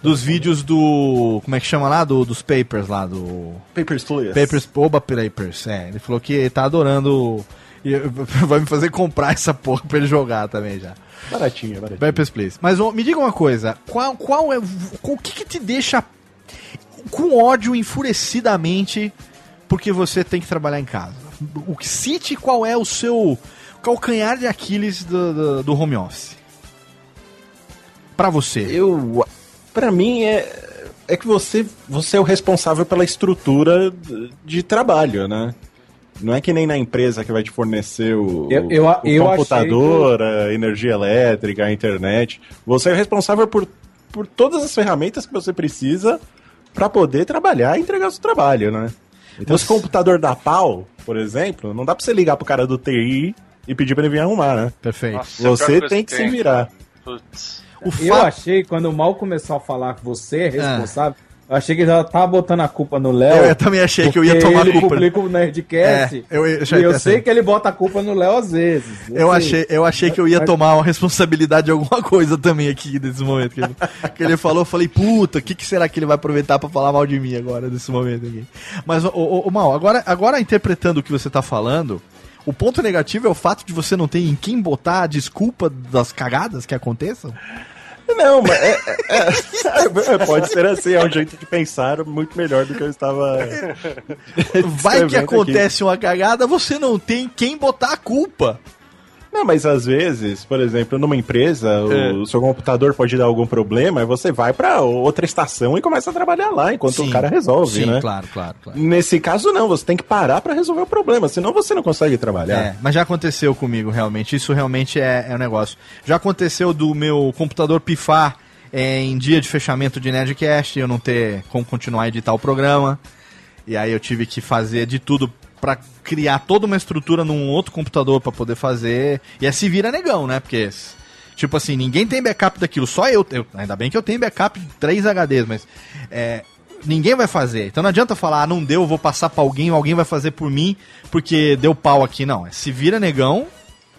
Dos vídeos do. Como é que chama lá? Do, dos papers lá, do. Papers, please. Papers, Oba Papers. É, ele falou que tá adorando. E vai me fazer comprar essa porra pra ele jogar também já. Baratinho, baratinho. Papers, Please. Mas ô, me diga uma coisa: qual, qual é. O que, que te deixa com ódio enfurecidamente porque você tem que trabalhar em casa? O que cite qual é o seu calcanhar de Aquiles do, do, do home office? Pra você. Eu. Pra mim é. É que você, você é o responsável pela estrutura de trabalho, né? Não é que nem na empresa que vai te fornecer o, Eu- eu- o eu computador, a energia elétrica, a internet. Você é responsável por, por todas as ferramentas que você precisa para poder trabalhar e entregar o seu trabalho, né? Então, se o computador dá pau, por exemplo, não dá pra você ligar pro cara do TI e pedir pra ele vir arrumar, né? Perfeito. Nossa, Você tem que se tem, virar. cara. Putz. Eu achei, quando o Mal começou a falar que você é Ah. Eu achei que ele já tava botando a culpa no Eu, Léo. eu também achei que eu ia tomar ele culpa. publica o Nerdcast. É, eu- eu- e eu sei que ele bota a culpa no Léo às vezes. Eu achei, eu achei que eu ia tomar uma responsabilidade de alguma coisa também aqui nesse momento. Que ele, que ele falou, eu falei, puta, o que, que será que ele vai aproveitar pra falar mal de mim agora, nesse momento aqui? Mas, ô, ô, ô, Mal, agora, agora interpretando o que você tá falando, o ponto negativo é o fato de você não ter em quem botar a desculpa das cagadas que aconteçam? Não, mas é, é- é- pode ser assim, é um jeito de pensar muito melhor do que eu estava. Vai que acontece uma cagada, você não tem quem botar a culpa. Não, mas às vezes, por exemplo, numa empresa, o- É. o seu computador pode dar algum problema e você vai pra outra estação e começa a trabalhar lá enquanto Sim. o cara resolve, Sim, né? claro, claro, claro. Nesse caso, não, você tem que parar pra resolver o problema, senão você não consegue trabalhar. É, mas já aconteceu comigo, realmente. Isso realmente é, é um negócio. Já aconteceu do meu computador pifar é, em dia de fechamento de Nerdcast, eu não ter como continuar a editar o programa. E aí eu tive que fazer de tudo pra criar toda uma estrutura num outro computador pra poder fazer. E é se vira negão, né? Porque, tipo assim, ninguém tem backup daquilo, só eu. eu ainda bem que eu tenho backup de 3 HDs, mas. É, ninguém vai fazer. Então não adianta falar, ah, não deu, eu vou passar pra alguém, alguém vai fazer por mim, porque deu pau aqui. Não, é se vira negão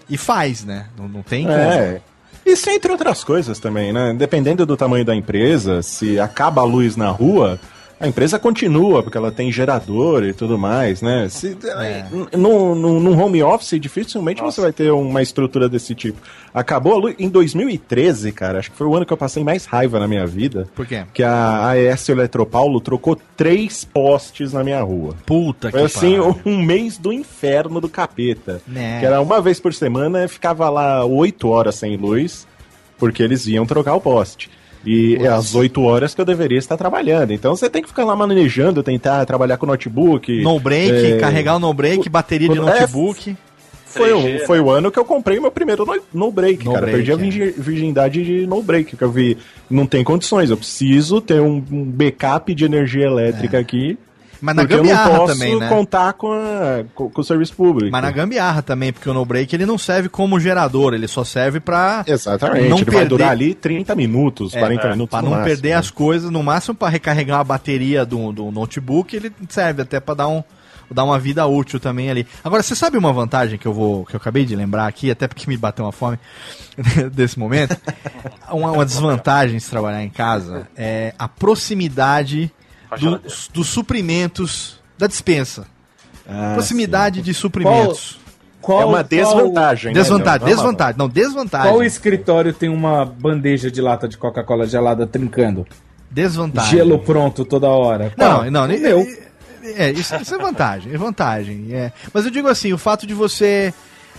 e faz, né? Não, não tem como. É. Isso entre outras coisas também, né? Dependendo do tamanho da empresa, se acaba a luz na rua, a empresa continua, porque ela tem gerador e tudo mais, né? Se, É. no, no, num home office, dificilmente você vai ter uma estrutura desse tipo. Acabou a luz em 2013, cara. Acho que foi o ano que eu passei mais raiva na minha vida. Por quê? Que a AES Eletropaulo trocou três postes na minha rua. Puta Foi que assim, pariu. um mês do inferno do capeta. Né. Que era uma vez por semana, ficava lá oito horas sem luz, porque eles iam trocar o poste. E é às 8 horas que eu deveria estar trabalhando. Então você tem que ficar lá manejando, tentar trabalhar com o notebook. No break, É, carregar o no break, bateria de É, notebook. Foi, 3G, o, foi o ano que eu comprei o meu primeiro no, no break, No cara. break, Perdi a é. virgi- virgindade de no break, que eu vi. Não tem condições, eu preciso ter um, um backup de energia elétrica aqui. Mas na porque eu não gambiarra posso também, né? contar com, a- com, com o serviço público. Mas na gambiarra também, porque o no break ele não serve como gerador, ele só serve pra. Exatamente, Não ele vai perder- durar ali 30 minutos, É, 40 é, minutos no não máximo, perder né? as coisas, no máximo pra recarregar uma bateria do, do notebook, ele serve até pra dar um dar uma vida útil também ali. Agora, você sabe uma vantagem que eu vou que eu acabei de lembrar aqui, até porque me bateu uma fome desse momento? uma, uma desvantagem de trabalhar em casa é a proximidade do- dos suprimentos da dispensa. Ah, proximidade de suprimentos. Qual, É uma desvantagem, né? Desvantagem, Não, não é uma desvantagem, não, desvantagem. Qual escritório tem uma bandeja de lata de Coca-Cola gelada trincando? Desvantagem. Gelo pronto toda hora. Não, Qual? não, O nem- meu. É, isso, isso é vantagem, é vantagem. É. Mas eu digo assim, o fato de você.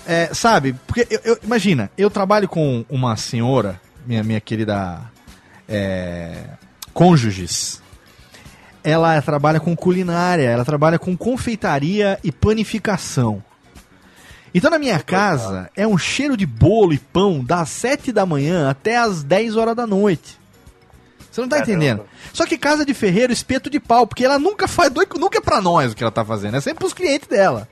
é, sabe, porque eu, eu- imagina, eu trabalho com uma senhora, minha, minha querida é, cônjuges. Ela trabalha com culinária, ela trabalha com confeitaria e panificação. Então na minha casa é um cheiro de bolo e pão das 7 da manhã até as 10 horas da noite. Você não tá Caramba. entendendo? Só que casa de ferreiro, espeto de pau, porque ela nunca faz, nunca é pra nós o que ela tá fazendo, é sempre pros clientes dela.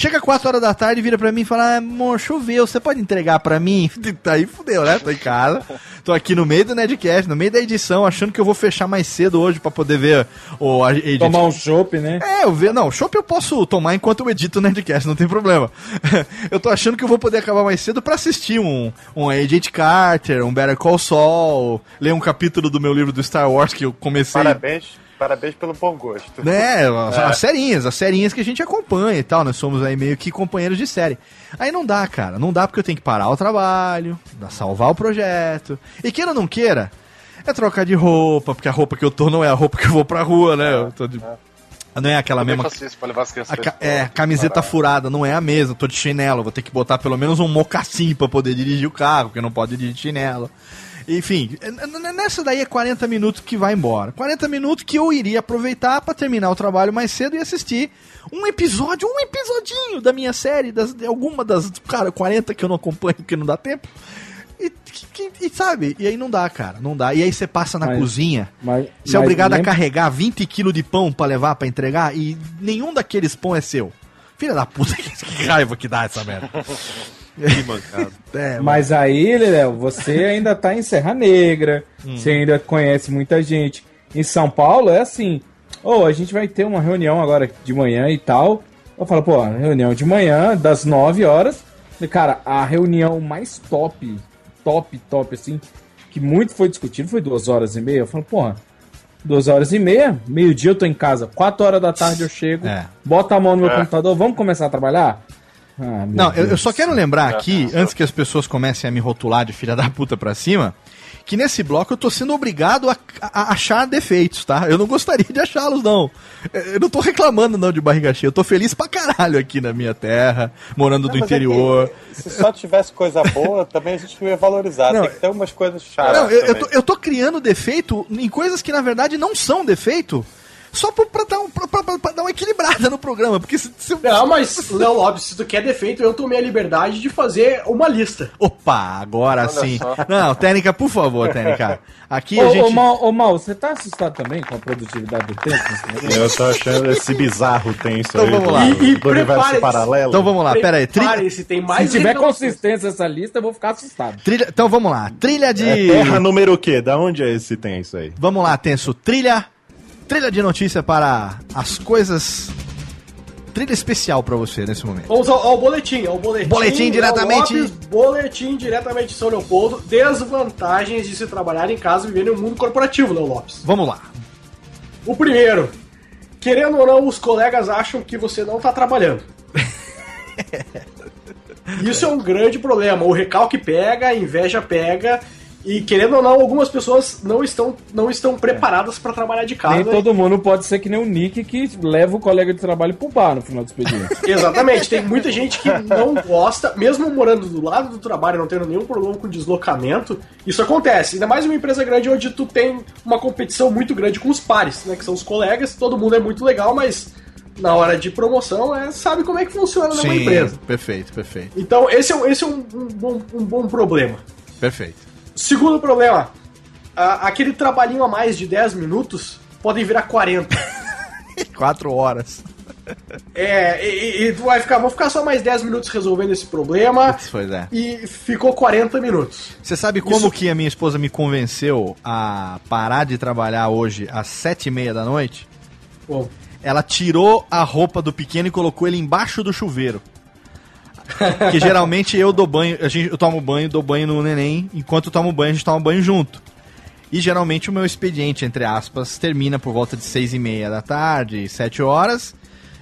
Chega 4 horas da tarde, vira pra mim e fala: ah, amor, choveu, você pode entregar pra mim? Aí fudeu, né? Tô em casa, tô aqui no meio do Nedcast, no meio da edição, achando que eu vou fechar mais cedo hoje pra poder ver o a- edit- Tomar um chopp, né? É, eu ver, não, chopp eu posso tomar enquanto eu edito o Nerdcast, não tem problema. eu tô achando que eu vou poder acabar mais cedo pra assistir um, um Agent Carter, um Better Call Saul, ler um capítulo do meu livro do Star Wars que eu comecei. Parabéns, parabéns pelo bom gosto. Né, as, as serinhas, as serinhas que a gente acompanha e tal, nós somos aí meio que companheiros de série. Aí não dá, cara, não dá porque eu tenho que parar o trabalho, dá- salvar o projeto. E queira ou não queira, é trocar de roupa, porque a roupa que eu tô não é a roupa que eu vou pra rua, né? Eu tô de- Não é aquela Também mesma. faço isso pra levar as crianças A ca- é, camiseta furada, não é a mesma, tô de chinelo, vou ter que botar pelo menos um mocassim pra poder dirigir o carro, porque não pode dirigir de chinelo. Enfim, nessa daí é 40 minutos que vai embora. 40 minutos que eu iria aproveitar pra terminar o trabalho mais cedo e assistir um episódio, um episodinho da minha série, das, de alguma das, cara, 40 que eu não acompanho porque não dá tempo. E, que- e sabe, e aí não dá, cara, não dá. E aí você passa na Mas- cozinha, Mas, você é mas obrigado a lembra- carregar 20 quilos de pão pra levar pra entregar e nenhum daqueles pão é seu. Filha da puta, que raiva que dá essa merda. Que mancada. É, Mas aí, Léo, você ainda tá em Serra Negra, Hum. você ainda conhece muita gente. Em São Paulo é assim, ô, a gente vai ter uma reunião agora de manhã e tal. Eu falo, pô, reunião de manhã, das 9 horas. Cara, a reunião mais top, top, top, assim, que muito foi discutido, foi duas horas e meia. Eu falo, porra, duas horas e meia, meio-dia eu tô em casa, quatro horas da tarde eu chego, É. bota a mão no meu É. computador, vamos começar a trabalhar? Ah, Não, eu, eu só do quero lembrar aqui, antes que as pessoas comecem a me rotular de filha da puta pra cima, que nesse bloco eu tô sendo obrigado a, a- achar defeitos, tá? Eu não gostaria de achá-los, não. Eu não tô reclamando, não, de barriga cheia. Eu tô feliz pra caralho aqui na minha terra, morando do Mas é que interior. se só tivesse coisa boa, também a gente não ia valorizar. Não, Tem que ter umas coisas chatas. Não, eu, eu tô, eu tô criando defeito em coisas que na verdade não são defeito, só pra, pra dar, um, pra, pra- pra dar uma equilibrada no programa. Porque se, se- Não, mas, Léo Lopes, se tu quer defeito, eu tomei a liberdade de fazer uma lista. Opa, agora Olha sim. só. Não, técnica, por favor, técnica. Aqui Ô, a ô, gente. Mal, ô, Mal, você tá assustado também com a produtividade do tempo? Eu tô achando esse bizarro tenso Então aí vamos do, lá. do E- e universo prepare-se. paralelo. Então vamos lá, pera aí. Trilha, Prepare-se, tem mais Se tiver consistência essa lista, eu vou ficar assustado. trilha- então vamos lá. Trilha de. É terra número o quê? Da onde é esse tenso aí? Vamos lá, Tenso. Trilha. Trilha de notícia para as coisas. Trilha especial pra você nesse momento. Vamos ao, ao boletim, ao boletim. Boletim diretamente- Lopes, boletim diretamente de São Leopoldo. Desvantagens de se trabalhar em casa e viver no mundo corporativo, Léo Lopes. Vamos lá. O primeiro, querendo ou não, os colegas acham que você não tá trabalhando. Isso é um grande problema. O recalque pega, a inveja pega. E querendo ou não, algumas pessoas não estão, não estão preparadas para trabalhar de casa. Nem todo mundo pode ser que nem o Nick que leva o colega de trabalho pro bar no final do expediente. Exatamente, tem muita gente que não gosta, mesmo morando do lado do trabalho, não tendo nenhum problema com deslocamento, isso acontece. Ainda mais uma empresa grande onde tu tem uma competição muito grande com os pares, né? Que são os colegas, todo mundo é muito legal, mas na hora de promoção é, sabe como é que funciona numa empresa. perfeito, perfeito, Então esse é, um- esse é um, um bom, um bom problema. perfeito. Segundo problema, aquele trabalhinho a mais de 10 minutos podem virar 40. Quatro horas. É, e, e- tu vai ficar, vou ficar só mais 10 minutos resolvendo esse problema. Pois é. E ficou 40 minutos. Você sabe como Isso- que a minha esposa me convenceu a parar de trabalhar hoje às sete e meia da noite? Bom, Ela tirou a roupa do pequeno e colocou ele embaixo do chuveiro. que geralmente eu dou banho, a gente, eu tomo banho, dou banho no neném, enquanto eu tomo banho, a gente toma banho junto. E geralmente o meu expediente, entre aspas, termina por volta de seis e meia da tarde, sete horas.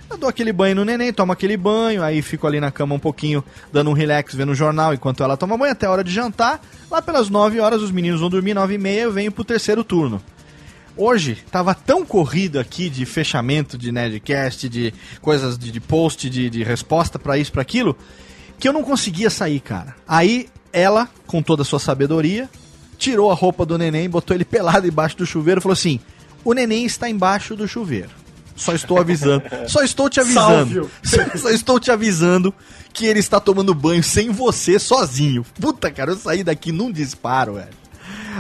Eu dou aquele banho no neném, tomo aquele banho, aí fico ali na cama um pouquinho, dando um relax, vendo o jornal, enquanto ela toma banho, até a hora de jantar. Lá pelas 9 horas, os meninos vão dormir, 9 e meia, eu venho pro terceiro turno. Hoje tava tão corrido aqui de fechamento de Nerdcast, de coisas de, de post, de, de resposta pra isso, pra aquilo, que eu não conseguia sair, cara. Aí ela, com toda a sua sabedoria, tirou a roupa do neném, botou ele pelado embaixo do chuveiro e falou assim: O neném está embaixo do chuveiro. Só estou avisando. Só estou te avisando. Só estou te avisando que ele está tomando banho sem você sozinho. Puta, cara, eu saí daqui num disparo, velho.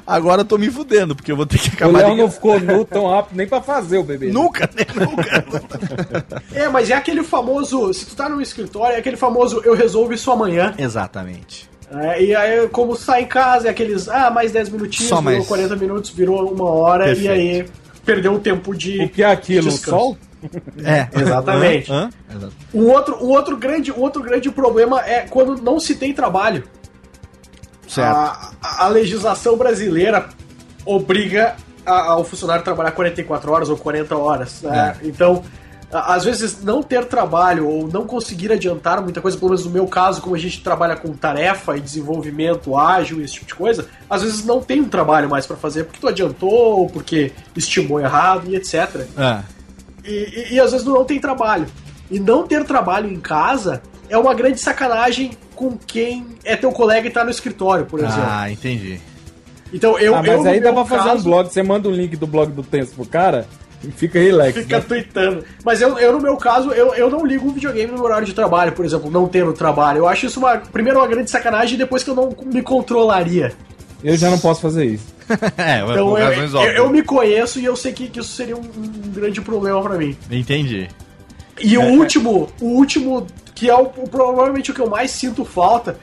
Agora eu tô me fudendo, porque eu vou ter que O acabar Léo de- não ficou nu tão rápido nem pra fazer o bebê. Nunca, né? Nunca. É, mas é aquele famoso. Se tu tá no escritório, é aquele famoso eu resolvo isso amanhã. Exatamente. É, e aí, como sai em casa, é aqueles. Ah, mais 10 minutinhos, Só virou mais. 40 minutos, virou uma hora, Perfeito. e aí perdeu o tempo de. O que é aquilo? O sol? É, Exatamente. Hã? Hã? Um outro, um outro, grande, um outro grande problema é quando não se tem trabalho. Certo. A, a- legislação brasileira obriga a- ao funcionário a trabalhar 44 horas ou 40 horas. né? É. Então, às vezes, não ter trabalho ou não conseguir adiantar muita coisa, pelo menos no meu caso, como a gente trabalha com tarefa e desenvolvimento ágil e esse tipo de coisa, às vezes não tem um trabalho mais pra fazer porque tu adiantou, ou porque estimou errado e etc. É. E, e- e às vezes não tem trabalho. E não ter trabalho em casa é uma grande sacanagem com quem é teu colega e tá no escritório, por exemplo. Ah, entendi. Então eu, ah, eu mas no aí dá pra fazer um caso, blog. Você manda um link do blog do Tenso pro cara e fica relax. Fica né? tweetando. Mas eu, eu, no meu caso, eu, eu não ligo um videogame no meu horário de trabalho, por exemplo, não tendo trabalho. Eu acho isso uma. Primeiro uma grande sacanagem e depois que eu não me controlaria. Eu já não posso fazer isso. É, Então por eu, razões eu, óbvias. eu me conheço e eu sei que, que isso seria um, um grande problema pra mim. Entendi. E o último, o último, que é o, o- provavelmente o que eu mais sinto falta,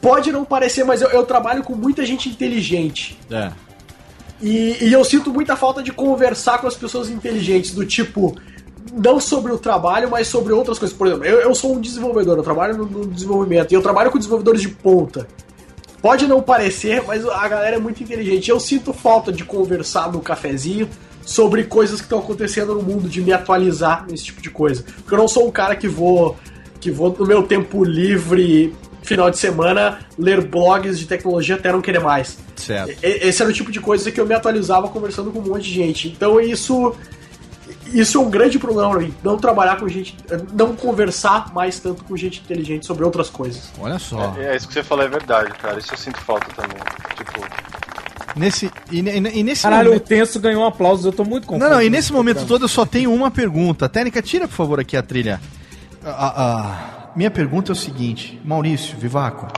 pode não parecer, mas eu, eu trabalho com muita gente inteligente. É. E, e eu sinto muita falta de conversar com as pessoas inteligentes, do tipo, não sobre o trabalho, mas sobre outras coisas. Por exemplo, eu, eu sou um desenvolvedor, eu trabalho no, no desenvolvimento, e eu trabalho com desenvolvedores de ponta. Pode não parecer, mas a galera é muito inteligente. Eu sinto falta de conversar no cafezinho sobre coisas que estão acontecendo no mundo, de me atualizar nesse tipo de coisa. Porque eu não sou um cara que vou, que vou no meu tempo livre, final de semana, ler blogs de tecnologia até não querer mais. Certo. Esse era o tipo de coisa que eu me atualizava conversando com um monte de gente. Então isso. Isso é um grande problema pra mim. Não trabalhar com gente. Não conversar mais tanto com gente inteligente sobre outras coisas. Olha só. É, isso que você falou é verdade, cara. Isso eu sinto falta também. Tipo, Nesse, e, e- e nesse Caralho, o momento... Tenso ganhou um aplauso, eu tô muito confuso. Não, não, e nesse momento todo eu só tenho uma pergunta. Técnica, tira por favor aqui a trilha. A- minha pergunta é o seguinte, Maurício, Vivaco.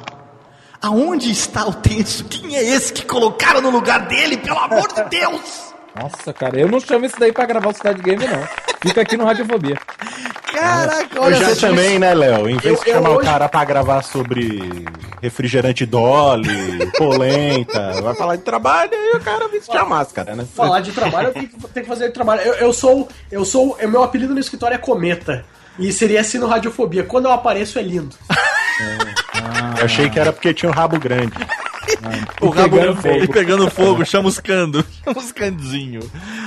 Aonde está o tenso? Quem é esse que colocaram no lugar dele, pelo amor de Deus? Nossa, cara, eu não chamo esse daí pra gravar o Cidade Game, não. Fica aqui no Radiofobia. Caraca, olha Você só. também, né, Léo? Em vez Eu- de eu chamar o hoje- cara pra gravar sobre refrigerante Dolly, polenta, vai falar de trabalho e o cara vestir a máscara, né? Falar de trabalho, eu tenho que, tenho que fazer de trabalho. Eu, eu sou. Eu sou. O meu apelido no escritório é Cometa. E seria assim no Radiofobia. Quando eu apareço é lindo. Eu achei que era porque tinha um rabo grande. O rabo pegando fogo. E pegando fogo, chamuscando. Chamuscandinho.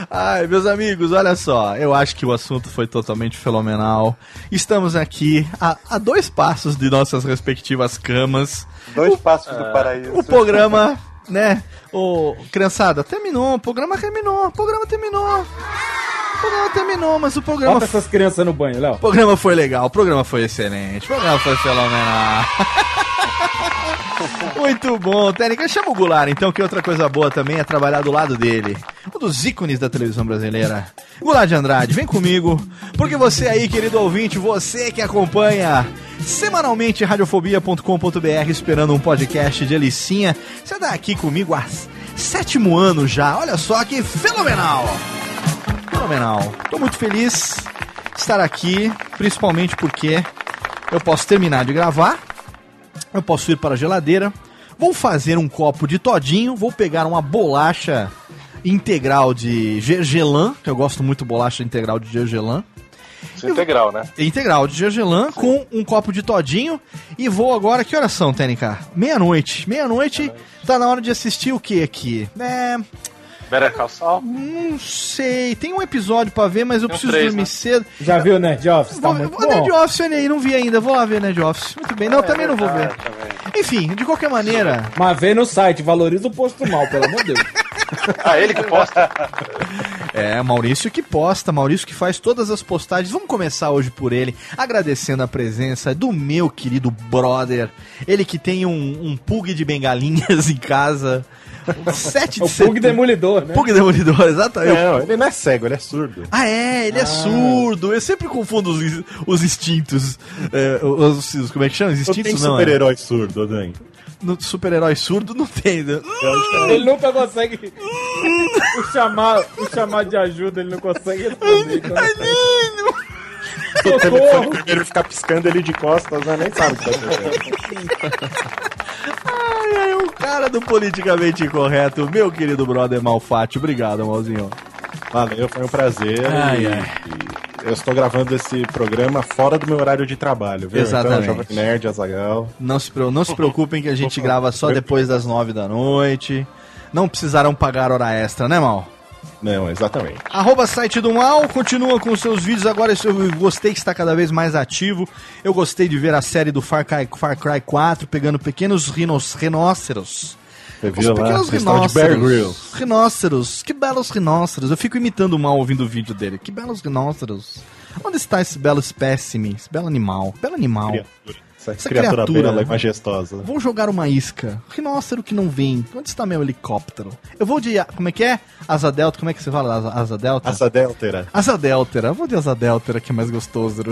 Ai, meus amigos, olha só. Eu acho que o assunto foi totalmente fenomenal. Estamos aqui a, a dois passos de nossas respectivas camas. Dois passos do paraíso. O programa, né? O criançada, terminou. O programa terminou. O programa terminou. O programa terminou, mas o programa Bota essas crianças no banho, Léo. o programa foi legal, o programa foi excelente, o programa foi fenomenal. Muito bom, Técnica. Chama o Goulart, então, que outra coisa boa também é trabalhar do lado dele. Um dos ícones da televisão brasileira. Goulart de Andrade, vem comigo, porque você aí, querido ouvinte, você que acompanha semanalmente radiofobia.com.br esperando um podcast de Alicinha, você tá aqui comigo há sétimo ano já. Olha só que fenomenal! Fenomenal. Tô muito feliz de estar aqui, principalmente porque eu posso terminar de gravar, eu posso ir para a geladeira, vou fazer um copo de todinho, vou pegar uma bolacha integral de gergelan, que eu gosto muito de bolacha integral de gergelan, isso é integral, né? integral de gergelan com um copo de todinho e vou agora, que horas são, Tênica? Meia-noite. Meia-noite, tá na hora de assistir o que aqui? É, Better Call Saul. não sei, tem um episódio pra ver, mas eu Tem um preciso três, dormir né? cedo. Já viu Nerd Office? Tá Vou, muito vou Nerd bom. Office, olha aí, não vi ainda. Vou lá ver Nerd Office. Muito bem. Não, também não vou ver. Enfim, de qualquer maneira. Mas vê no site, valoriza o posto mal, pelo amor de Deus. Ah, ele que posta. É, Maurício que posta, Maurício que faz todas as postagens. Vamos começar hoje por ele, agradecendo a presença do meu querido brother. Ele que tem um, um pug de bengalinhas em casa. Um 7 de O Pug. Demolidor, né? Pug demolidor, exatamente. Não, ele não é cego, ele é surdo. Ah, é, ele é surdo. Eu sempre confundo os, os instintos. É, os, os- como é que chama? Os Não tem instintos não. é? super-herói surdo, Dan. no super-herói surdo não tem. né? Ele nunca consegue. o, chamar, o chamar de ajuda, ele não consegue responder. Então não. O telefone primeiro ficar piscando ele de costas, né? Nem sabe o que tá acontecendo. Ai, ai, o cara do politicamente incorreto, meu querido brother Malfatti. Obrigado, Malzinho. Valeu, foi um prazer. Ai, e- ai. e eu estou gravando esse programa fora do meu horário de trabalho, viu? Exatamente. Então, Jovem Nerd, Azagal. Não se, não se preocupem que a gente grava só depois das nove da noite. Não precisarão pagar hora extra, né, Mal? Não, exatamente. Arroba site do Mal, continua com seus vídeos agora. Eu gostei que está cada vez mais ativo. Eu gostei de ver a série do Far Cry, Far Cry 4 pegando pequenos rinos, rinóceros. Você Os viu lá? pequenos rinóceros. Rinóceros. Que belos rinóceros. Eu fico imitando o Mal ouvindo o vídeo dele. Que belos rinóceros. Onde está esse belo espécime? Esse belo animal? Belo animal. Criatura. Essa, Essa criatura, criatura. bela e majestosa. Vou jogar uma isca. Rinócero que não vem. Onde está meu helicóptero? Eu vou de. Como é que é? Asa delta. Como é que você fala? Asa, asa delta? Asa Deltera. Asa deltera. Eu vou de asa deltera que é mais gostoso.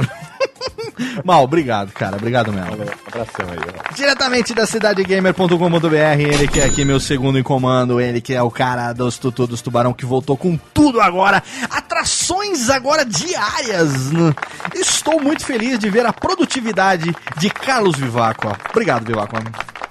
Mal, obrigado, cara. Obrigado mesmo. Valeu, abração aí, ó. Diretamente da cidadegamer.com.br, ele que é aqui meu segundo em comando, ele que é o cara dos tutu dos tubarão que voltou com tudo agora, atrações agora diárias. Estou muito feliz de ver a produtividade de Carlos Vivaco. Obrigado, Vivaco.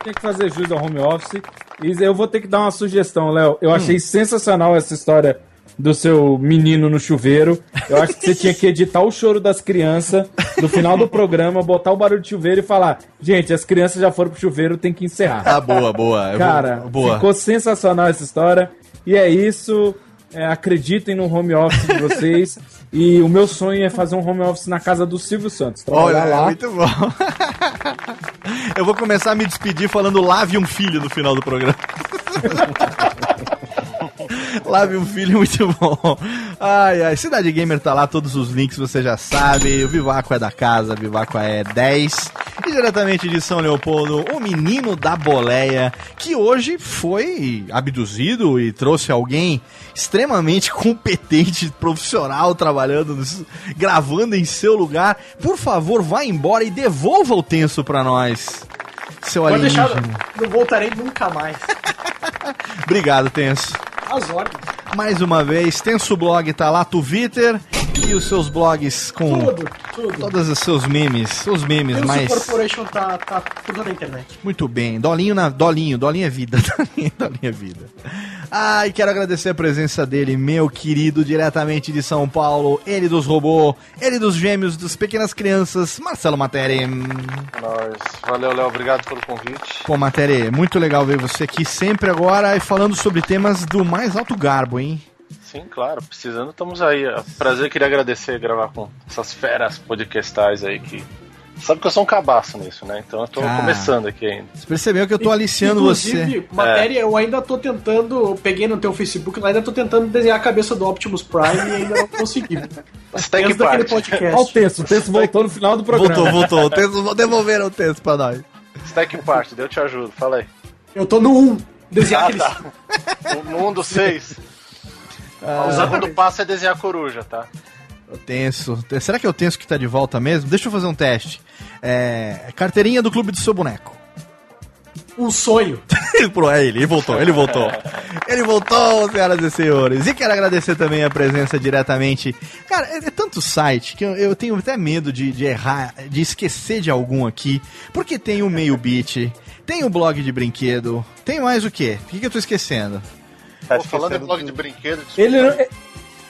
Tem que fazer jus ao home office. E eu vou ter que dar uma sugestão, Léo. Eu achei sensacional essa história do seu menino no chuveiro. Eu acho que você tinha que editar o choro das crianças no final do programa, botar o barulho de chuveiro e falar: gente, as crianças já foram pro chuveiro, tem que encerrar. Ah, boa, boa. Cara, boa. ficou sensacional essa história. E é isso. É, acreditem no home office de vocês. e o meu sonho é fazer um home office na casa do Silvio Santos. Olha, Trabalhar lá. muito bom. Eu vou começar a me despedir falando lave um filho no final do programa. Lave um filho, muito bom. Ai, ai. Cidade Gamer tá lá, todos os links você já sabe. O Vivaco é da casa, o Vivaco é 10. E diretamente de São Leopoldo, o menino da boleia, que hoje foi abduzido e trouxe alguém extremamente competente, profissional, trabalhando, gravando em seu lugar. Por favor, vá embora e devolva o tenso pra nós. Seu Pode deixar, alienígena. não voltarei nunca mais. Obrigado, Tenso. As ordens. Mais uma vez, Tenso Blog tá lá, Twitter e os seus blogs com Tudo, tudo. todos os seus memes, os memes Tenso mais Corporation tá, tá tudo na internet. muito bem. Dolinho na Dolinho, Dolinho é vida, Dolinho, Dolinho é vida. Ah, e quero agradecer a presença dele, meu querido, diretamente de São Paulo, ele dos robôs, ele dos gêmeos, das pequenas crianças, Marcelo Materi. Nós. Valeu, Léo. Obrigado pelo convite. Pô, Materi, muito legal ver você aqui sempre agora e falando sobre temas do mais alto garbo, hein? Sim, claro. Precisando, estamos aí. É um Prazer, queria agradecer gravar com essas feras podcastais aí que. Sabe que eu sou um cabaço nisso, né? Então eu tô Ah. começando aqui ainda. Você percebeu que eu tô aliciando Inclusive, você. matéria, eu ainda tô tentando, eu peguei no teu Facebook lá, ainda tô tentando desenhar a cabeça do Optimus Prime e ainda não consegui. Stack Desde daquele Party. podcast. Olha o texto, o texto voltou no final do programa. Voltou, voltou. O texto, devolveram o texto pra nós. Stack Party, eu te ajudo. Fala aí. Eu tô no 1. Desenhar Ah, aqueles. tá. No mundo 6. o segundo passo é desenhar coruja, tá? O tenso. Será que é o tenso que tá de volta mesmo? Deixa eu fazer um teste. É, carteirinha do clube do seu boneco. Um sonho. Pro- é ele, ele voltou, ele voltou. Ele voltou, senhoras e senhores. E quero agradecer também a presença diretamente. Cara, é, é tanto site que eu, eu tenho até medo de, de errar, de esquecer de algum aqui. Porque tem o Meio Beat, tem o blog de brinquedo, tem mais o quê? O que, que eu tô esquecendo? Tá Pô, falando em blog de brinquedo, Ele não,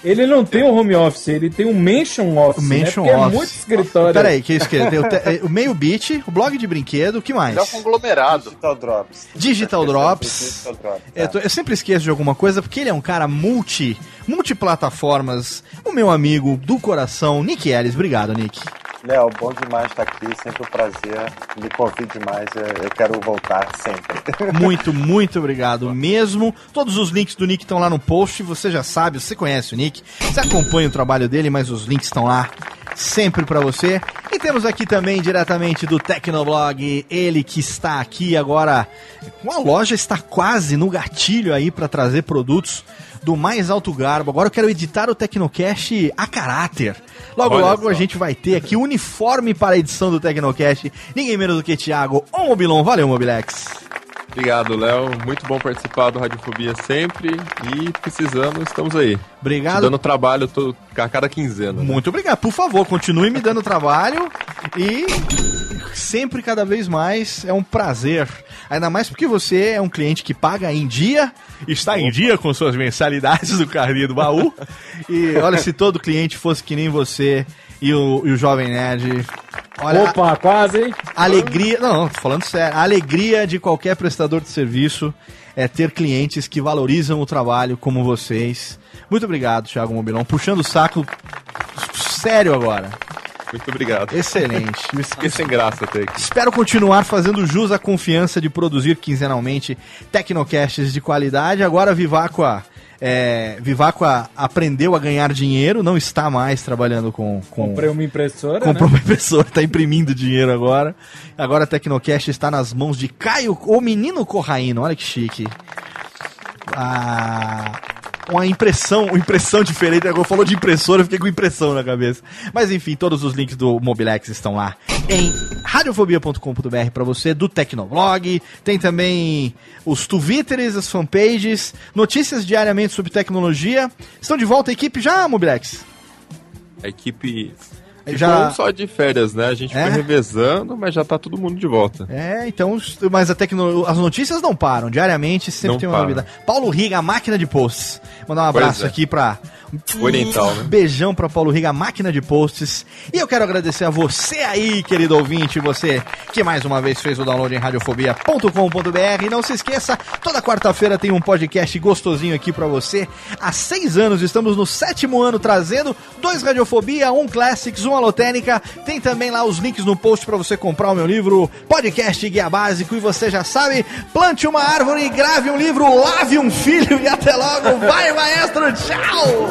ele não tem um home office, ele tem um mention office. O mention né? Office. É muito escritório. Peraí, que isso que é? Tem o, te- é, o Meio Beat, o blog de brinquedo, o que mais? é um conglomerado. Digital Drops. Digital Drops. Digital Drops. Eu, tô- eu sempre esqueço de alguma coisa porque ele é um cara multi, multiplataformas. O meu amigo do coração, Nick Ellis. Obrigado, Nick. Léo, bom demais estar aqui, sempre um prazer. Me convide mais, eu, quero voltar sempre. Muito, muito obrigado mesmo. Todos os links do Nick estão lá no post. Você já sabe, você conhece o Nick, você acompanha o trabalho dele, mas os links estão lá sempre pra você. Temos aqui também diretamente do Tecnoblog, ele que está aqui agora. A loja está quase no gatilho aí pra trazer produtos do mais alto garbo. Agora eu quero editar o Tecnocast a caráter. Logo, Olha logo só. a gente vai ter aqui uniforme para a edição do Tecnocast. Ninguém menos do que Thiago ou Mobilon. Valeu, Mobilex. Obrigado, Léo. Muito bom participar do Radiofobia sempre. E precisando, estamos aí. Obrigado. Dando trabalho todo, a cada quinzena. né? Muito obrigado. Por favor, continue me dando trabalho e sempre cada vez mais é um prazer. Ainda mais porque você é um cliente que paga em dia, está em dia com suas mensalidades do carrinho do baú. E olha, se todo cliente fosse que nem você e o, e o Jovem Nerd. Olha, Opa, quase, hein? a alegria. Não, tô falando sério. A alegria de qualquer prestador de serviço é ter clientes que valorizam o trabalho como vocês. Muito obrigado, Thiago Mobilão. Puxando o saco sério agora. Muito obrigado. Excelente. Fiquei sem graça até aqui. Espero continuar fazendo jus à confiança de produzir quinzenalmente Tecnocasts de qualidade. Agora a Vivacqua, é, Vivacqua aprendeu a ganhar dinheiro, não está mais trabalhando com... com Comprei uma impressora, Comprou né? uma impressora, está imprimindo dinheiro agora. Agora a Tecnocast está nas mãos de Caio, o menino Corraino. Olha que chique. Ah, uma impressão, uma impressão diferente. Agora falou de impressora, eu fiquei com impressão na cabeça. Mas enfim, todos os links do Mobilex estão lá em radiofobia.com.br para você, do Tecnoblog. Tem também os Twitters, as fanpages, notícias diariamente sobre tecnologia. Estão de volta a equipe já, Mobilex? A equipe Já- só de férias, né? A gente É? foi revezando, mas já tá todo mundo de volta. É, então, mas a tecno... as notícias não param, diariamente sempre Não tem uma param. novidade. Paulo Riga, a máquina de posts. Mandar um abraço é. aqui pra. Oriental, né? Beijão pra Paulo Riga, máquina de posts. E eu quero agradecer a você aí, querido ouvinte, você que mais uma vez fez o download em radiofobia.com.br. E não se esqueça, toda quarta-feira tem um podcast gostosinho aqui pra você. Há seis anos, estamos no sétimo ano trazendo dois Radiofobia, um Classics, um Tem também lá os links no post pra você comprar o meu livro, podcast Guia Básico. E você já sabe, plante uma árvore, grave um livro, lave um filho e até logo. Vai, maestro, tchau!